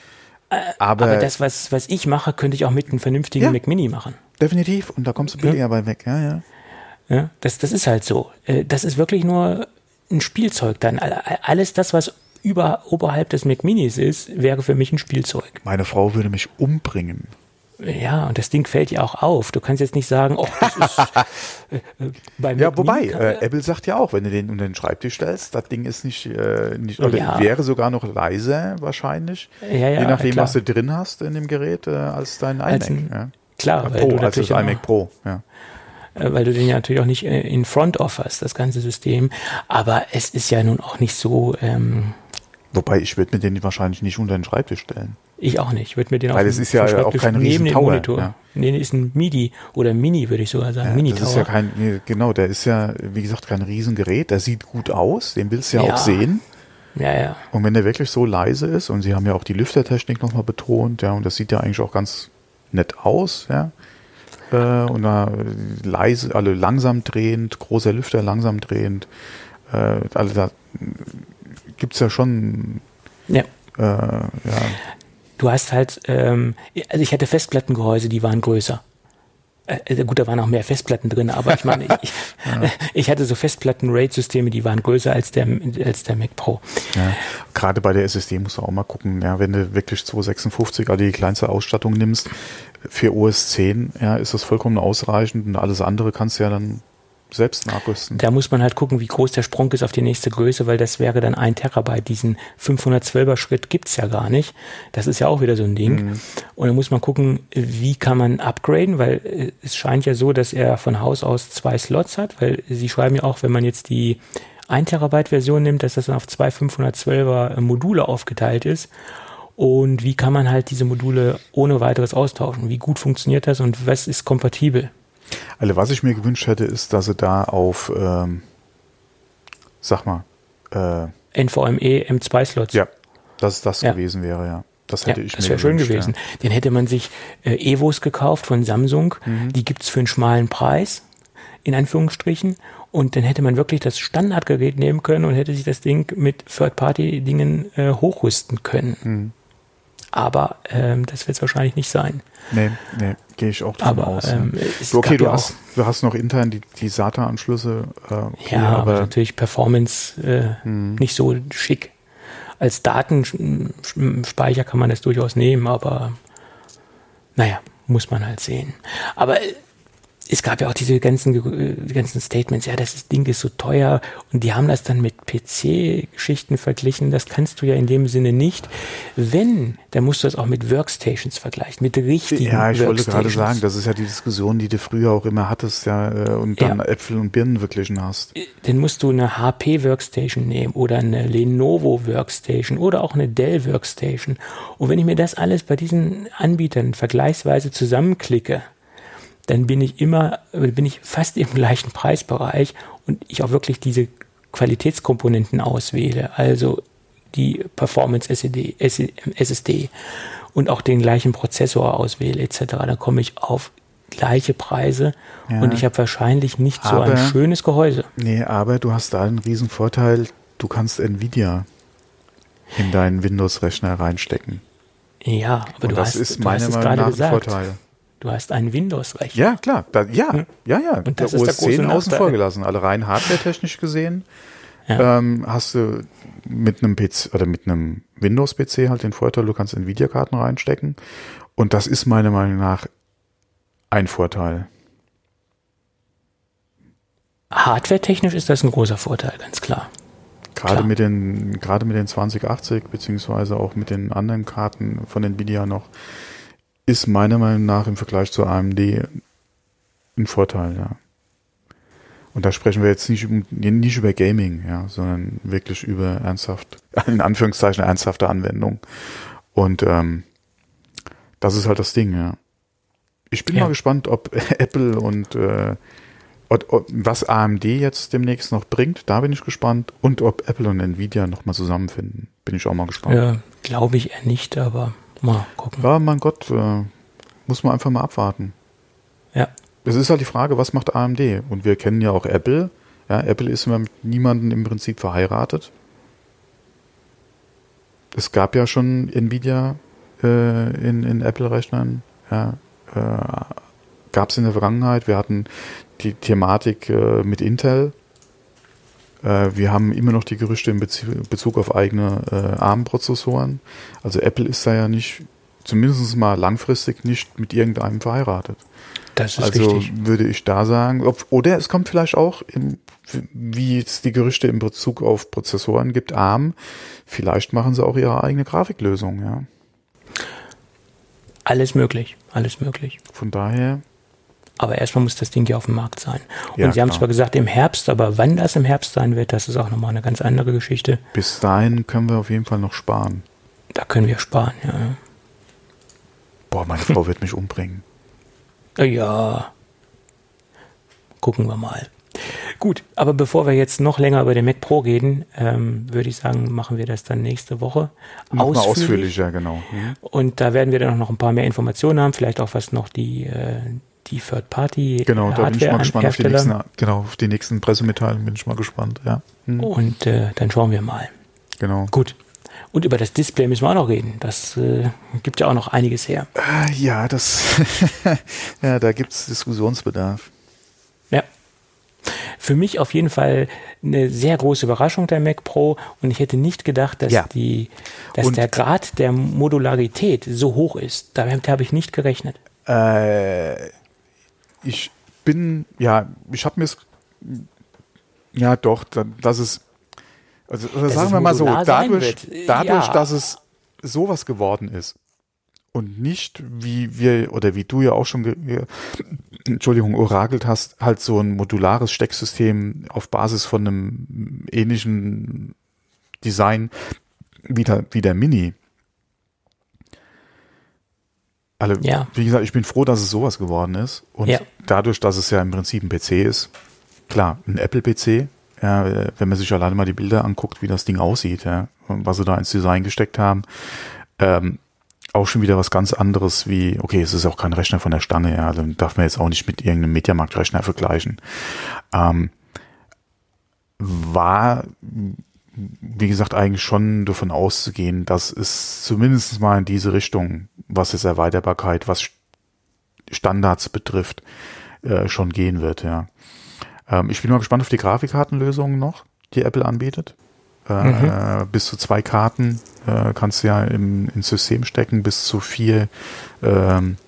Äh, aber, aber, das, was, was ich mache, könnte ich auch mit einem vernünftigen ja, Mac Mini machen. Definitiv. Und da kommst du billiger ja. bei weg, ja, ja. Ja, das, das ist halt so. Äh, das ist wirklich nur ein Spielzeug dann. Alles das, was über, oberhalb des Mac Minis ist, wäre für mich ein Spielzeug. Meine Frau würde mich umbringen. Ja, und das Ding fällt dir auch auf. Du kannst jetzt nicht sagen, oh, das ist äh, äh beim Ja, Mac wobei, äh, Apple sagt ja auch, wenn du den unter den Schreibtisch stellst, das Ding ist nicht, äh, nicht oder ja. wäre sogar noch leiser wahrscheinlich, ja, ja, je nachdem, klar. was du drin hast in dem Gerät, äh, als dein iMac. Als ein, ja. Klar, Pro, weil du als das iMac Pro, ja. Äh, weil du den ja natürlich auch nicht in Front offerst, das ganze System. Aber es ist ja nun auch nicht so. Ähm, Wobei ich würde mir den wahrscheinlich nicht unter den Schreibtisch stellen. Ich auch nicht. Ich würde mir den Weil es ist ja auch kein neben den Monitor. Ja. Nee, ist ein MIDI oder Mini, würde ich sogar sagen. Ja, Mini das ist ja kein, nee, genau, der ist ja, wie gesagt, kein Riesengerät. Der sieht gut aus, den willst du ja, ja. auch sehen. Ja, ja. Und wenn der wirklich so leise ist, und sie haben ja auch die Lüftertechnik nochmal betont, ja, und das sieht ja eigentlich auch ganz nett aus, ja. Äh, und da leise, alle langsam drehend, großer Lüfter langsam drehend, äh, also da gibt's ja schon ja. Äh, ja. Du hast halt, ähm, also ich hatte Festplattengehäuse, die waren größer. Äh, äh gut, da waren auch mehr Festplatten drin, aber ich meine, ich, ja. ich hatte so Festplatten-RAID-Systeme, die waren größer als der, als der Mac Pro. Ja. Gerade bei der SSD musst du auch mal gucken, ja, wenn du wirklich 256 also die kleinste Ausstattung nimmst, für OS 10, ja, ist das vollkommen ausreichend und alles andere kannst du ja dann selbst nachrüsten. Da muss man halt gucken, wie groß der Sprung ist auf die nächste Größe, weil das wäre dann ein Terabyte. Diesen 512er Schritt gibt's ja gar nicht. Das ist ja auch wieder so ein Ding. Mhm. Und dann muss man gucken, wie kann man upgraden, weil äh, es scheint ja so, dass er von Haus aus zwei Slots hat, weil sie schreiben ja auch, wenn man jetzt die 1 Terabyte Version nimmt, dass das dann auf zwei 512er Module aufgeteilt ist. Und wie kann man halt diese Module ohne weiteres austauschen? Wie gut funktioniert das und was ist kompatibel? Also was ich mir gewünscht hätte, ist, dass sie da auf, ähm, sag mal, äh, NVMe M2-Slots. Ja, dass das ja. gewesen wäre, ja. Das hätte ja, ich das wäre schön gewesen. Ja. Den hätte man sich äh, Evos gekauft von Samsung. Mhm. Die gibt's für einen schmalen Preis, in Anführungsstrichen. Und dann hätte man wirklich das Standardgerät nehmen können und hätte sich das Ding mit Third-Party-Dingen äh, hochrüsten können. Mhm. Aber ähm, das wird es wahrscheinlich nicht sein. Nee, nee, gehe ich auch davon aber, aus. Ähm, ja. Okay, du, ja hast, du hast noch intern die, die SATA-Anschlüsse. Äh, okay, ja, aber, aber natürlich Performance äh, hm. nicht so schick. Als Datenspeicher kann man das durchaus nehmen, aber naja, muss man halt sehen. Aber es gab ja auch diese ganzen, die ganzen Statements, ja, das Ding ist so teuer und die haben das dann mit PC-Geschichten verglichen. Das kannst du ja in dem Sinne nicht. Wenn, dann musst du das auch mit Workstations vergleichen, mit richtigen Ja, ich wollte gerade sagen, das ist ja die Diskussion, die du früher auch immer hattest, ja, äh, und dann ja. Äpfel und Birnen verglichen hast. Äh, dann musst du eine HP Workstation nehmen oder eine Lenovo Workstation oder auch eine Dell Workstation. Und wenn ich mir das alles bei diesen Anbietern vergleichsweise zusammenklicke, dann bin ich immer, bin ich fast im gleichen Preisbereich und ich auch wirklich diese Qualitätskomponenten auswähle, also die Performance SSD, SSD und auch den gleichen Prozessor auswähle etc., dann komme ich auf gleiche Preise ja. und ich habe wahrscheinlich nicht aber, so ein schönes Gehäuse. Nee, aber du hast da einen riesen Vorteil, du kannst Nvidia in deinen Windows-Rechner reinstecken. Ja, aber und du das hast, ist meiner Meinung nach ein Vorteil. Du hast einen Windows-Rechner. Ja, klar. Da, ja, hm? ja, ja. Und das der ist OS der 10 außen vor gelassen. Alle rein hardware-technisch gesehen. Ja. Ähm, hast du mit einem PC oder mit einem Windows-PC halt den Vorteil, du kannst Nvidia-Karten reinstecken. Und das ist meiner Meinung nach ein Vorteil. Hardware-technisch ist das ein großer Vorteil, ganz klar. Gerade klar. mit den, gerade mit den 2080, beziehungsweise auch mit den anderen Karten von Nvidia noch, ist meiner Meinung nach im Vergleich zu AMD ein Vorteil, ja. Und da sprechen wir jetzt nicht, nicht über Gaming, ja, sondern wirklich über ernsthaft, in Anführungszeichen ernsthafte Anwendung. Und ähm, das ist halt das Ding, ja. Ich bin ja. mal gespannt, ob Apple und äh, was AMD jetzt demnächst noch bringt, da bin ich gespannt. Und ob Apple und Nvidia nochmal zusammenfinden, bin ich auch mal gespannt. Ja, glaube ich eher nicht, aber mal gucken. Ja, mein Gott, äh, muss man einfach mal abwarten. Ja. Es ist halt die Frage, was macht AMD? Und wir kennen ja auch Apple. Ja, Apple ist mit niemandem im Prinzip verheiratet. Es gab ja schon Nvidia äh, in, in Apple-Rechnern. Ja, äh, gab es in der Vergangenheit. Wir hatten die Thematik äh, mit Intel. Äh, wir haben immer noch die Gerüchte in Bezug auf eigene äh, ARM-Prozessoren. Also Apple ist da ja nicht, zumindest mal langfristig, nicht mit irgendeinem verheiratet. Das ist also richtig. würde ich da sagen, ob, oder es kommt vielleicht auch, im, wie es die Gerüchte in Bezug auf Prozessoren gibt, ARM, vielleicht machen sie auch ihre eigene Grafiklösung, ja. Alles möglich, alles möglich. Von daher aber erstmal muss das Ding ja auf dem Markt sein. Und ja, Sie haben klar. zwar gesagt im Herbst, aber wann das im Herbst sein wird, das ist auch nochmal eine ganz andere Geschichte. Bis dahin können wir auf jeden Fall noch sparen. Da können wir sparen, ja. Boah, meine Frau wird mich umbringen. Ja. Gucken wir mal. Gut, aber bevor wir jetzt noch länger über den Mac Pro reden, ähm, würde ich sagen, machen wir das dann nächste Woche. Ausführlich. ausführlicher, genau. Mhm. Und da werden wir dann noch ein paar mehr Informationen haben, vielleicht auch was noch die, äh, die Third Party Genau, da bin ich mal gespannt auf die nächsten, genau, auf die nächsten Pressemitteilungen bin ich mal gespannt, ja. Hm. Und äh, dann schauen wir mal. Genau. Gut. Und über das Display müssen wir auch noch reden. Das äh, gibt ja auch noch einiges her. Äh, ja, das ja, da gibt es Diskussionsbedarf. Ja. Für mich auf jeden Fall eine sehr große Überraschung der Mac Pro und ich hätte nicht gedacht, dass, ja. die, dass der Grad der Modularität so hoch ist. Damit habe ich nicht gerechnet. Äh, ich bin, ja, ich habe mir es, ja doch, dass es, also das sagen wir mal so, dadurch, dadurch ja. dass es sowas geworden ist und nicht, wie wir, oder wie du ja auch schon, Entschuldigung, orakelt hast, halt so ein modulares Stecksystem auf Basis von einem ähnlichen Design wie der, wie der Mini alle, ja. wie gesagt, ich bin froh, dass es sowas geworden ist. Und ja. dadurch, dass es ja im Prinzip ein PC ist, klar, ein Apple-PC, ja, wenn man sich alleine mal die Bilder anguckt, wie das Ding aussieht, ja, was sie da ins Design gesteckt haben, ähm, auch schon wieder was ganz anderes wie, okay, es ist auch kein Rechner von der Stange, ja, dann darf man jetzt auch nicht mit irgendeinem Mediamarkt-Rechner vergleichen. Ähm, war wie gesagt, eigentlich schon davon auszugehen, dass es zumindest mal in diese Richtung, was es Erweiterbarkeit, was Standards betrifft, äh, schon gehen wird, ja. Ähm, ich bin mal gespannt auf die Grafikkartenlösungen noch, die Apple anbietet. Äh, mhm. bis zu zwei Karten äh, kannst du ja im, ins System stecken, bis zu vier ähm,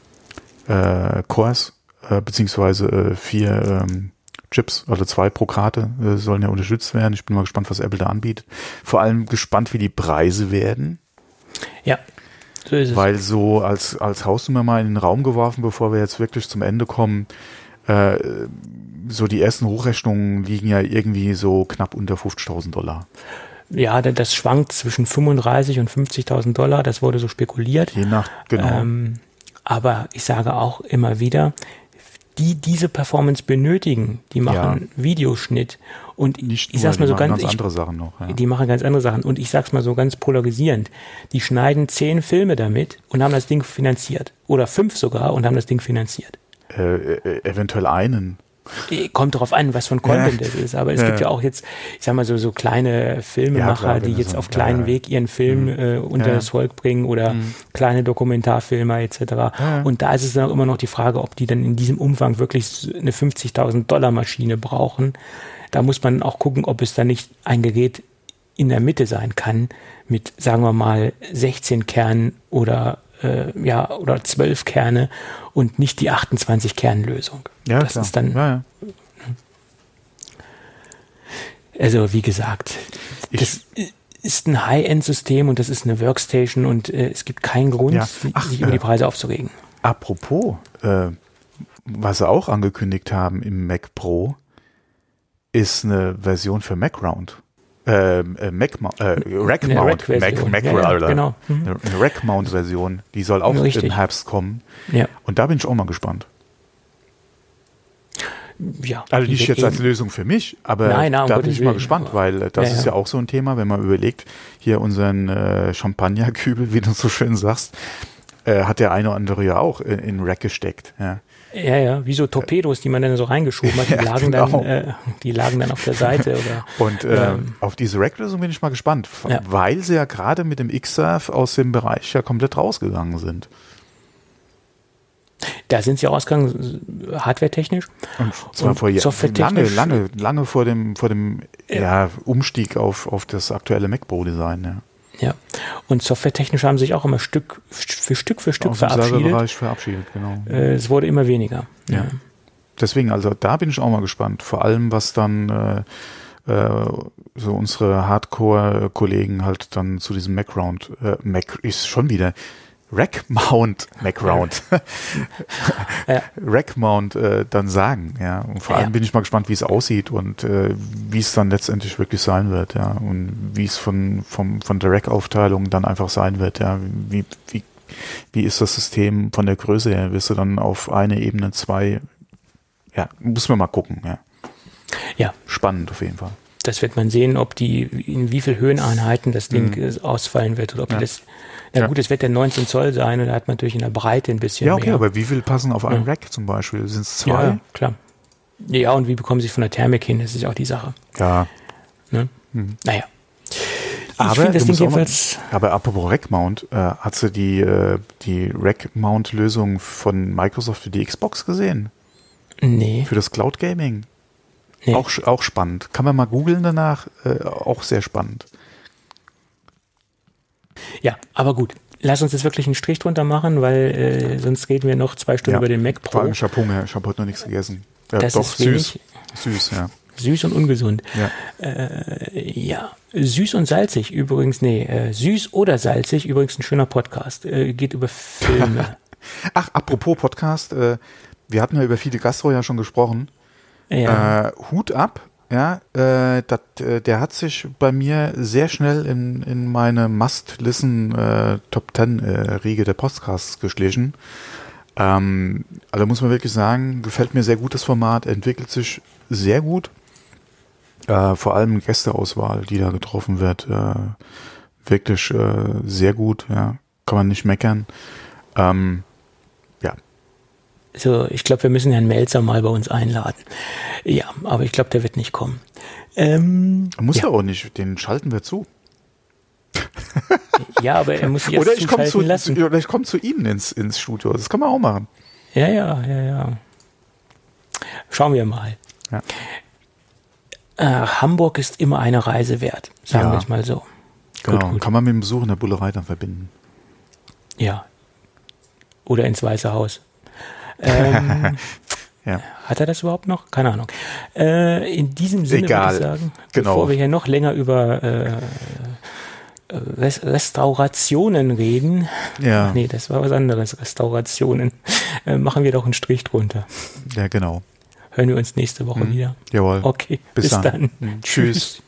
äh, Cores, äh, beziehungsweise äh, vier ähm, Chips, also zwei pro Karte äh, sollen ja unterstützt werden. Ich bin mal gespannt, was Apple da anbietet. Vor allem gespannt, wie die Preise werden. Ja, so ist es. Weil so als, als Hausnummer mal in den Raum geworfen, bevor wir jetzt wirklich zum Ende kommen, äh, so die ersten Hochrechnungen liegen ja irgendwie so knapp unter 50.000 Dollar. Ja, das schwankt zwischen 35 und 50.000 Dollar, das wurde so spekuliert. Je nach, genau. Ähm, aber ich sage auch immer wieder, die diese Performance benötigen, die machen ja. Videoschnitt und Nicht ich nur, sag's mal so ganz, ganz ich, andere Sachen noch. Ja. Die machen ganz andere Sachen und ich sag's mal so ganz polarisierend. Die schneiden zehn Filme damit und haben das Ding finanziert oder fünf sogar und haben das Ding finanziert. Äh, äh eventuell einen. Kommt darauf an, was von Content ja. das ist. Aber es ja. gibt ja auch jetzt, ich sag mal so, so kleine Filmemacher, ja, klar, die jetzt so. auf kleinen ja, Weg ihren Film mhm. äh, unter das Volk bringen oder mhm. kleine Dokumentarfilmer etc. Und da ist es dann auch immer noch die Frage, ob die dann in diesem Umfang wirklich eine 50.000 Dollar Maschine brauchen. Da muss man auch gucken, ob es da nicht ein Gerät in der Mitte sein kann mit, sagen wir mal, 16 Kernen oder äh, ja, oder zwölf Kerne und nicht die 28 Kernlösung. Ja, das klar. ist dann. Ja, ja. Also wie gesagt, ich, das ist ein High-End-System und das ist eine Workstation und äh, es gibt keinen Grund, ja. Ach, sich über die Preise aufzuregen. Apropos, äh, was sie auch angekündigt haben im Mac Pro, ist eine Version für Mac Round. Ähm, äh, Mac, äh, Rack Mount, Mac, Mac, ja, ja, genau. Mhm. Eine Rack Mount Version, die soll auch Richtig. im Herbst kommen. Ja. Und da bin ich auch mal gespannt. Ja, also nicht jetzt als Lösung für mich, aber nein, nein, da bin ich mal gespannt, weil äh, das ja, ist ja auch so ein Thema, wenn man überlegt, hier unseren äh, Champagnerkübel, wie du so schön sagst, äh, hat der eine oder andere ja auch in, in Rack gesteckt. Ja. Ja, ja, wie so Torpedos, die man dann so reingeschoben hat, die, ja, lagen, genau. dann, äh, die lagen dann auf der Seite. Oder, Und äh, ähm, auf diese Rack-Lösung bin ich mal gespannt, ja. weil sie ja gerade mit dem X-Surf aus dem Bereich ja komplett rausgegangen sind. Da sind sie ausgegangen, hardware-technisch. Und zwar und vor lange, lange, lange vor dem, vor dem ja. ja Umstieg auf, auf das aktuelle Mac Pro-Design. Ja. Ja, und softwaretechnisch haben sich auch immer Stück für Stück für Stück verabschiedet. verabschiedet, genau. Äh, es wurde immer weniger. Ja. ja. Deswegen, also da bin ich auch mal gespannt. Vor allem, was dann äh, äh, so unsere Hardcore-Kollegen halt dann zu diesem Mac-Round, äh, Mac ist schon wieder, Rack Mount Macround ja. Rack Mount äh, dann sagen, ja. Und vor allem bin ich mal gespannt, wie es aussieht und äh, wie es dann letztendlich wirklich sein wird, ja. Und wie es von, vom, von der Rack-Aufteilung dann einfach sein wird, ja. Wie, wie, wie ist das System von der Größe her? Wirst du dann auf eine Ebene zwei, ja, muss man mal gucken, ja. Ja. Spannend auf jeden Fall. Das wird man sehen, ob die, in wie viel Höheneinheiten das Ding mhm. ausfallen wird oder ob ja. die das na ja. gut, es wird ja 19 Zoll sein und da hat man natürlich in der Breite ein bisschen Ja, okay, mehr. aber wie viel passen auf einen ja. Rack zum Beispiel? Sind es zwei? Ja, klar. Ja, und wie bekommen sie von der Thermik hin? Das ist auch die Sache. Ja. Ne? Hm. Naja. Ich aber, das Ding jedenfalls mal, aber apropos Rack-Mount, äh, hast du die, äh, die Rack-Mount-Lösung von Microsoft für die Xbox gesehen? Nee. Für das Cloud Gaming? Nee. Auch, auch spannend. Kann man mal googeln danach. Äh, auch sehr spannend. Ja, aber gut. Lass uns jetzt wirklich einen Strich drunter machen, weil äh, sonst reden wir noch zwei Stunden ja, über den Mac Pro. Ich habe Hunger, ich habe heute noch nichts gegessen. Ja, das doch, ist süß. Süß, ja. Süß und ungesund. Ja. Äh, ja. Süß und salzig übrigens, nee, äh, süß oder salzig, übrigens ein schöner Podcast. Äh, geht über Filme. Ach, apropos Podcast, äh, wir hatten ja über viele Gastro ja schon gesprochen. Ja. Äh, Hut ab, ja, äh, dat, äh, der hat sich bei mir sehr schnell in, in meine Must-Listen äh, Top 10 äh, der Podcasts geschlichen. Ähm, also muss man wirklich sagen, gefällt mir sehr gut das Format, entwickelt sich sehr gut. Äh, vor allem Gästeauswahl, die da getroffen wird, wirklich sehr gut, ja, kann man nicht meckern. Ähm, also ich glaube, wir müssen Herrn Melzer mal bei uns einladen. Ja, aber ich glaube, der wird nicht kommen. Ähm, muss ja. er auch nicht, den schalten wir zu. ja, aber er muss sich oder ich komme zu, lassen. Oder ich komme zu Ihnen ins, ins Studio. Das kann man auch machen. Ja, ja, ja, ja. Schauen wir mal. Ja. Äh, Hamburg ist immer eine Reise wert, sagen ja. wir es mal so. Genau, gut, gut. kann man mit dem Besuch in der Bullerei dann verbinden. Ja. Oder ins Weiße Haus. Ähm, ja. Hat er das überhaupt noch? Keine Ahnung. Äh, in diesem Sinne Egal. würde ich sagen, genau. bevor wir hier noch länger über äh, Restaurationen reden. Ja. Ach nee, das war was anderes. Restaurationen. Äh, machen wir doch einen Strich drunter. Ja, genau. Hören wir uns nächste Woche mhm. wieder. Jawohl. Okay. Bis, bis dann. dann. Mhm. Tschüss.